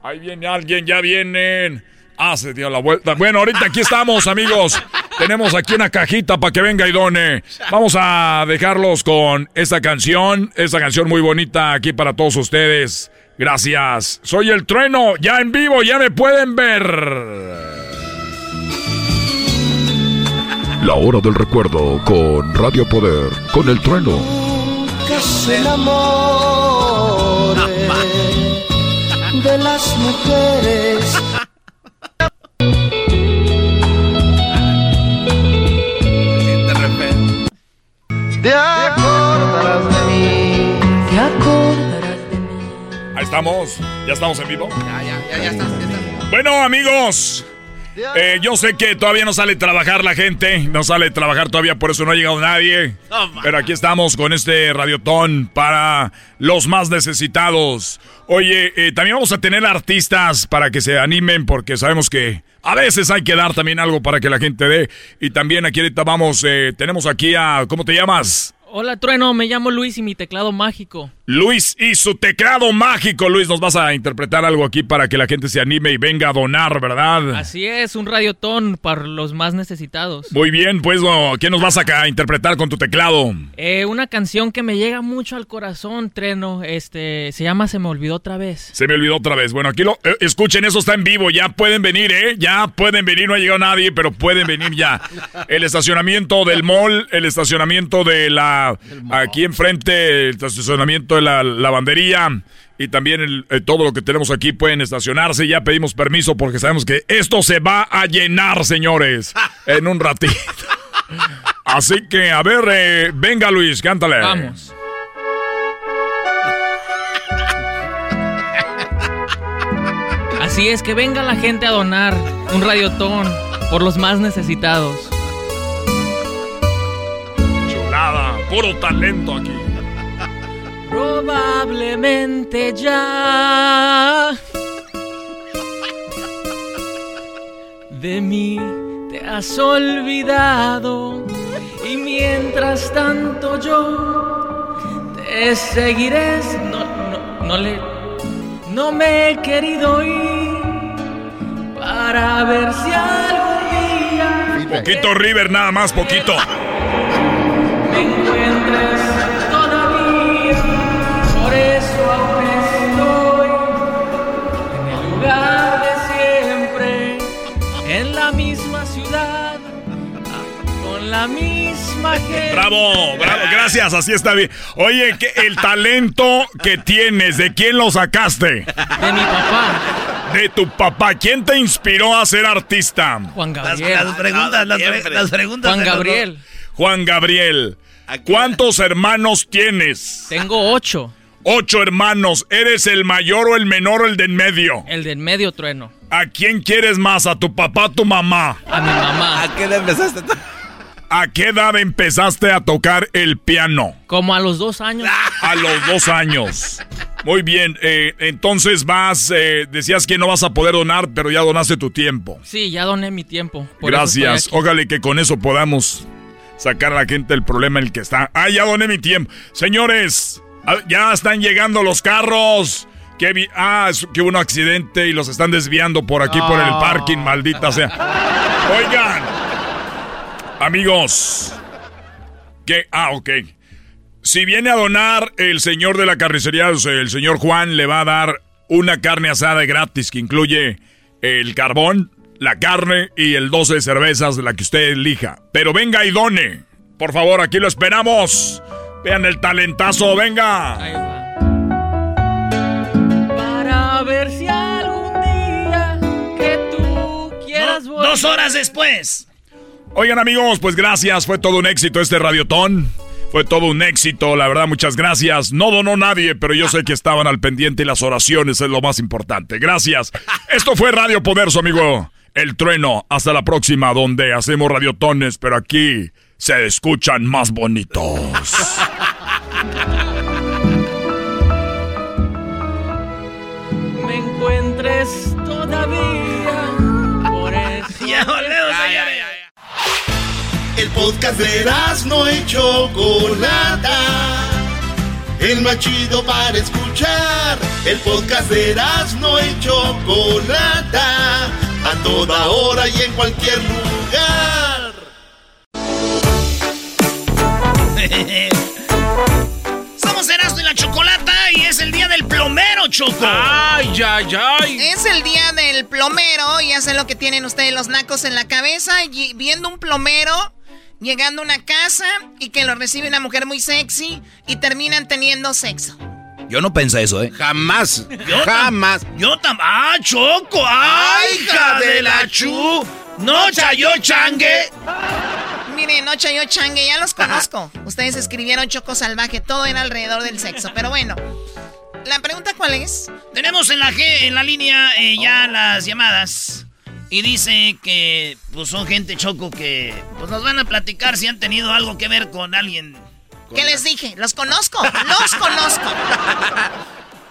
Ahí viene alguien, ya vienen. Ah, se dio la vuelta. Bueno, ahorita aquí estamos, amigos. Tenemos aquí una cajita para que venga y done. Vamos a dejarlos con esta canción. Esta canción muy bonita aquí para todos ustedes. Gracias. Soy el trueno, ya en vivo, ya me pueden ver. La hora del recuerdo con Radio Poder, con el trueno. Que se de las mujeres Te acordarás de mí. Te acordarás de mí. Ahí estamos. ¿Ya estamos en vivo? Ya, ya, ya, ya estás, Bueno, amigos. Eh, yo sé que todavía no sale a trabajar la gente, no sale a trabajar todavía, por eso no ha llegado nadie. pero aquí estamos con este radiotón para los más necesitados. Oye, eh, también vamos a tener artistas para que se animen, porque sabemos que a veces hay que dar también algo para que la gente dé. Y también aquí ahorita vamos, eh, tenemos aquí a, ¿cómo te llamas? Hola, Trueno, me llamo Luis y mi teclado mágico. Luis y su teclado mágico. Luis, nos vas a interpretar algo aquí para que la gente se anime y venga a donar, ¿verdad? Así es, un radiotón para los más necesitados. Muy bien, pues, ¿qué nos vas a interpretar con tu teclado? Eh, una canción que me llega mucho al corazón, Treno. Este, se llama Se me olvidó otra vez. Se me olvidó otra vez. Bueno, aquí lo eh, escuchen, eso está en vivo. Ya pueden venir, ¿eh? Ya pueden venir. No ha llegado nadie, pero pueden venir ya. El estacionamiento del mall, el estacionamiento de la. Aquí enfrente, el estacionamiento de la lavandería y también eh, todo lo que tenemos aquí pueden estacionarse. Ya pedimos permiso porque sabemos que esto se va a llenar, señores, en un ratito. Así que, a ver, eh, venga Luis, cántale. Vamos. Así es que venga la gente a donar un radiotón por los más necesitados. Puro talento aquí. Probablemente ya de mí te has olvidado y mientras tanto yo te seguiré. No, no, no le, no me he querido ir para ver si algún día. Poquito River, nada más, poquito. Bravo, bravo, gracias, así está bien. Oye, ¿qué, el talento que tienes, ¿de quién lo sacaste? De mi papá. De tu papá. ¿Quién te inspiró a ser artista? Juan Gabriel. Las, preguntas, las, preguntas. Juan Gabriel. Juan Gabriel. ¿Cuántos hermanos tienes? Tengo ocho. Ocho hermanos. ¿Eres el mayor o el menor o el de en medio? El de en medio, trueno. ¿A quién quieres más? ¿A tu papá o tu mamá? A mi mamá. ¿A qué edad empezaste? ¿A qué edad empezaste a tocar el piano? Como a los dos años. A los dos años. Muy bien, eh, entonces vas, eh, decías que no vas a poder donar, pero ya donaste tu tiempo. Sí, ya doné mi tiempo. Gracias, ojalá que con eso podamos sacar a la gente el problema en el que está. Ah, ya doné mi tiempo. Señores, ya están llegando los carros. Que ah, que hubo un accidente y los están desviando por aquí, por el ah. parking, maldita sea. Oigan, amigos. Que, ah, ok. Si viene a donar el señor de la carnicería, o sea, el señor Juan le va a dar una carne asada gratis que incluye el carbón, la carne y el 12 de cervezas de la que usted elija. Pero venga y done. Por favor, aquí lo esperamos. Vean el talentazo, venga. Para ver si algún día que tú quieras volver. Dos horas después. Oigan amigos, pues gracias, fue todo un éxito este radiotón. Fue todo un éxito, la verdad, muchas gracias. No donó nadie, pero yo sé que estaban al pendiente y las oraciones es lo más importante. Gracias. Esto fue Radio Poder, su amigo El Trueno. Hasta la próxima, donde hacemos radiotones, pero aquí se escuchan más bonitos. Me encuentres todavía. Por eso. Ya. El podcast de no y Chocolata. El más chido para escuchar. El podcast de no y Chocolata. A toda hora y en cualquier lugar. Somos Erasmo y la Chocolata y es el día del plomero, Choco. Ay, ay, ay. Es el día del plomero, ya sé lo que tienen ustedes los nacos en la cabeza, y viendo un plomero llegando a una casa y que lo recibe una mujer muy sexy y terminan teniendo sexo. Yo no pensé eso, ¿eh? Jamás. Yo tam- Jamás. Yo tam... ¡Ah, Choco! ¡Ay, hija de la chu! ¡No chayó changue! Miren, no yo changue, ya los conozco. Ustedes escribieron Choco Salvaje, todo era alrededor del sexo. Pero bueno, la pregunta cuál es? Tenemos en la G, en la línea, eh, ya las llamadas. Y dice que pues son gente choco que pues nos van a platicar si han tenido algo que ver con alguien. ¿Qué les dije? Los conozco, los conozco.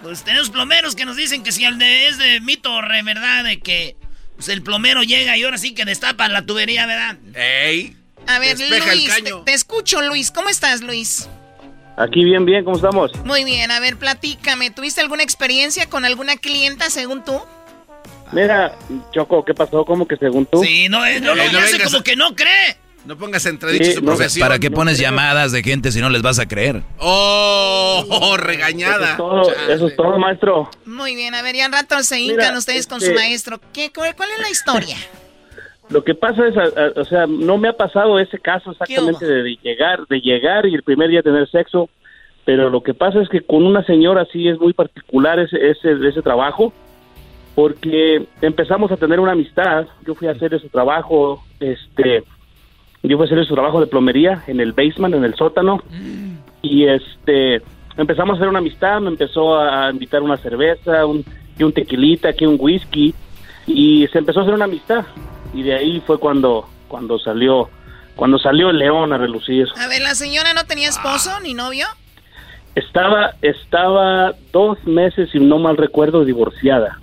Pues tenemos plomeros que nos dicen que si el de es de mito o re, ¿verdad? De que pues, el plomero llega y ahora sí que destapa la tubería, ¿verdad? ¡Ey! A ver, Luis, te, te escucho, Luis. ¿Cómo estás, Luis? Aquí bien, bien, ¿cómo estamos? Muy bien, a ver, platícame. ¿Tuviste alguna experiencia con alguna clienta según tú? Mira, Choco, ¿qué pasó? ¿Cómo que según tú? Sí, no, eh, no, no, Eh, no le hace como a- que no cree. No pongas entredicho Sí, su no, profesión. ¿Para qué pones llamadas de gente si no les vas a creer? Oh, oh, Eso regañada. es todo, eso es todo, maestro. Muy bien, a ver, ya al rato se hincan Mira, ustedes con este- su maestro. ¿Qué, cuál, cuál es la historia? Lo que pasa es, a- a- o sea, no me ha pasado ese caso exactamente de llegar, de llegar y el primer día tener sexo, pero lo que pasa es que con una señora sí es muy particular ese, ese, ese trabajo, porque empezamos a tener una amistad. Yo fui a hacer ese trabajo, este, yo fui a hacer ese trabajo de plomería en el basement, en el sótano, y este, empezamos a hacer una amistad. Me empezó a invitar una cerveza, un, y un tequilita, que un whisky, y se empezó a hacer una amistad. Y de ahí fue cuando, cuando salió, cuando salió el león a relucir. A ver, ¿la señora no tenía esposo ni novio? Estaba, estaba dos meses, si no mal recuerdo, divorciada.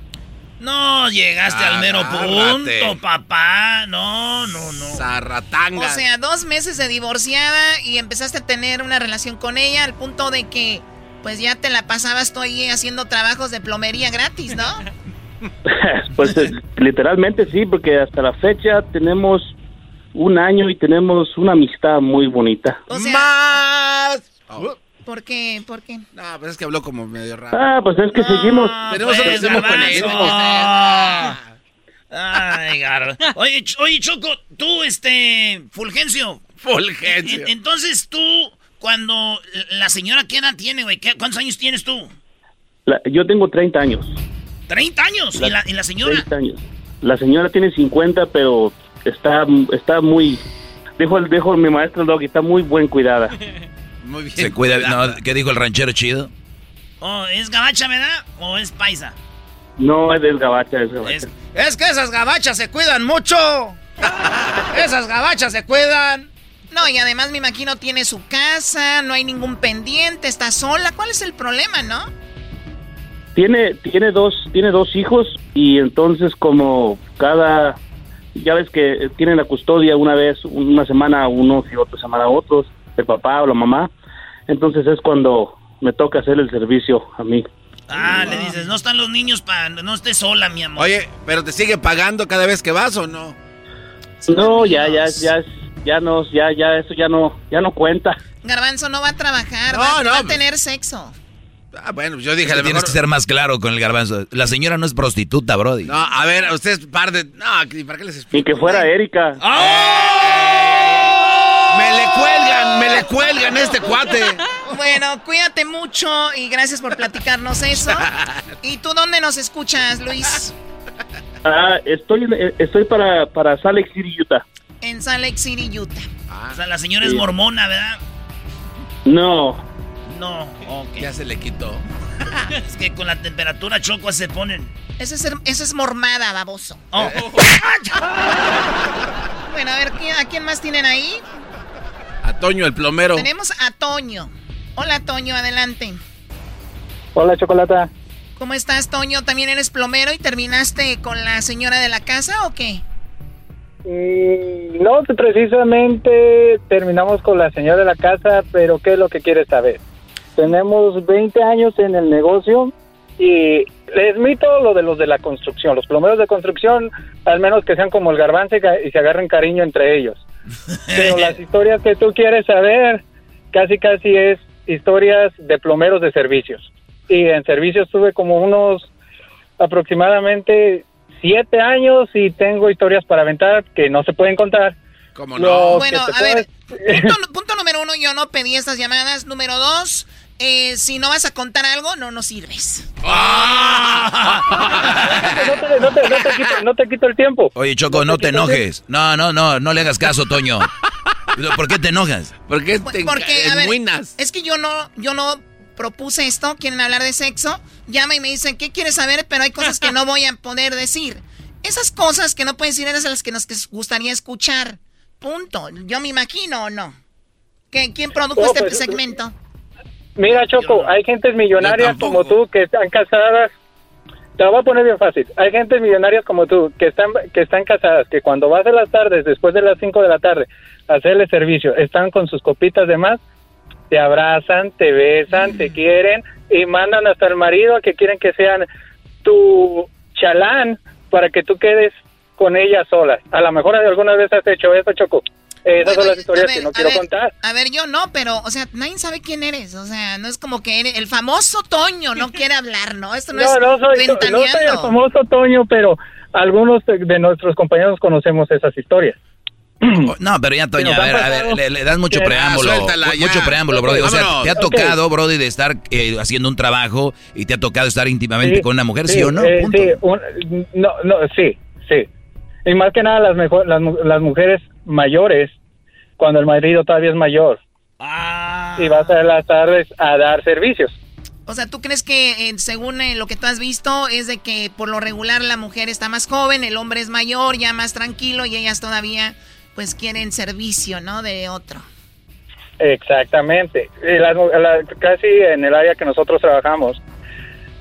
No, llegaste al mero punto, papá. No, no, no. Zarratanga. O sea, dos meses de divorciada y empezaste a tener una relación con ella al punto de que pues ya te la pasabas tú ahí haciendo trabajos de plomería gratis, ¿no? pues eh, literalmente sí, porque hasta la fecha tenemos un año y tenemos una amistad muy bonita. O sea, Más. ¿Por qué? ¿Por qué? No, pues es que habló como medio raro. Ah, pues es que seguimos. Tenemos pues, otro tema con garbanzo. él. Ay, gar... Oye, oye, Choco, tú, este, Fulgencio. Fulgencio. En- entonces tú, cuando la señora, ¿qué edad tiene, güey? ¿Qué- ¿Cuántos años tienes tú? La- yo tengo 30 años. 30 años. ¿Y la, y la señora? 30 años. La señora tiene 50, pero está, está muy... Dejo, dejo mi maestro Doggy, está muy buen cuidada. Muy bien. Se cuida, no, ¿qué dijo el ranchero chido? Oh, ¿Es gabacha, verdad? ¿O es paisa? No, es gabacha, es gabacha. Es- Es que esas gabachas se cuidan mucho. Esas gabachas se cuidan. No, y además me imagino tiene su casa, no hay ningún pendiente, está sola. ¿Cuál es el problema, no? Tiene, tiene, dos, tiene dos hijos y entonces como cada... Ya ves que tienen la custodia una vez, una semana a unos y otra semana a otros, el papá o la mamá. Entonces es cuando me toca hacer el servicio a mí. Ah, le dices, no están los niños para... No estés sola, mi amor. Oye, ¿pero te sigue pagando cada vez que vas o no? No, ya, ya, ya, es- ya no, ya, ya, eso ya no, ya no cuenta. Garbanzo no va a trabajar, No, va, no, va a pues. tener sexo. Ah, bueno, yo dije, a Es lo tienes mejor- que ser más claro con el garbanzo. La señora no es prostituta, Brody. No, a ver, ustedes par de... No, ¿para qué les explico? Ni que fuera Erika. Le cuelgan, me le cuelgan a este cuate. Bueno, cuídate mucho y gracias por platicarnos eso. ¿Y tú dónde nos escuchas, Luis? Ah, estoy, eh, estoy para, para Salt Lake City, Utah. En Salt Lake City, Utah. O sea, la señora es mormona, ¿verdad? No, No, ok. Ya se le quitó. Es que con la temperatura choco se ponen. Eso es, eso es mormada, baboso. Oh. Bueno, a ver, ¿quién- ¿a quién más tienen ahí? A Toño el plomero. Tenemos a Toño. Hola, Toño, adelante. Hola, Chocolata. ¿Cómo estás, Toño? ¿También eres plomero y terminaste con la señora de la casa o qué? Mm, No, precisamente terminamos con la señora de la casa, pero ¿qué es lo que quieres saber? Tenemos 20 años en el negocio y les mito lo de los de la construcción. Los plomeros de construcción, al menos que sean como el garbanzo y se agarren cariño entre ellos. Pero las historias que tú quieres saber, casi casi es historias de plomeros de servicios. Y en servicios tuve como unos aproximadamente siete años y tengo historias para aventar que no se pueden contar. ¿Cómo no? Bueno, a ver, punto, punto número uno, yo no pedí estas llamadas. Número dos, eh, si no vas a contar algo, no nos sirves. no, te, no te- no te quito, no te quito el tiempo. Oye, Choco, no te enojes. No, no, no, no le hagas caso, Toño. ¿Por qué te enojas? Porque Porque, a ver, es que yo no, yo no propuse esto, quieren hablar de sexo, llama y me dicen, ¿qué quieres saber? Pero hay cosas que no voy a poder decir. Esas cosas que no puedes decir eran las que nos gustaría escuchar. Punto. Yo me imagino o no. ¿Qué- ¿Quién produjo este pues, segmento? Mira, Choco, hay gentes millonarias como tú que están casadas. Te lo voy a poner bien fácil. Hay gentes millonarias como tú que están que están casadas, que cuando vas de las tardes, después de las 5 de la tarde, a hacerle servicio, están con sus copitas de más, te abrazan, te besan, te quieren y mandan hasta el marido a que quieren que sean tu chalán para que tú quedes con ella sola. A lo mejor alguna vez has hecho eso, Choco. Esas son las historias ver, que no quiero ver, contar. A ver, yo no, pero, o sea, nadie sabe quién eres. O sea, no es como que eres el famoso Toño no quiere hablar, ¿no? Esto no, No, es no soy, no soy el famoso Toño, pero algunos de, de nuestros compañeros conocemos esas historias. No, pero ya, Toño, a ver, a ver, le, le das mucho preámbulo. suéltala, ya. Mucho preámbulo, Brody. O sea, te ha tocado, Brody, de estar eh, haciendo un trabajo y te ha tocado estar íntimamente Sí, con una mujer, ¿sí, o no? eh, Punto. sí, un- no, no, sí, sí. Y más que nada las, mejor, las, mu- las mujeres mayores, cuando el marido todavía es mayor. Y vas a las tardes a dar servicios. O sea, ¿tú crees que eh, según eh, lo que tú has visto es de que por lo regular la mujer está más joven, el hombre es mayor, ya más tranquilo y ellas todavía pues quieren servicio, ¿no? De otro. Exactamente. Y las mu- la- casi en el área que nosotros trabajamos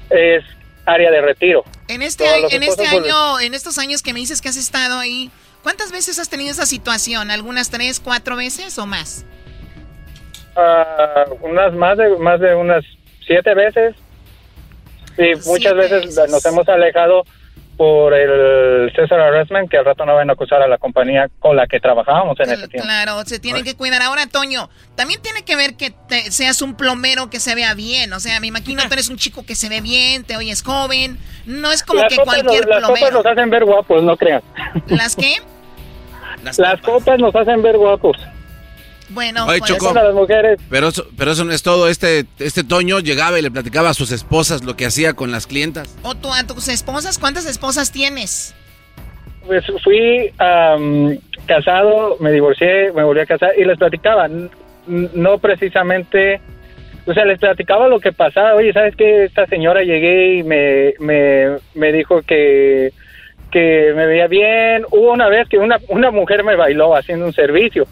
es área de retiro. En este, en este año, en estos años que me dices que has estado ahí, ¿cuántas veces has tenido esa situación? ¿Algunas tres, cuatro veces o más? Ah, unas más de más de unas siete veces y muchas veces nos hemos alejado por el César Harassment que al rato no van a acusar a la compañía con la que trabajábamos en ese tiempo. Claro, se tienen que cuidar. Ahora, Toño, también tiene que ver que te- seas un plomero que se vea bien. O sea, me imagino tú eres un chico que se ve bien, te oyes joven. No es como las que cualquier nos, las copas plomero. nos hacen ver guapos, no crean. ¿Las qué? Las, copas nos hacen ver guapos. Bueno, Oye, pues, Choco, las mujeres. pero eso, pero eso no es todo. Este, este Toño llegaba y le platicaba a sus esposas lo que hacía con las clientas. ¿O tú a tus esposas? ¿Cuántas esposas tienes? Pues fui am, casado, me divorcié, me volví a casar y les platicaba, no precisamente, o sea, les platicaba lo que pasaba. Oye, ¿sabes qué? Esta señora llegué y me, me, me dijo que, que me veía bien. Hubo una vez que una, una mujer me bailó haciendo un servicio.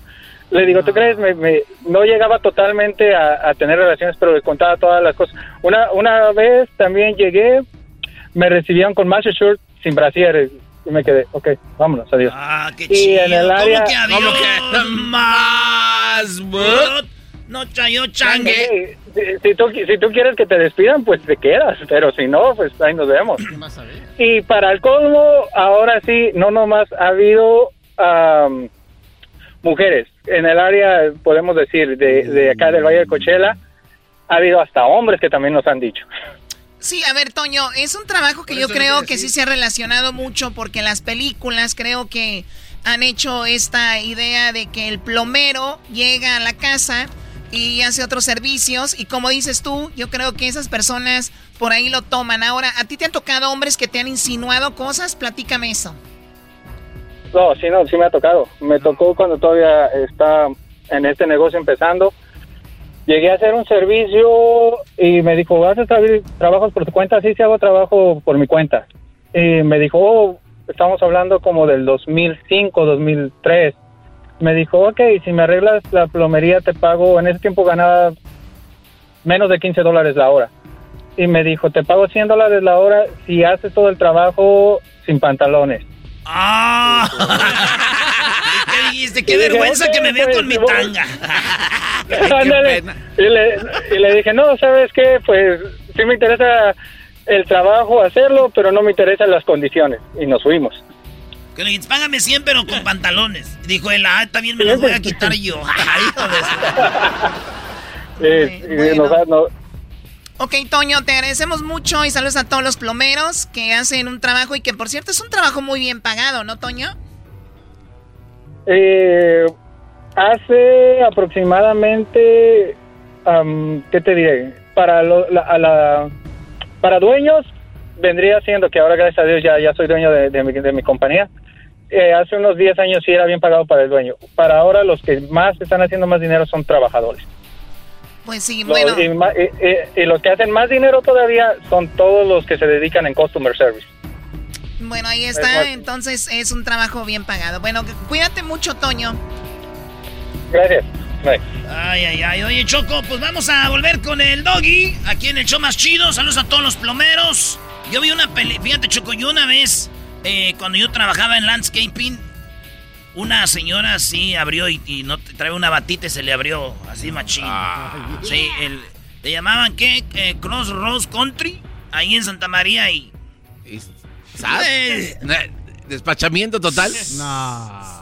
Le digo, ¿tú crees? Me, me- no llegaba totalmente a, a tener relaciones, pero le contaba todas las cosas. Una, una vez también llegué, me recibieron con macho shirt sin brasier y me quedé, ok, vámonos, adiós. Ah, qué y chido. en el área... ¿Cómo que adiós? Más. No chayo changue. Si, si tú, si tú quieres que te despidan, pues te quedas, pero si no, pues ahí nos vemos. Y para el colmo, ahora sí, no nomás ha habido am, mujeres. En el área, podemos decir, de, de acá del Valle de Cochela, ha habido hasta hombres que también nos han dicho. Sí, a ver, Toño, es un trabajo que yo creo que sí se ha relacionado mucho porque las películas creo que han hecho esta idea de que el plomero llega a la casa y hace otros servicios y como dices tú, yo creo que esas personas por ahí lo toman. Ahora, ¿a ti te han tocado hombres que te han insinuado cosas? Platícame eso. No, sí, no, sí me ha tocado. Me tocó cuando todavía está en este negocio empezando Llegué a hacer un servicio y me dijo, ¿vas a hacer trabajos por tu cuenta? Sí, sí hago trabajo por mi cuenta. Y me dijo, oh, estamos hablando como del 2005, 2003. Me dijo, ok, si me arreglas la plomería te pago, en ese tiempo ganaba menos de 15 dólares la hora. Y me dijo, te pago 100 dólares la hora si haces todo el trabajo sin pantalones. ¡Ah! ¿Qué dijiste? ¡Qué vergüenza que me veo con mi tanga! y, le, y le dije, no, ¿sabes qué? Pues sí me interesa el trabajo, hacerlo, pero no me interesan las condiciones. Y nos fuimos. Que le dijiste, págame 100, pero con pantalones. Dijo él, ah, también me los voy a quitar yo. Ok, Toño, te agradecemos mucho y saludos a todos los plomeros que hacen un trabajo y que, por cierto, es un trabajo muy bien pagado, ¿no, Toño? Eh, Hace aproximadamente, ¿qué te diré? Para, la, para dueños vendría siendo que ahora gracias a Dios ya, soy dueño de, mi, de mi, compañía. Eh, hace unos 10 años sí era bien pagado para el dueño. Para ahora los que más están haciendo más dinero son trabajadores. Pues sí, bueno. y, los que hacen más dinero todavía son todos los que se dedican en customer service. Bueno, ahí está. Entonces es un trabajo bien pagado. Bueno, cuídate mucho, Toño. Gracias. Ay, ay, ay. Oye, Choco, pues vamos a volver con el doggy. Aquí en el show más chido. Saludos a todos los plomeros. Yo vi una pelea. Fíjate, Choco, yo una vez, eh, cuando yo trabajaba en landscaping, una señora así abrió y, no trae una batita y se le abrió así machín. Ah. Sí, el, le llamaban ¿qué? Eh, Crossroads Country, ahí en Santa María y. ¿Sabes? ¿Despachamiento total? No.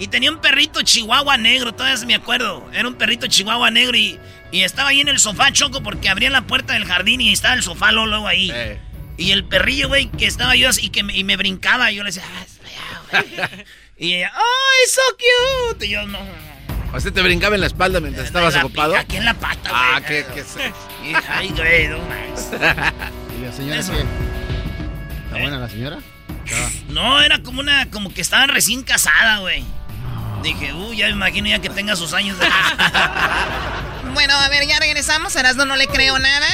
Y tenía un perrito chihuahua negro, todavía me acuerdo. Era un perrito chihuahua negro y, y estaba ahí en el sofá choco porque abría la puerta del jardín y estaba el sofá luego ahí. Eh. Y el perrillo, güey, que estaba yo así y que me, y me brincaba. Y yo le decía, ah, Y ella, ¡ay, so cute! Y yo, no. ¿O sea, te brincaba en la espalda mientras estabas ocupado? Aquí en la pata, güey. Ah, qué, qué Ay, güey, no más. ¿Y la señora qué? ¿Está buena la señora? No, era como una, como que estaba recién casada, güey. Dije, uy, ya me imagino ya que tenga sus años de... bueno, a ver, ya regresamos. Erasno no le creo nada.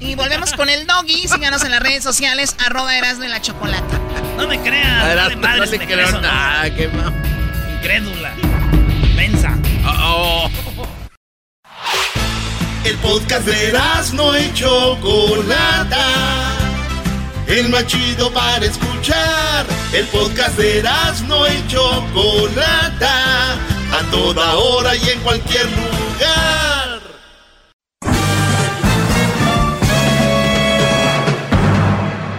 Y volvemos con el doggy. Síganos en las redes sociales, arroba Erasno en la chocolata. No me creas. no, no le creo nada. Qué Incrédula. Mensa. Oh, El podcast de Erasno y chocolata el más chido para escuchar. El podcast de Erasmo y Chocolata, a toda hora y en cualquier lugar.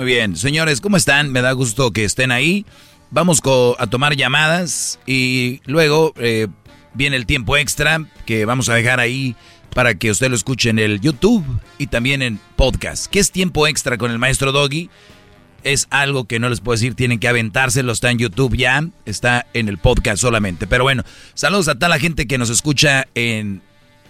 Muy bien, señores, ¿cómo están? Me da gusto que estén ahí. Vamos a tomar llamadas y luego eh, viene el tiempo extra que vamos a dejar ahí para que usted lo escuche en el YouTube y también en podcast. ¿Qué es tiempo extra con el maestro Doggy? es algo que no les puedo decir, tienen que aventárselo, está en YouTube ya, está en el podcast solamente. Pero bueno, saludos a toda la gente que nos escucha en,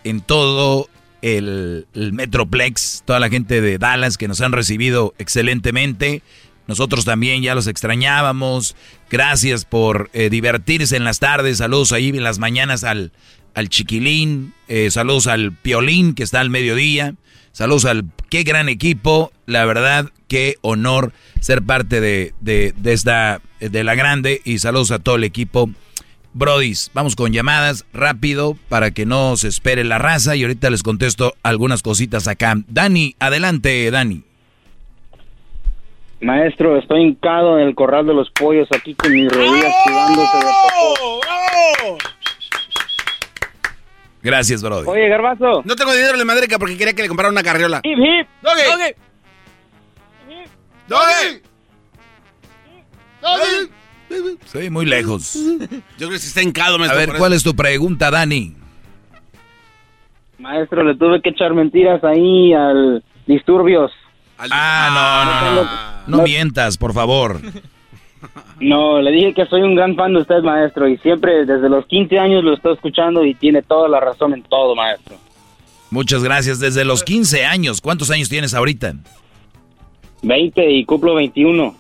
en todo el, Metroplex, toda la gente de Dallas que nos han recibido excelentemente. Nosotros también ya los extrañábamos. Gracias por eh, divertirse en las tardes. Saludos ahí en las mañanas al, al chiquilín. Eh, saludos al piolín que está al mediodía. Saludos al qué gran equipo. La verdad, qué honor ser parte de, de, esta, de la grande. Y saludos a todo el equipo Brodis, vamos con llamadas rápido para que no se espere la raza y ahorita les contesto algunas cositas acá. Dani, adelante, Dani. Maestro, estoy hincado en el corral de los pollos aquí con mis rodillas tirándose de. Gracias, Brody. Oye, Garbazo. No tengo dinero en la madrica porque quería que le comprara una carriola. Hip, hip. Doggy. Doggy. Doggy. Sí, muy lejos. Yo creo que está hincado, A maestro. ver, por ¿cuál es tu pregunta, Dani? Maestro, le tuve que echar mentiras ahí al disturbios. Ah, no, no, no. No mientas, por favor. No, le dije que soy un gran fan de usted, maestro, y siempre desde los 15 años lo estoy escuchando y tiene toda la razón en todo, maestro. Muchas gracias. Desde los 15 años, ¿cuántos años tienes ahorita? 20 y cumplo 21.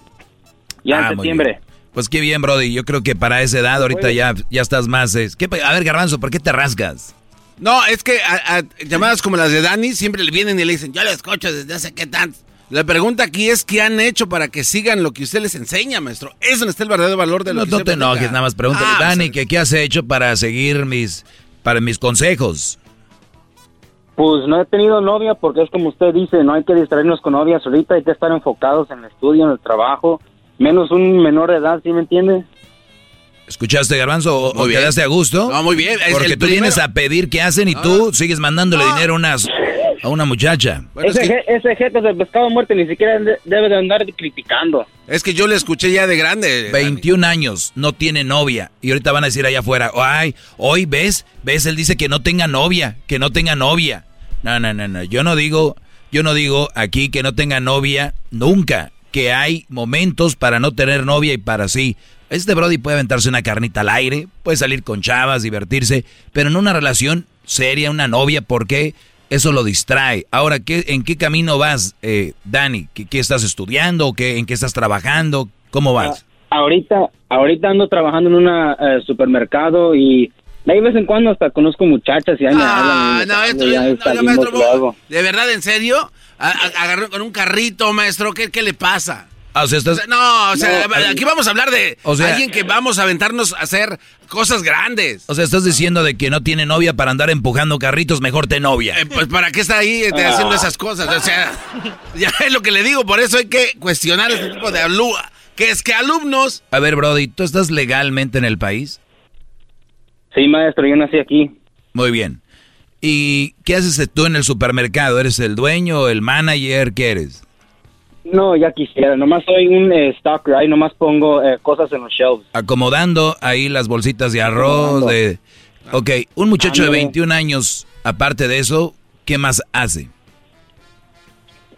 Ya Ah, en muy septiembre. Pues qué bien, Brody. Yo creo que para esa edad ahorita ya, ya estás más... es- ¿Qué pa- a ver, Garbanzo, ¿por qué te rasgas? No, es que a, a llamadas como las de Dani siempre le vienen y le dicen, yo lo escucho desde hace qué tanto. La pregunta aquí es qué han hecho para que sigan lo que usted les enseña, maestro. Es donde está el verdadero valor de lo No, que no te enojes, nada más pregúntale. Ah, Dani, ¿qué, ¿qué has hecho para seguir mis, para mis consejos? Pues no he tenido novia porque es como usted dice, no hay que distraernos con novias ahorita, hay que estar enfocados en el estudio, en el trabajo, menos un menor de edad, ¿sí me entiende? ¿Escuchaste, Garbanzo? ¿O, quedaste a gusto? No, muy bien. Es Porque tú vienes a pedir qué hacen y tú sigues mandándole dinero a, unas, a una muchacha. ese, je- ese jefe del pescado muerto ni siquiera de- debe de andar criticando. Es que yo le escuché ya de grande. 21 años, no tiene novia. Y ahorita van a decir allá afuera, ay, hoy ves, ves, él dice que no tenga novia, que no tenga novia. No, no, no, no, yo no digo, yo no digo aquí que no tenga novia nunca, que hay momentos para no tener novia y para sí. Este Brody puede aventarse una carnita al aire, puede salir con chavas, divertirse, pero en una relación seria, una novia, porque eso lo distrae. Ahora, ¿qué, ¿en qué camino vas, eh, Dani? ¿Qué, qué estás estudiando? ¿O qué, ¿En qué estás trabajando? ¿Cómo vas? Ahorita, ahorita ando trabajando en un supermercado y de vez en cuando hasta conozco muchachas y ahí me Ah, hablan. y no, esto ahí no, maestro. ¿De verdad, en serio? Agarró con un carrito, maestro. ¿Qué, qué le pasa? Ah, o sea, estás- O sea, no, o sea, No, aquí vamos a hablar de O sea- alguien que vamos a aventarnos a hacer cosas grandes. O sea, estás diciendo de que no tiene novia para andar empujando carritos, mejor te novia. Eh, pues para qué está ahí este, Ah. haciendo esas cosas. O sea, ya es lo que le digo. Por eso hay que cuestionar este tipo de alumnos. Que es que alumnos. A ver, Brody, ¿tú estás legalmente en el país? Sí, maestro, yo nací aquí. Muy bien. ¿Y qué haces tú en el supermercado? ¿Eres el dueño, el manager? ¿Qué eres? No, ya quisiera. Nomás soy un eh, stalker. Ahí nomás pongo eh, cosas en los shelves. Acomodando ahí las bolsitas de arroz, de... Ok, un muchacho de Ándale. 21 años, aparte de eso, ¿qué más hace?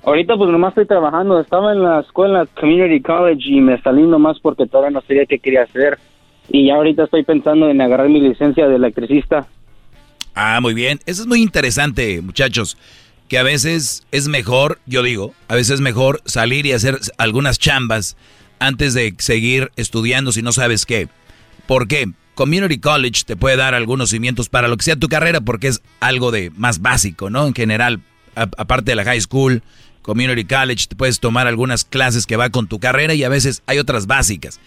Ahorita pues nomás estoy trabajando. Estaba en la escuela Community College y me salí nomás porque todavía no sabía qué quería hacer. Y ya ahorita estoy pensando en agarrar mi licencia de electricista. Ah, muy bien. Eso es muy interesante, muchachos. Que a veces es mejor, yo digo, a veces es mejor salir y hacer algunas chambas antes de seguir estudiando si no sabes qué. ¿Por qué? Community College te puede dar algunos cimientos para lo que sea tu carrera porque es algo de más básico, ¿no? En general, aparte de la high school, Community College, te puedes tomar algunas clases que va con tu carrera y a veces hay otras básicas.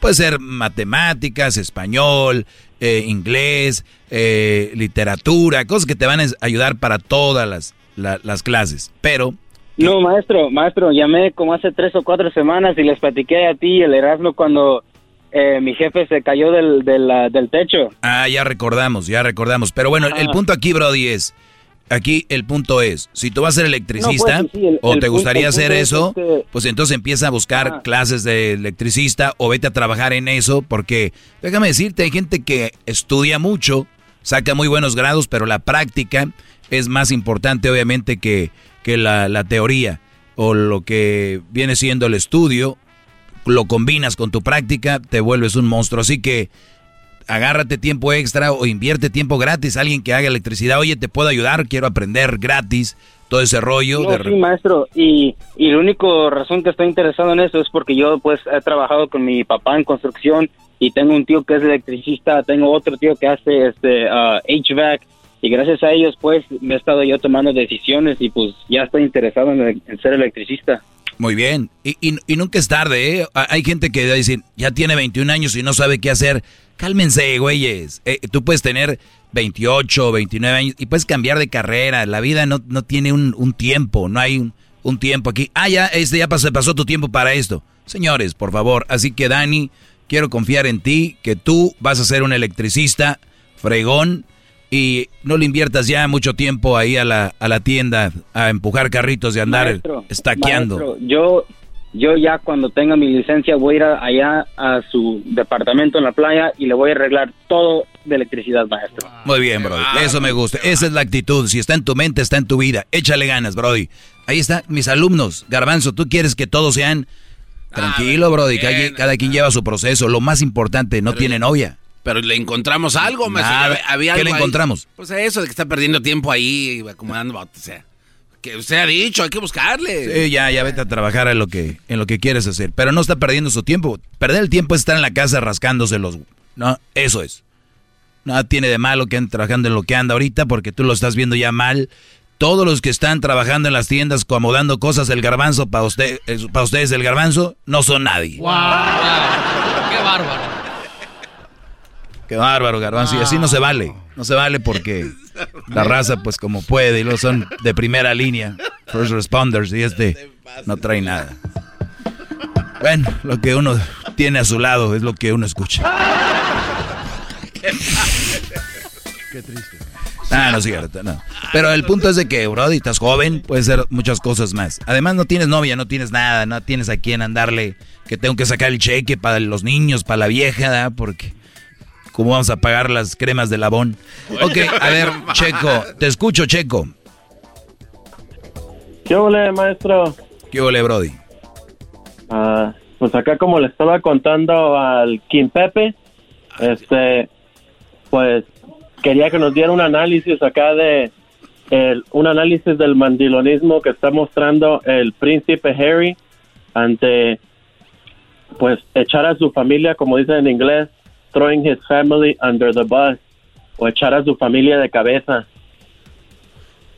Puede ser matemáticas, español, eh, inglés, eh, literatura, cosas que te van a ayudar para todas las, la- las clases. Pero, No, maestro, maestro, llamé como hace tres o cuatro semanas y les platiqué a ti y el Erasmo cuando eh, mi jefe se cayó del, del, del techo. ah, ya recordamos, ya recordamos. Pero bueno, el Ah. punto aquí, Brody, es, aquí el punto es, si tú vas a ser electricista No, pues, sí, el- o el te punto- gustaría hacer es eso, que- pues entonces empieza a buscar Ah. clases de electricista o vete a trabajar en eso, porque déjame decirte, hay gente que estudia mucho, saca muy buenos grados, pero la práctica es más importante obviamente que, que la, la teoría o lo que viene siendo el estudio, lo combinas con tu práctica, te vuelves un monstruo. Así que agárrate tiempo extra o invierte tiempo gratis. Alguien que haga electricidad, oye, te puedo ayudar, quiero aprender gratis, todo ese rollo. No, de- sí, maestro, y, y la única razón que estoy interesado en eso es porque yo pues he trabajado con mi papá en construcción y tengo un tío que es electricista, tengo otro tío que hace este ah, HVAC y gracias a ellos pues me he estado yo tomando decisiones y pues ya estoy interesado en, en ser electricista. Muy bien. Y, y- y nunca es tarde, ¿eh? Ha- Hay gente que va a decir, ya tiene 21 años y no sabe qué hacer. Cálmense, güeyes. Eh, tú puedes tener 28, 29 años y puedes cambiar de carrera. La vida no, no tiene un, tiempo, no hay un, tiempo aquí. Ah, ya, este ya pasó, pasó tu tiempo para esto. Señores, por favor. Así que, Dani, quiero confiar en ti, que tú vas a ser un electricista fregón y no le inviertas ya mucho tiempo ahí a la, a la tienda a empujar carritos y andar Maestro, estaqueando. maestro, yo, yo ya cuando tenga mi licencia voy a ir a- allá a su departamento en la playa y le voy a arreglar todo de electricidad, maestro. Muy bien, Brody. Eso me gusta. Esa es la actitud. Si está en tu mente, está en tu vida. Échale ganas, Brody. Ahí está, mis alumnos. Garbanzo, tú quieres que todos sean... Tranquilo, Brody. Cada, cada quien lleva su proceso. Lo más importante, no tiene novia. Pero le encontramos algo, maestro. Nada. Había- había ¿Qué algo le ahí. encontramos? Pues eso de que está perdiendo tiempo ahí, acomodando botes, o sea. Que usted ha dicho, hay que buscarle. Sí, ya, ya vete a trabajar en lo que, en lo que quieres hacer. Pero no está perdiendo su tiempo. Perder el tiempo es estar en la casa rascándose los... No, eso es. Nada tiene de malo que ande trabajando en lo que anda ahorita porque tú lo estás viendo ya mal. Todos los que están trabajando en las tiendas acomodando cosas, el garbanzo, para usted, eh, para ustedes el garbanzo, no son nadie. ¡Wow! ¡Qué bárbaro! Qué bárbaro, garbanzo. Y así no se vale. No se vale porque la raza, pues como puede, y luego son de primera línea, first responders, y este no trae nada. Bueno, lo que uno tiene a su lado es lo que uno escucha. Qué triste. Ah, no es cierto, no. Pero el punto es de que, Brody, estás joven, puedes hacer muchas cosas más. Además, no tienes novia, no tienes nada, no tienes a quién andarle, que tengo que sacar el cheque para los niños, para la vieja, ¿verdad? Porque, ¿cómo vamos a pagar las cremas de labón? Ok, a ver, Checo, te escucho, Checo. ¿Qué ole, maestro? ¿Qué ole, Brody? Ah, pues acá como le estaba contando al Kim Pepe, este, pues quería que nos diera un análisis acá de el, un análisis del mandilonismo que está mostrando el príncipe Harry ante pues echar a su familia, como dicen en inglés, throwing his family under the bus o echar a su familia de cabeza.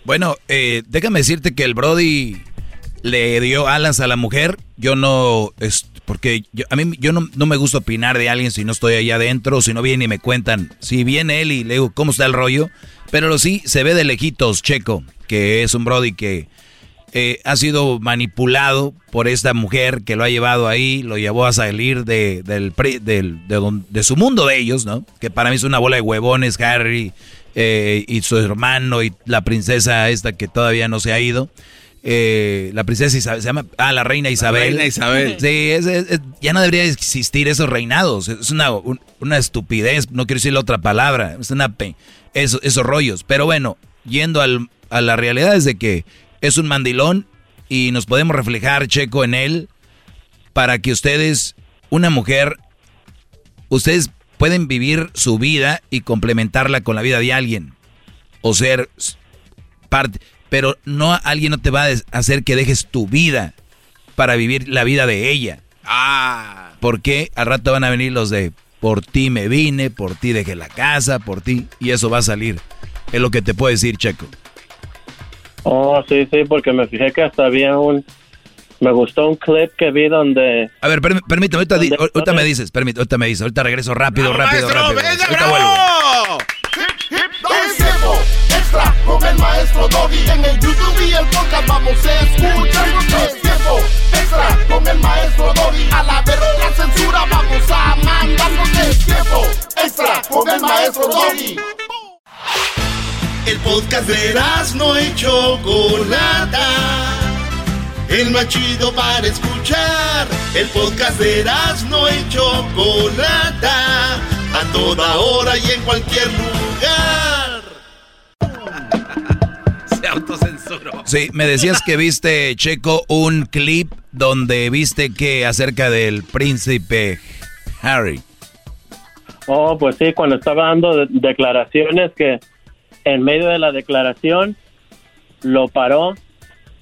Bueno, eh, déjame decirte que el Brody le dio alas a la mujer. Yo no, es, porque yo, a mí yo no, no me gusta opinar de alguien si no estoy allá adentro, si no viene y me cuentan. Si viene él y le digo cómo está el rollo, pero sí se ve de lejitos, Checo, que es un Brody que eh, ha sido manipulado por esta mujer que lo ha llevado ahí, lo llevó a salir de, del, del- de, don- de su mundo de ellos, ¿no? Que para mí es una bola de huevones, Harry eh, y su hermano y la princesa esta que todavía no se ha ido. Eh, la princesa Isabel, se llama, ah, la reina Isabel. reina Isabel. Sí, es- es- es- ya no debería existir esos reinados. Es una, un- una estupidez, no quiero decir la otra palabra. Es una pe- eso- esos rollos. Pero bueno, yendo al- a la realidad es de que es un mandilón y nos podemos reflejar, Checo, en él para que ustedes, una mujer, ustedes pueden vivir su vida y complementarla con la vida de alguien o ser parte, pero no alguien no te va a hacer que dejes tu vida para vivir la vida de ella. Ah. Porque al rato van a venir los de por ti me vine, por ti dejé la casa, por ti y eso va a salir. Es lo que te puedo decir, Checo. Oh, sí, sí, porque me fijé que hasta había un... Me gustó un clip que vi donde... A ver, permí- permítame, ahorita, di- ahorita me dices, permítame, ahorita me dices, ahorita regreso rápido, rápido, rápido. Ahorita vuelvo. Es tiempo extra con el maestro Doggy. En el YouTube y el podcast vamos a escuchar. Es tiempo extra con el maestro Doggy. A la verga la censura vamos a mandarnos. Es tiempo extra con el maestro Doggy. El podcast de no y Chocolata. El más chido para escuchar. El podcast de no y Chocolata. A toda hora y en cualquier lugar. Se autocensuró. Sí, me decías que viste, Checo, un clip donde viste que acerca del príncipe Harry. Oh, pues sí, cuando estaba dando de- declaraciones que en medio de la declaración lo paró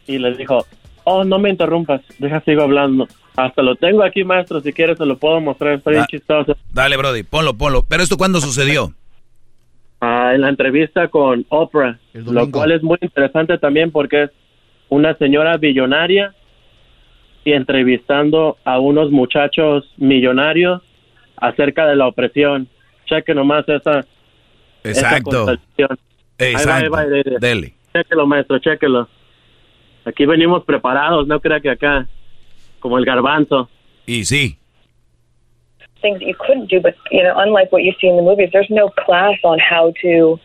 y le dijo, oh, no me interrumpas, deja sigo hablando. Hasta lo tengo aquí, maestro, si quieres se lo puedo mostrar, está bien Da- chistoso. Dale, Brody, ponlo, ponlo. Pero esto cuándo sucedió? Ah, en la entrevista con Oprah, lo cual es muy interesante también porque es una señora billonaria y entrevistando a unos muchachos millonarios acerca de la opresión. cheque nomás esa. Exacto. Esa conversación. Ahí va, ahí Exacto. va, ahí va. Dele. Chéquelo, maestro, chéquelo. Aquí venimos preparados, no crea que acá, como el garbanzo. Y sí. things that you couldn't do. But you know, unlike what you see in the movies, there's no class on how to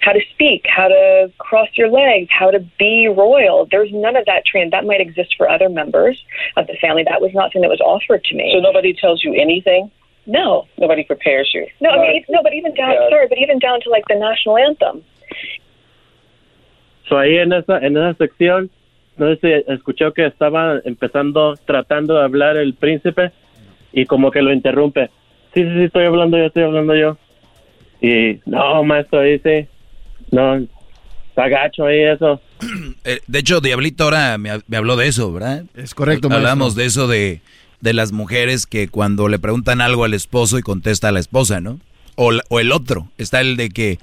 how to speak, how to cross your legs, how to be royal. There's none of that training. That might exist for other members of the family. That was not something that was offered to me. So nobody tells you anything? No. Nobody prepares you? No, I mean, no, but even down, Yeah. sorry, but even down to like the national anthem. So ahí en esa, en esa sección, no sé si escuchó que estaba empezando, tratando de hablar el príncipe y como que lo interrumpe. Sí, sí, sí, estoy hablando yo, estoy hablando yo. Y no, maestro, ahí sí. No, está gacho ahí eso. Eh, de hecho, Diablito ahora me, ha- me habló de eso, ¿verdad? Es correcto, Hablamos maestro. de eso de, de las mujeres que cuando le preguntan algo al esposo y contesta a la esposa, ¿no? O, la- o el otro. Está el de que,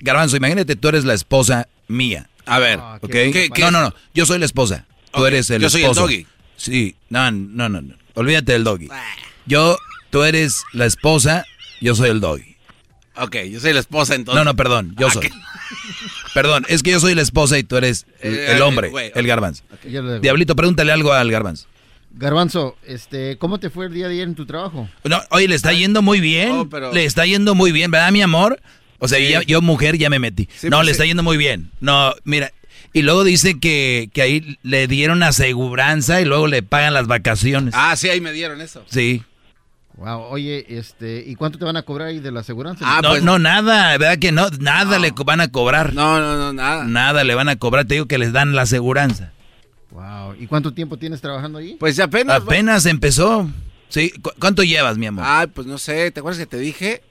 Garbanzo, imagínate, tú eres la esposa mía. A ver, ¿ok? ¿qué- qué no, no, no. Yo soy la esposa. Tú Ok, eres el yo soy el esposo. doggy. Sí, no, no, no, no. Olvídate del doggy. Yo, tú eres la esposa, yo soy el doggy. Ok, yo soy la esposa entonces. No, no, perdón, yo Ah, soy. ¿qué? Perdón, es que yo soy la esposa y tú eres el, Eh, el hombre, el garbanzo. Diablito, pregúntale algo al garbanzo. Garbanzo, este, ¿cómo te fue el día de ayer en tu trabajo? No, oye, le está yendo muy bien. Oh, pero- Le está yendo muy bien, ¿verdad, mi amor? O sea, Sí. yo mujer ya me metí. no, pues le sí. está yendo muy bien. No, mira. Y luego dice que, que ahí le dieron aseguranza y luego le pagan las vacaciones. Ah, sí, ahí me dieron eso. Sí. Wow, oye, este, ¿y cuánto te van a cobrar ahí de la aseguranza? Ah, no, pues- no, nada, ¿verdad que no? Nada le van a cobrar. No, no, no, nada. Nada le van a cobrar. Te digo que les dan la aseguranza. Wow, ¿y cuánto tiempo tienes trabajando ahí? Pues apenas. Apenas empezó. Sí. ¿Cu- ¿Cuánto llevas, mi amor? Ay, pues no sé, ¿te acuerdas que te dije?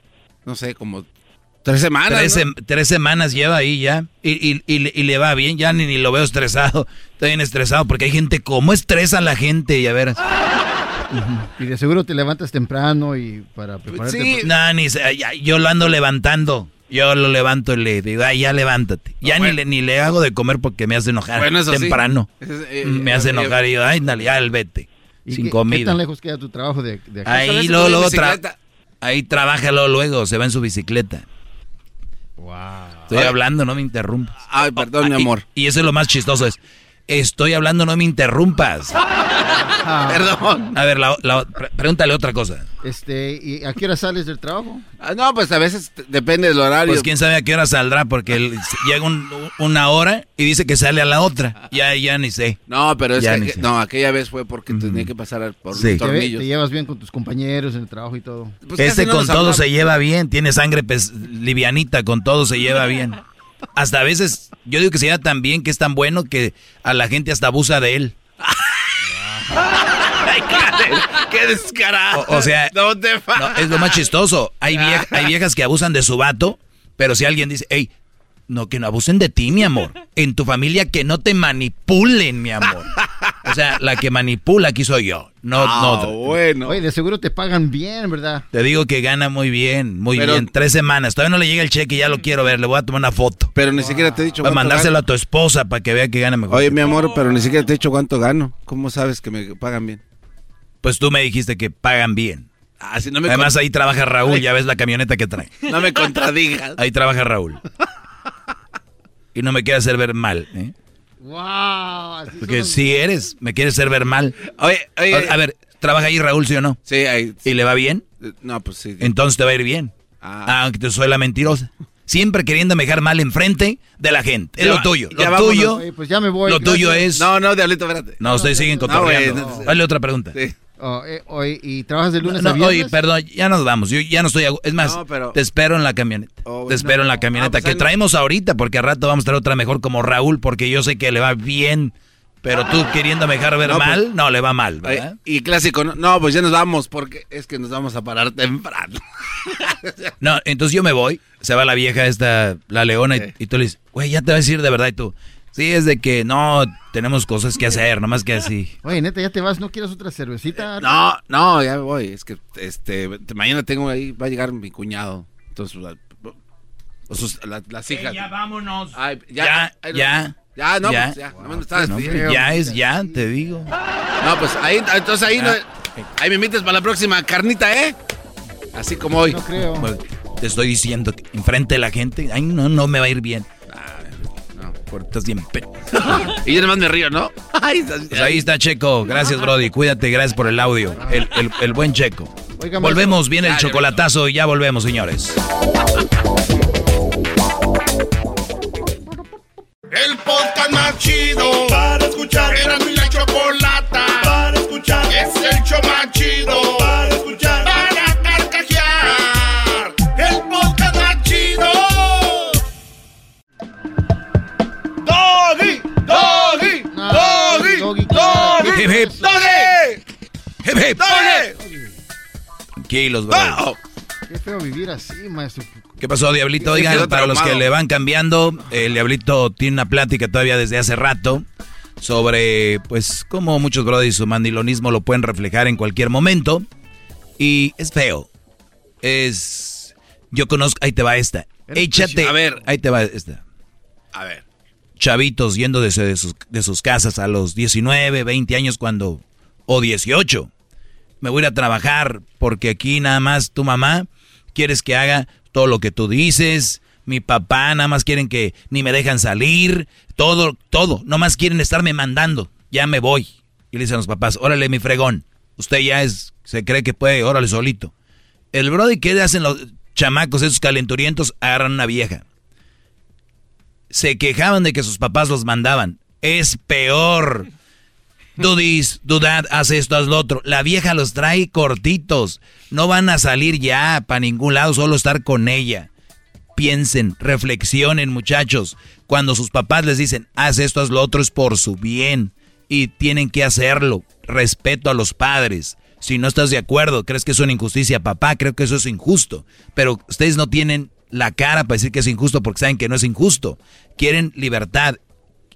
No sé, como tres semanas. Tres, ¿no? sem- tres semanas lleva ahí ya. Y, y- y le- y le va bien, ya ni, ni lo veo estresado. Está bien estresado porque hay gente, ¿cómo estresa a la gente? Y a ver. Y de seguro te levantas temprano y para prepararte. No, ni se- ya- yo lo ando levantando. Yo lo levanto y le digo, ay, ya levántate. Ya ni, le, ni le hago de comer porque me hace enojar Bueno, eso sí. temprano. Ese es, eh, me eh, hace eh, enojar y yo, ay, dale, ya, el vete. ¿Y Sin qué, comida. ¿Qué tan lejos queda tu trabajo de, de acá? Ahí luego, luego tra- ahí trabaja luego, luego, se va en su bicicleta. Estoy Ay. hablando, no me interrumpas. Ay, perdón, mi Ah, y- amor. Y, eso es lo más chistoso, es, estoy hablando, no me interrumpas. Perdón. A ver, la- la- pre- pregúntale otra cosa. Este, ¿y a qué hora sales del trabajo? Ah, no, pues a veces depende del horario. Pues quién sabe a qué hora saldrá, porque él llega un- una hora y dice que sale a la otra. Ya, ya ni sé. No, pero es Ya que, ni sé. no, aquella vez fue porque tenía que pasar por Sí. los ¿Te, ve- tornillos. te llevas bien con tus compañeros en el trabajo y todo? Pues este no con todo hablamos. se lleva bien, tiene sangre livianita, con todo se lleva bien. Hasta a veces, yo digo que se lleva tan bien que es tan bueno que a la gente hasta abusa de él. Ay, qué, descarado. O, o sea, no te no, es lo más chistoso. Hay, vie- hay viejas que abusan de su vato, pero si alguien dice, hey, no, que no abusen de ti, mi amor. En tu familia que no te manipulen, mi amor. O sea, la que manipula aquí soy yo. No, Ah, no. bueno. Oye, de seguro te pagan bien, ¿verdad? Te digo que gana muy bien, muy Pero- bien. Tres semanas. Todavía no le llega el cheque, ya lo quiero ver. Le voy a tomar una foto. Pero ni siquiera te he dicho Para cuánto mandárselo gano. a tu esposa para que vea que gana mejor. Oye, mi amor, pero ni siquiera te he dicho cuánto gano. ¿Cómo sabes que me pagan bien? Pues tú me dijiste que pagan bien. Ah, si no me Además ahí trabaja Raúl, ya ves la camioneta que trae. No me contradigas. Ahí trabaja Raúl. Y no me quiere hacer ver mal, ¿eh? ¡Wow! así Porque si eres, me quieres hacer ver mal. Oye, oye. A, a ver, ¿trabaja ahí Raúl, sí o no? Sí, ahí. ¿Y le va bien? No, pues sí. Entonces te va a ir bien. Ah. Aunque te soy la mentirosa. Siempre queriéndome dejar mal enfrente de la gente. Es Ya lo tuyo. ya Lo tuyo. Oye, pues ya me voy. Lo tuyo es. No, no, Diablito, espérate. No, ustedes siguen No, cotorreando. no- Dale otra pregunta. Sí. Oh, eh, oye, ¿y trabajas de lunes No, a viernes? oye, perdón, ya nos vamos. Yo ya no estoy. a- Es más, No, pero- te espero en la camioneta. Oh, te espero en la camioneta Ah, pues que no- traemos ahorita, porque al rato vamos a traer otra mejor como Raúl, porque yo sé que le va bien. Pero tú queriéndome dejar ver No, pues- mal, no, le va mal, ¿verdad? y clásico, no, no, pues ya nos vamos porque es que nos vamos a parar temprano. No, entonces yo me voy, se va la vieja esta, la leona, y, y tú le dices, güey, ya te vas a decir de verdad, y tú, sí, es de que no, tenemos cosas que hacer, nomás que así. Oye, neta, ya te vas, ¿no quieres otra cervecita? No, no, ya voy. Es que este mañana tengo ahí, va a llegar mi cuñado. Entonces, la- o sus- la- las hijas. vámonos. Ay, Ya, ya, ay, no. ya. Ya, no, ya. pues ya, me No, ya es ya, te digo. No, pues ahí, entonces ahí, no- Ah. ahí me invites para la próxima carnita, ¿eh? Así como hoy. No creo. Pues, te estoy diciendo que enfrente de la gente, ay, no, no me va a ir bien. No, estás bien pe... y yo además me río, ¿no? Pues ahí está Checo, gracias Brody, cuídate, gracias por el audio, el, el, el buen Checo. volvemos, viene el chocolatazo y ya volvemos, señores. El podcast más chido para escuchar. Era mi Hip, hip. Doggy. Hip, hip. Doggy. Tranquilos, Brody. Qué feo vivir así, maestro. ¿Qué pasó, Diablito? Oigan, para los que traumado. le van cambiando, el Diablito tiene una plática todavía desde hace rato sobre, pues, cómo muchos brodis su mandilonismo lo pueden reflejar en cualquier momento. Y es feo. Es... Yo conozco... Ahí te va esta. Échate... A ver. Ahí te va esta. A ver. Chavitos yendo de, sus, de sus casas a los 19, 20 años cuando... O 18. Me voy a ir a trabajar porque aquí nada más tu mamá quieres que haga todo lo que tú dices. Mi papá nada más quieren que ni me dejan salir. Todo, todo. Nomás quieren estarme mandando. Ya me voy. Y le dicen los papás, órale mi fregón. Usted ya es, se cree que puede, órale solito. El brody que hacen los chamacos, esos calenturientos, agarran una vieja. Se quejaban de que sus papás los mandaban. Es peor. Dudis, dudad, haz esto, haz lo otro. La vieja los trae cortitos. No van a salir ya para ningún lado, solo estar con ella. Piensen, reflexionen, muchachos. Cuando sus papás les dicen, haz esto, haz lo otro, es por su bien. Y tienen que hacerlo. Respeto a los padres. Si no estás de acuerdo, crees que es una injusticia, papá, creo que eso es injusto. Pero ustedes no tienen la cara para decir que es injusto porque saben que no es injusto. Quieren libertad.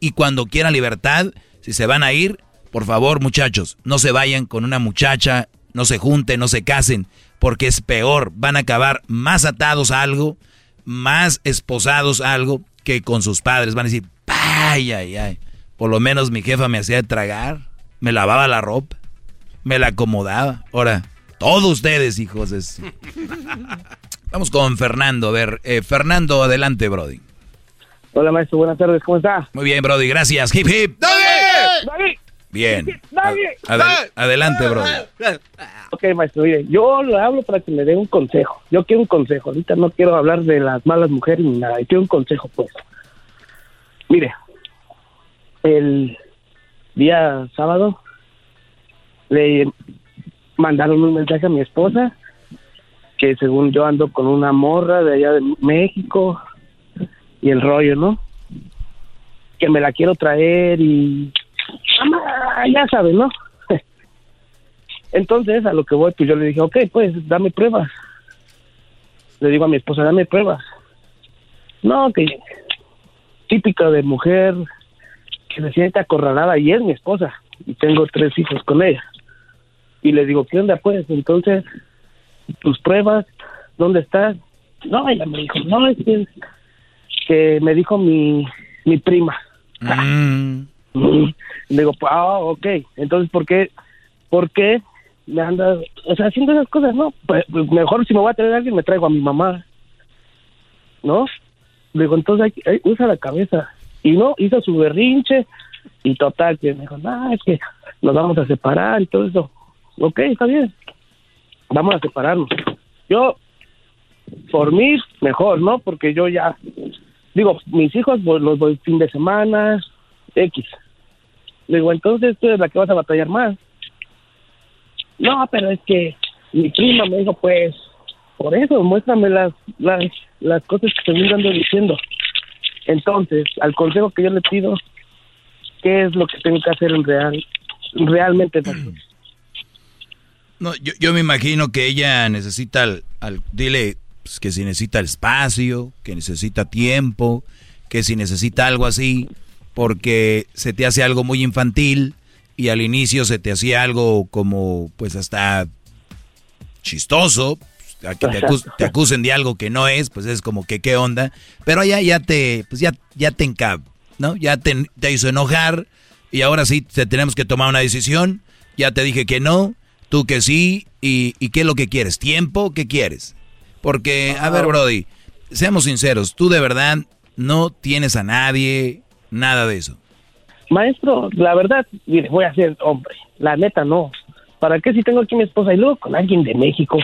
Y cuando quieran libertad, si se van a ir, por favor, muchachos, no se vayan con una muchacha, no se junten, no se casen, porque es peor. Van a acabar más atados a algo, más esposados a algo que con sus padres. Van a decir, ay, ay, ay. Por lo menos mi jefa me hacía tragar, me lavaba la ropa, me la acomodaba. Ahora, todos ustedes, hijos de... Vamos con Fernando. A ver, eh, Fernando, adelante, Brody. Hola, maestro, buenas tardes, ¿cómo está? Muy bien, Brody, gracias. Hip, hip. ¡Doggy! Bien. ¡Doggy! Adel- adelante, Brody. Ok, maestro, mire, yo le hablo para que me dé un consejo. Yo quiero un consejo. Ahorita no quiero hablar de las malas mujeres ni nada. Yo quiero un consejo, pues. Mire, el día sábado le mandaron un mensaje a mi esposa que según yo ando con una morra de allá de México y el rollo, ¿no? Que me la quiero traer y... Ya sabes, ¿no? Entonces, a lo que voy, pues yo le dije, ok, pues dame pruebas. Le digo a mi esposa, dame pruebas. No, que típica de mujer que se siente acorralada y es mi esposa. Y tengo tres hijos con ella. Y le digo, ¿qué onda pues? Entonces, tus pruebas, ¿dónde estás? No, ella me dijo, no, es que, que me dijo mi, mi prima. Mm. Digo, pues, ah, ok. Entonces, ¿por qué, por qué me anda, o sea, haciendo esas cosas, no? Pues, pues, mejor si me voy a traer a alguien, me traigo a mi mamá. ¿No? Le digo, entonces, hay- usa la cabeza. Y no, hizo su berrinche y total, que me dijo, no, es que nos vamos a separar y todo eso. Ok, está bien. Vamos a separarnos. Yo, por mí, mejor, ¿no? Porque yo ya, digo, mis hijos pues, los voy fin de semana, X. Digo, entonces tú eres la que vas a batallar más. No, pero es que mi prima me dijo, pues, por eso, muéstrame las, las, las cosas que te ando diciendo. Entonces, al consejo que yo le pido, ¿qué es lo que tengo que hacer en real, realmente? No, yo, yo me imagino que ella necesita, al, al- dile pues, que si necesita el espacio, que necesita tiempo, que si necesita algo así, porque se te hace algo muy infantil y al inicio se te hacía algo como, pues hasta chistoso, a que te, acus- te acusen de algo que no es, pues es como que qué onda, pero allá ya te, pues ya, ya te encab, ¿no? Ya te, te hizo enojar y ahora sí te tenemos que tomar una decisión, ya te dije que no, tú que sí, y, y qué es lo que quieres, tiempo, ¿qué quieres? Porque, a ver, Brody, seamos sinceros, tú de verdad no tienes a nadie, nada de eso. Maestro, la verdad, mire, voy a ser hombre. La neta, no. ¿Para qué si tengo aquí mi esposa y luego con alguien de México?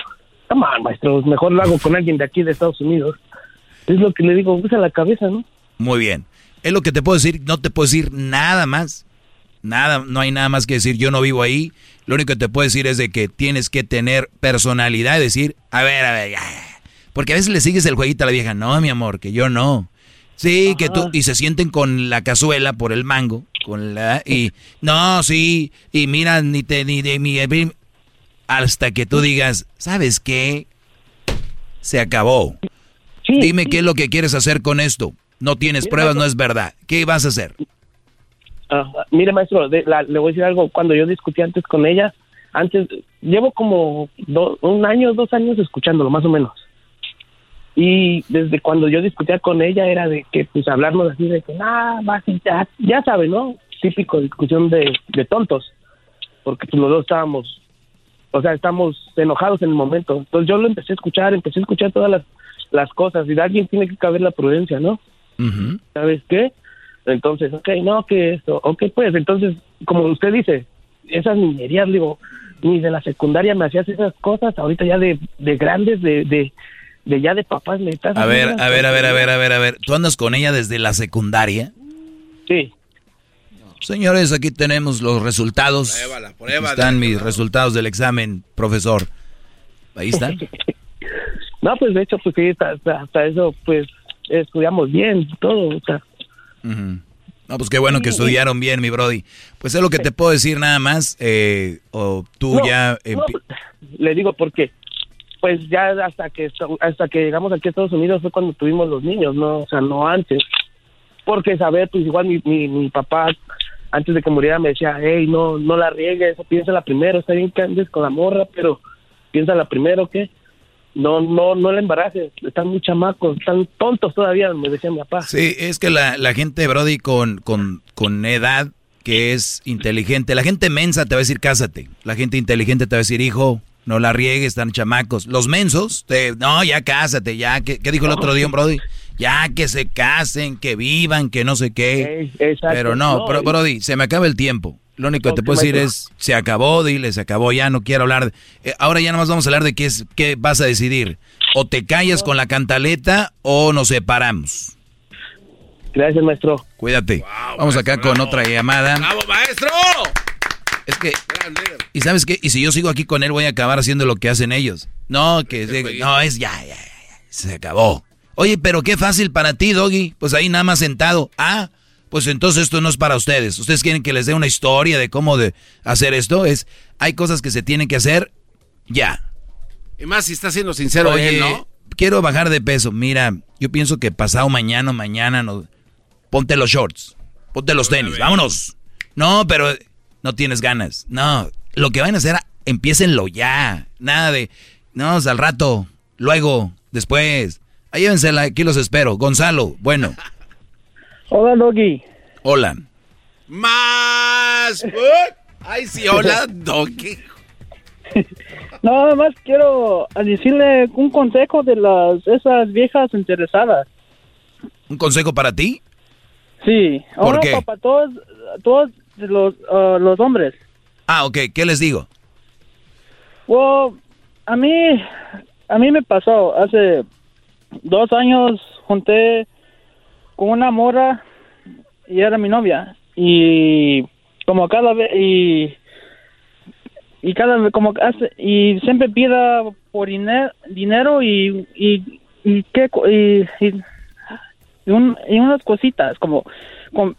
Come on, maestro, mejor lo hago con alguien de aquí de Estados Unidos. Es lo que le digo, usa la cabeza, ¿no? Muy bien. Es lo que te puedo decir, no te puedo decir nada más. Nada, no hay nada más que decir, yo no vivo ahí. Lo único que te puedo decir es de que tienes que tener personalidad y decir, a ver, a ver, ya. Porque a veces le sigues el jueguito a la vieja, no, mi amor, que yo no. Sí, que tú, y se sienten con la cazuela por el mango, con la, y, no, sí, y mira, ni te, ni de mi, hasta que tú digas, ¿sabes qué? Se acabó. Dime qué es lo que quieres hacer con esto. No tienes pruebas, no es verdad. ¿Qué vas a hacer? Ah, mire, maestro, le voy a decir algo. Cuando yo discutí antes con ella, antes, llevo como un año, dos años escuchándolo, más o menos. Y desde cuando yo discutía con ella era de que, pues, hablarnos así de que, nada, más ya, ya sabe, ¿no? Típico discusión de, de tontos. Porque pues, los dos estábamos, o sea, estamos enojados en el momento. Entonces yo lo empecé a escuchar, empecé a escuchar todas las, las cosas. Y de alguien tiene que caber la prudencia, ¿no? ¿Sabes qué? Entonces, ok, no, que esto, ok, pues, entonces, como usted dice, esas niñerías, digo, ni de la secundaria me hacías esas cosas, ahorita ya de, de grandes, de, de, de ya de papás me estás... A ver, a ver, a ver, a ver, a ver, a ver, ¿tú andas con ella desde la secundaria? Sí. Señores, aquí tenemos los resultados. Pruébala, Aquí están mis resultados del examen, profesor. Ahí están. no, pues de hecho, pues sí, hasta, hasta eso, pues estudiamos bien, todo, o sea. No, pues qué bueno que estudiaron bien, mi Brody. Pues es lo que te puedo decir nada más. Eh, o tú ya. no, le digo porque, pues ya hasta que hasta que llegamos aquí a Estados Unidos fue cuando tuvimos los niños, no, o sea, no antes. Porque saber, pues igual mi, mi, mi papá antes de que muriera me decía, hey, no, no la riegues, piénsala primero, está bien que andes con la morra, pero piénsala primero, ¿qué? No, no, no le embaraces, están muy chamacos, están tontos todavía, me decía mi papá. Sí, es que la, la gente, Brody, con, con, con edad que es inteligente, la gente mensa te va a decir cásate, la gente inteligente te va a decir hijo, no la riegues, están chamacos. Los mensos, te, no, ya cásate, ya, ¿qué, qué dijo el otro día, Brody? Ya que se casen, que vivan, que no sé qué. Pero no, No, y- Brody, se me acaba el tiempo. Lo único que te puedo decir es, se acabó, dile, se acabó, ya no quiero hablar. de- Eh, ahora ya nomás vamos a hablar de qué, es, qué vas a decidir. O te callas con la cantaleta o nos separamos. Gracias, maestro. Cuídate. vamos acá con otra llamada. ¡Bravo, maestro! Es que, ¿y sabes qué? Y si yo sigo aquí con él voy a acabar haciendo lo que hacen ellos. No, que no, es ya, ya, ya, ya, se acabó. Oye, pero qué fácil para ti, Doggy. Pues ahí nada más sentado. Ah, pues entonces esto no es para ustedes. Ustedes quieren que les dé una historia de cómo de hacer esto. Es, hay cosas que se tienen que hacer ya. Y más si está siendo sincero Oye, él, ¿no? quiero bajar de peso. Mira, yo pienso que pasado mañana o mañana no, ponte los shorts, ponte los tenis, vámonos. No, pero no tienes ganas. No, lo que van a hacer, empiécenlo ya. Nada de, no, al rato, luego, después. Ahí llévensela, aquí los espero. Gonzalo, bueno, Hola, Doggy. hola. Más. Ay, sí, hola, Donkey. Nada más quiero decirle un consejo de las esas viejas interesadas. ¿Un consejo para ti? Sí. ¿Por Ahora, qué? Para todos, todos los, ah, los hombres. Ah, ok, ¿qué les digo? Well, a mí, a mí me pasó hace dos años junté con una morra y era mi novia y como cada vez y y cada vez como hace y siempre pida por diner- dinero y y y qué y, y, y un- y unas cositas como, como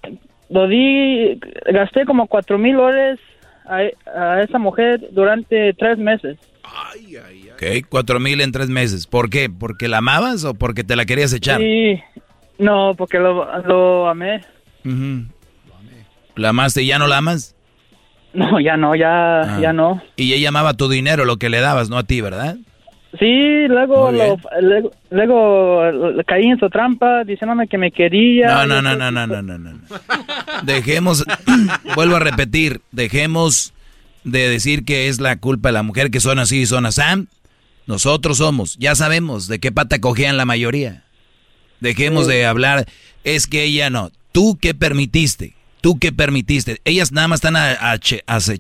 lo di gasté como cuatro mil dólares a, a esa mujer durante tres meses Ok, cuatro mil en tres meses. ¿Por qué? ¿Porque la amabas o porque te la querías echar? Sí, no, porque lo, lo amé. Ujú. ¿La amaste y ya no la amas? No, ya no, ya, Ah. ya no. Y ella amaba tu dinero, lo que le dabas, no a ti, ¿verdad? Sí, luego, lo, luego, luego caí en su trampa diciéndome que me quería. No, no, no, no, no, no, no, no. Dejemos, vuelvo a repetir, dejemos de decir que es la culpa de la mujer que son así y son así. Nosotros somos, ya sabemos de qué pata cogían la mayoría. Dejemos de hablar, es que ella no. ¿Tú qué permitiste? ¿Tú qué permitiste? Ellas nada más están a,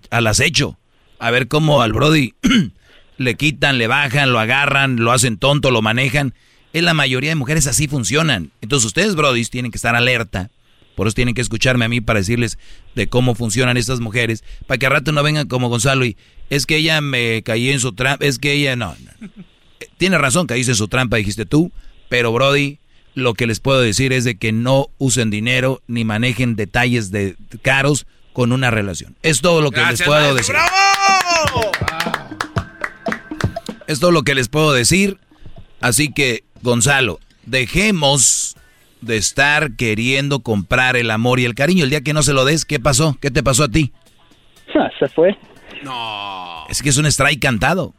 al acecho. A ver cómo al Brody le quitan, le bajan, lo agarran, lo hacen tonto, lo manejan. En la mayoría de mujeres así funcionan. Entonces ustedes, Brody, tienen que estar alerta. Por eso tienen que escucharme a mí para decirles de cómo funcionan estas mujeres. Para que a rato no vengan como Gonzalo y es que ella me caí en su trampa. Es que ella no. no. Tiene razón, caíste en su trampa, dijiste tú. Pero Brody, lo que les puedo decir es de que no usen dinero ni manejen detalles de caros con una relación. Es todo lo que les puedo decir. ¡Bravo! Es todo lo que les puedo decir. Así que, Gonzalo, dejemos de estar queriendo comprar el amor y el cariño. El día que no se lo des, ¿qué pasó? ¿Qué te pasó a ti? Ah, se fue. No. Es que es un strike cantado.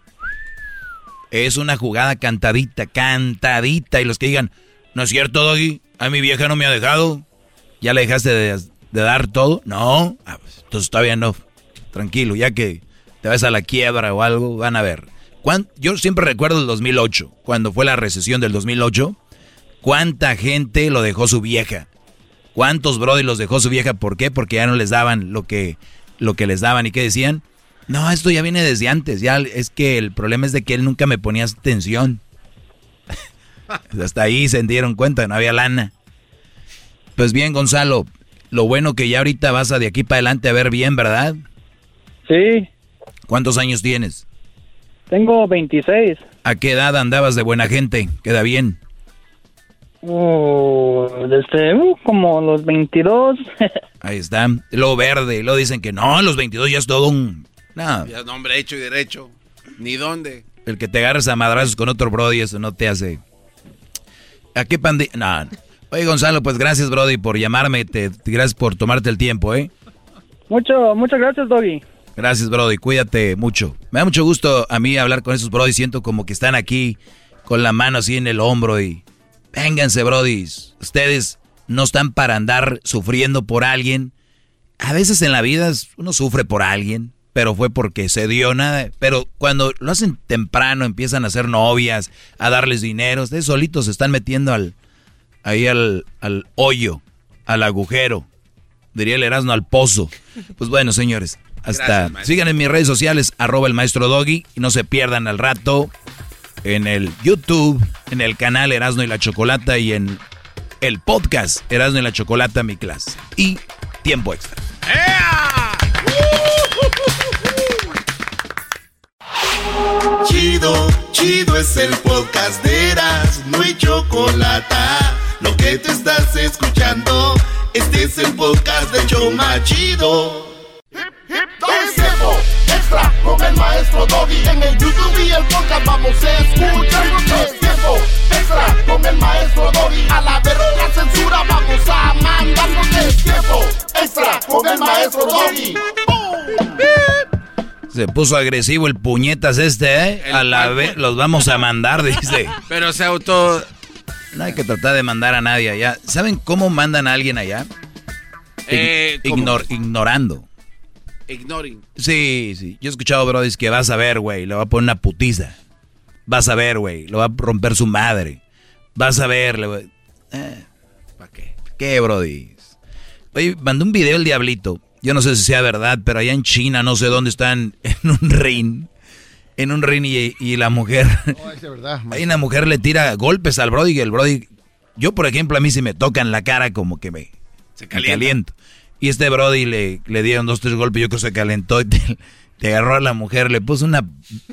Es una jugada cantadita, cantadita. Y los que digan, ¿No es cierto, Doggy? A mi vieja no me ha dejado. ¿Ya le dejaste de, dar todo? No. Ah, pues, entonces todavía no. Tranquilo, ya que te vas a la quiebra o algo, van a ver. Yo siempre recuerdo el 2008, cuando fue la recesión del 2008. ¿Cuánta gente lo dejó su vieja? ¿Cuántos brody los dejó su vieja? ¿Por qué? Porque ya no les daban lo que, lo que les daban. ¿Y qué decían? No, esto ya viene desde antes. Ya es que el problema es de que él nunca me ponía atención. Hasta ahí se dieron cuenta, no había lana. Pues bien, Gonzalo, lo bueno que ya ahorita vas a de aquí para adelante a ver bien, ¿verdad? Sí. ¿Cuántos años tienes? Tengo 26. ¿A qué edad andabas de buena gente? ¿Queda bien? Uh, desde uh, como los 22. Ahí está. Lo verde. Lo dicen que no, los 22 ya es todo un... No. Ya es nombre hecho y derecho. Ni dónde. El que te agarres a madrazos con otro brody, eso no te hace... ¿A qué pandilla? No. Oye, Gonzalo, pues gracias, Brody, por llamarme. Te, gracias por tomarte el tiempo, ¿eh? Mucho, muchas gracias, Doggy. Gracias, Brody. Cuídate mucho. Me da mucho gusto a mí hablar con esos Brody. Siento como que están aquí con la mano así en el hombro y... Vénganse, Brody. Ustedes no están para andar sufriendo por alguien. A veces en la vida uno sufre por alguien, pero fue porque se dio nada. Pero cuando lo hacen temprano, empiezan a hacer novias, a darles dinero, ustedes solitos se están metiendo al, ahí al, al hoyo, al agujero. Diría el Erasmo al pozo. Pues bueno, señores, hasta sigan en mis redes sociales, arroba el maestro Doggy, y no se pierdan al rato en el YouTube, en el canal Erasmo y la Chocolata y en el podcast Erasmo y la Chocolata, mi clase. Y tiempo extra. Chido, chido es el podcast de Eras, no hay chocolate. Lo que te estás escuchando, este es el podcast de Choma Chido. Hip, hip, es tiempo extra con el maestro Doggy. En el YouTube y el podcast vamos a escuchar. Es tiempo extra con el maestro Doggy. A la verga la censura vamos a mandar. Es tiempo extra con el maestro Doggy. Se puso agresivo el puñetas este, ¿eh? a la vez los vamos a mandar, dice. Pero se auto... No hay que tratar de mandar a nadie allá. ¿Saben cómo mandan a alguien allá? Eh, ignorando. Ignoring. Sí, sí. Yo he escuchado, bro, que vas a ver, güey, le va a poner una putiza. Vas a ver, güey, lo va a romper su madre. Vas a ver, le voy... eh. ¿Para qué? ¿Qué, brody? Oye, mandó un video el diablito yo no sé si sea verdad, pero allá en China, no sé dónde están, en un ring. En un ring y, la mujer. No, es verdad. Ahí una mujer le tira golpes al Brody y el Brody. Yo, por ejemplo, a mí si me tocan la cara, como que me. Se caliento. Y este Brody le, le dieron dos, tres golpes, yo creo que se calentó y te, agarró a la mujer, le puso una,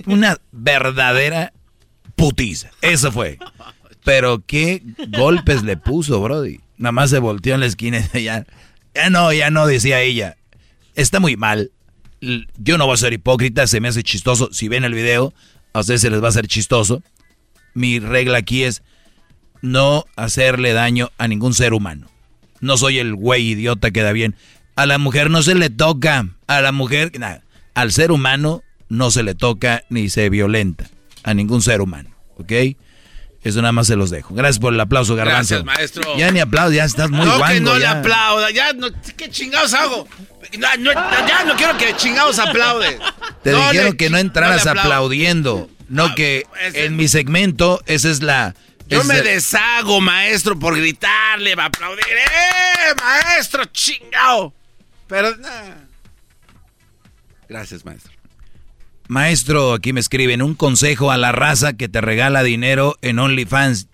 una verdadera putiza. Eso fue. Pero qué golpes le puso, Brody. Nada más se volteó en la esquina y ya. Ya no, ya no, decía ella está muy mal. Yo no voy a ser hipócrita, se me hace chistoso. Si ven el video, a ustedes se les va a hacer chistoso. Mi regla aquí es no hacerle daño a ningún ser humano. No soy el güey idiota que da bien. A la mujer no se le toca. A la mujer, nada. Al ser humano no se le toca ni se violenta. A ningún ser humano. ¿Ok? Eso nada más se los dejo. Gracias por el aplauso, Garbanzo. Gracias, maestro. Ya ni aplauso, ya estás muy no, guango. que no ya. le aplauda, ya no, ¿qué chingados hago? ya no quiero que chingados aplaude. Te dijeron que no entraras aplaudiendo. No que en mi segmento, esa es la... Yo me deshago, maestro, por gritarle, va a aplaudir. ¡Eh, maestro, chingao! Pero, nah. Gracias, maestro. Maestro, aquí me escriben un consejo a la raza que te regala dinero en OnlyFans,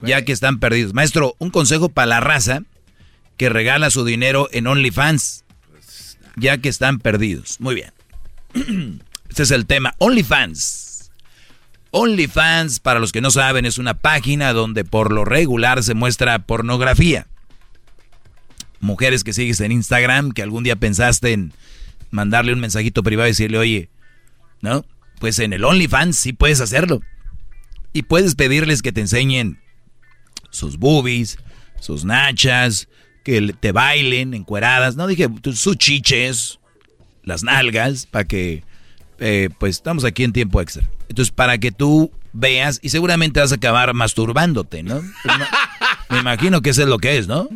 ya que están perdidos. Maestro, un consejo para la raza que regala su dinero en OnlyFans, ya que están perdidos. Muy bien. Este es el tema. OnlyFans. OnlyFans, para los que no saben, es una página donde por lo regular se muestra pornografía. Mujeres que sigues en Instagram, que algún día pensaste en mandarle un mensajito privado y decirle, oye, ¿no? Pues en el OnlyFans sí puedes hacerlo. Y puedes pedirles que te enseñen sus boobies, sus nachas, que te bailen encueradas. No dije sus chiches, las nalgas, para que, eh, pues estamos aquí en tiempo extra. Entonces, para que tú veas y seguramente vas a acabar masturbándote, ¿no? Me imagino que eso es lo que es, ¿no?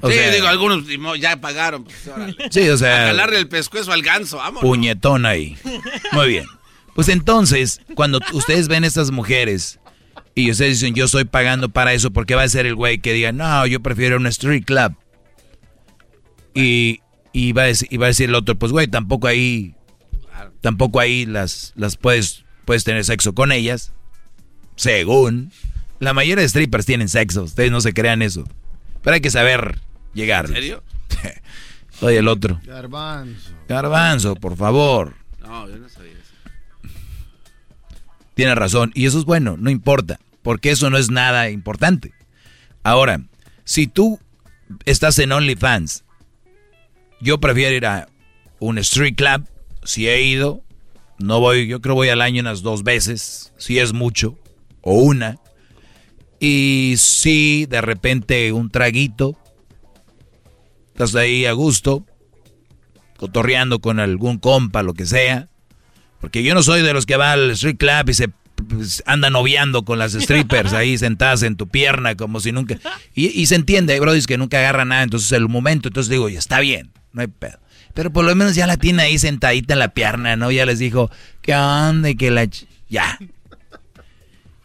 O sí, sea- digo, algunos ya pagaron. pues. Sí, o sea- A calarle el pescuezo al ganso, vamos. Puñetón ahí. Muy bien. Pues entonces, cuando ustedes ven estas mujeres y ustedes dicen, yo estoy pagando para eso, porque va a ser el güey que diga, no, yo prefiero un street club? Y, y, va, a decir, y va a decir el otro, pues güey, tampoco ahí, tampoco ahí las, las puedes, puedes tener sexo con ellas, según. La mayoría de strippers tienen sexo, ustedes no se crean eso. Pero hay que saber llegar. ¿En serio? Oye, el otro. Garbanzo. Garbanzo, por favor. No, yo no sabía eso. Tiene razón. Y eso es bueno, no importa. Porque eso no es nada importante. Ahora, si tú estás en OnlyFans, yo prefiero ir a un street club. Si he ido, no voy, yo creo voy al año unas dos veces, si es mucho, o una. Y si de repente un traguito, estás ahí a gusto, cotorreando con algún compa, lo que sea. Porque yo no soy de los que va al street club y se pues, anda noviando con las strippers ahí sentadas en tu pierna como si nunca... Y, y se entiende, hay brodis que nunca agarra nada, entonces el momento, entonces digo, ya está bien, no hay pedo. Pero por lo menos ya la tiene ahí sentadita en la pierna, ¿no? Ya les dijo, ¿qué onda? Que la... Ya.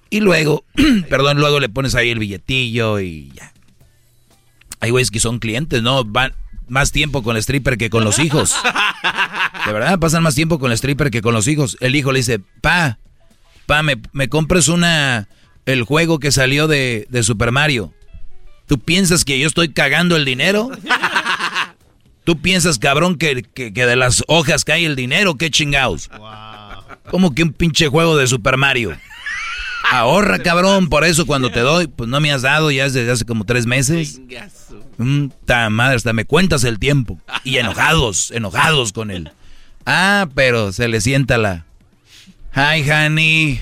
Y luego, perdón, luego le pones ahí el billetillo y ya. Hay güeyes que son clientes, ¿no? Van más tiempo con el stripper que con los hijos. De verdad, pasan más tiempo con el stripper que con los hijos. El hijo le dice, pa, pa, me, me compres una, el juego que salió de, de Super Mario. ¿Tú piensas que yo estoy cagando el dinero? ¿Tú piensas, cabrón, que, que, que de las hojas cae el dinero? ¿Qué chingados? ¿Cómo que un pinche juego de Super Mario? Ahorra, cabrón, por eso cuando te doy, pues no me has dado ya desde hace como tres meses. Mm, ta madre, hasta me cuentas el tiempo. Y enojados, enojados con él. Ah, pero se le sienta la... Hi, honey.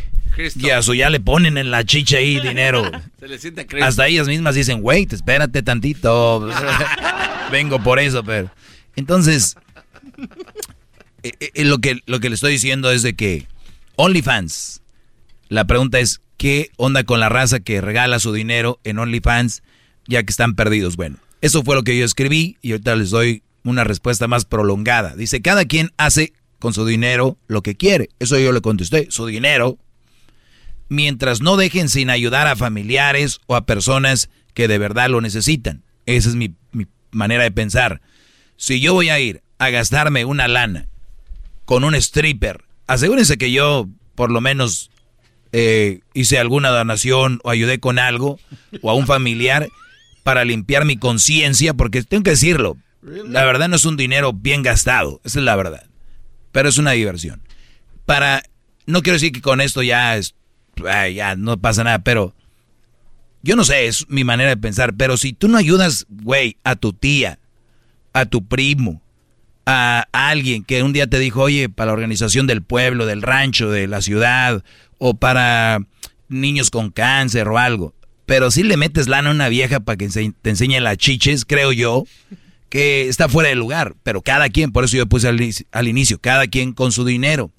Y a su ya le ponen en la chicha ahí dinero. Se le siente a Cristo. Hasta ellas mismas dicen, wait, espérate tantito. Vengo por eso, pero... Entonces, eh, eh, lo, que, lo que le estoy diciendo es de que OnlyFans, la pregunta es, ¿qué onda con la raza que regala su dinero en OnlyFans ya que están perdidos? Bueno, eso fue lo que yo escribí y ahorita les doy una respuesta más prolongada. Dice, cada quien hace con su dinero lo que quiere. Eso yo le contesté, su dinero. Mientras no dejen sin ayudar a familiares o a personas que de verdad lo necesitan. Esa es mi, manera de pensar. Si yo voy a ir a gastarme una lana con un stripper, asegúrense que yo por lo menos eh, hice alguna donación o ayudé con algo o a un familiar para limpiar mi conciencia, porque tengo que decirlo, la verdad no es un dinero bien gastado, esa es la verdad, pero es una diversión. Para, no quiero decir que con esto ya es, ya no pasa nada, pero yo no sé, es mi manera de pensar, pero si tú no ayudas, güey, a tu tía, a tu primo, a alguien que un día te dijo, oye, para la organización del pueblo, del rancho, de la ciudad, o para niños con cáncer o algo, pero si le metes lana a una vieja para que te enseñe las chiches, creo yo, que está fuera de lugar, pero cada quien, por eso yo puse al, al inicio, cada quien con su dinero,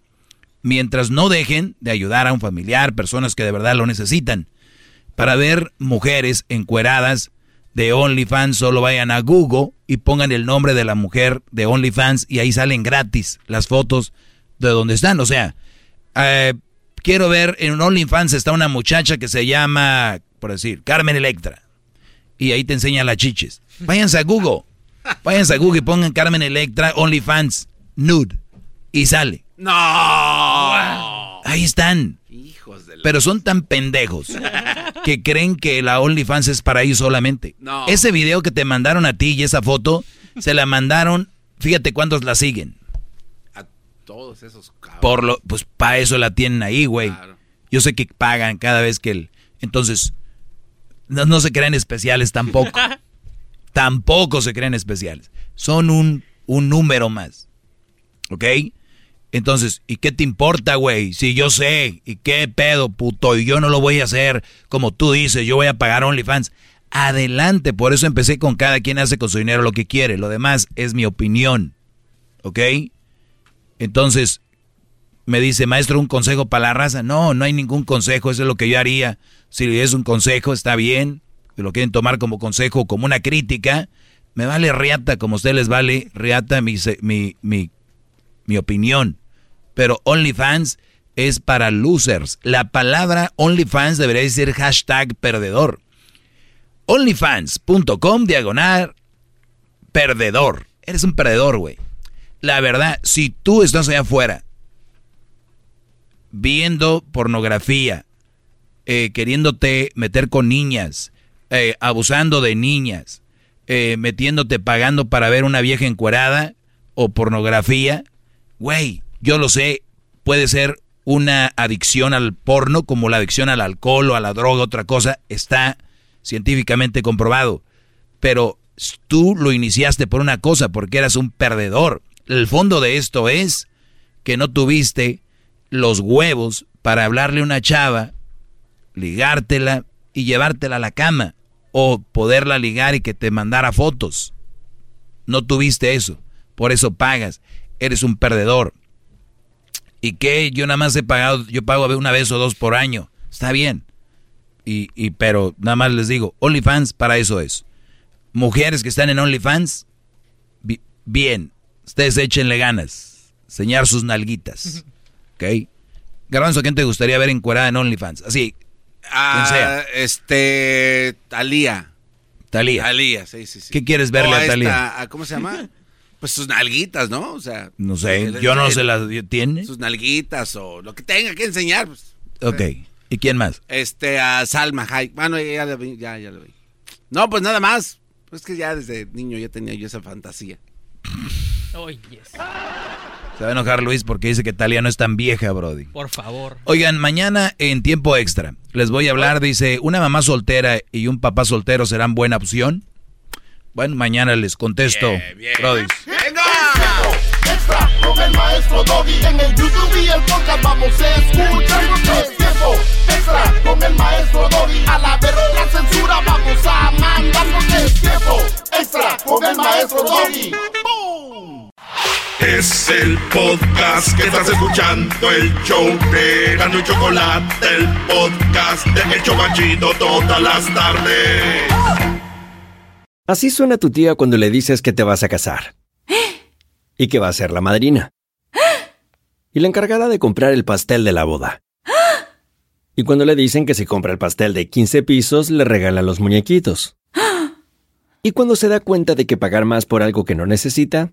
mientras no dejen de ayudar a un familiar, personas que de verdad lo necesitan. Para ver mujeres encueradas de OnlyFans, solo vayan a Google y pongan el nombre de la mujer de OnlyFans y ahí salen gratis las fotos de donde están. O sea, eh, quiero ver, en un OnlyFans está una muchacha que se llama, por decir, Carmen Electra. Y ahí te enseña las chiches. Váyanse a Google. Váyanse a Google y pongan Carmen Electra, OnlyFans, nude. Y sale. No. Ahí están. Pero son tan pendejos que creen que la OnlyFans es para ellos solamente. No. Ese video que te mandaron a ti y esa foto, se la mandaron, fíjate cuántos la siguen. Todos esos. Por lo, pues para eso la tienen ahí, güey. Yo sé que pagan cada vez que el. Entonces, no, no se creen especiales tampoco. tampoco se creen especiales. Son un, un número más. ¿Ok? Entonces, ¿y qué te importa, güey? Si yo sé, ¿y qué pedo, puto? Y yo no lo voy a hacer como tú dices, yo voy a pagar OnlyFans. Adelante, por eso empecé con cada quien hace con su dinero lo que quiere. Lo demás es mi opinión. ¿Ok? Entonces, me dice, maestro, un consejo para la raza. No, no hay ningún consejo, eso es lo que yo haría. Si es un consejo, está bien. Si lo quieren tomar como consejo como una crítica, me vale riata, como a ustedes les vale riata mi, mi, mi, mi opinión. Pero OnlyFans es para losers. La palabra OnlyFans debería decir hashtag perdedor. OnlyFans.com diagonal perdedor. Eres un perdedor, güey. La verdad, si tú estás allá afuera viendo pornografía, eh, queriéndote meter con niñas, eh, abusando de niñas, eh, metiéndote pagando para ver una vieja encuerada o pornografía, güey, yo lo sé, puede ser una adicción al porno como la adicción al alcohol o a la droga, otra cosa, está científicamente comprobado. Pero tú lo iniciaste por una cosa, porque eras un perdedor. El fondo de esto es que no tuviste los huevos para hablarle a una chava, ligártela y llevártela a la cama o poderla ligar y que te mandara fotos. No tuviste eso, por eso pagas. Eres un perdedor. ¿Y qué? Yo nada más he pagado, yo pago una vez o dos por año. Está bien. Y, pero nada más les digo, OnlyFans para eso es. Mujeres que están en OnlyFans, bi- bien, ustedes échenle ganas. Enseñar sus nalguitas. ¿Ok? Garbanzo, ¿quién te gustaría ver encuerada en OnlyFans? Así, Ah, sea. Este. Talía. Talía. Talía, sí, sí, sí. ¿Qué quieres verle O a esta, Thalía? ¿a ¿Cómo se llama? Pues sus nalguitas, ¿no? O sea. No sé, yo no se las tiene. Sus nalguitas o lo que tenga que enseñar. Pues. Ok. ¿Y quién más? Este, a Salma Hayek. Bueno, ya, la vi, ya, ya lo vi. No, pues nada más. Pues que ya desde niño ya tenía yo esa fantasía. Yes. Se va a enojar Luis porque dice que Talia no es tan vieja, Brody. Por favor. Oigan, mañana en tiempo extra les voy a hablar, dice, ¿una mamá soltera y un papá soltero serán buena opción? Bueno, mañana les contesto, Brody. Extra con el maestro Doggy. En el YouTube y el podcast vamos a escuchar. Es tiempo extra con el maestro Doggy. A la verga la censura vamos a mandar. Es tiempo extra con el maestro Doggy. Es el podcast que estás escuchando, el show de Gano y Chocolate, el podcast de El Chocachito todas las tardes. Así suena tu tía cuando le dices que te vas a casar. Y que va a ser la madrina. Y la encargada de comprar el pastel de la boda. Y cuando le dicen que si compra el pastel de 15 pisos, le regalan los muñequitos. Y cuando se da cuenta de que pagar más por algo que no necesita,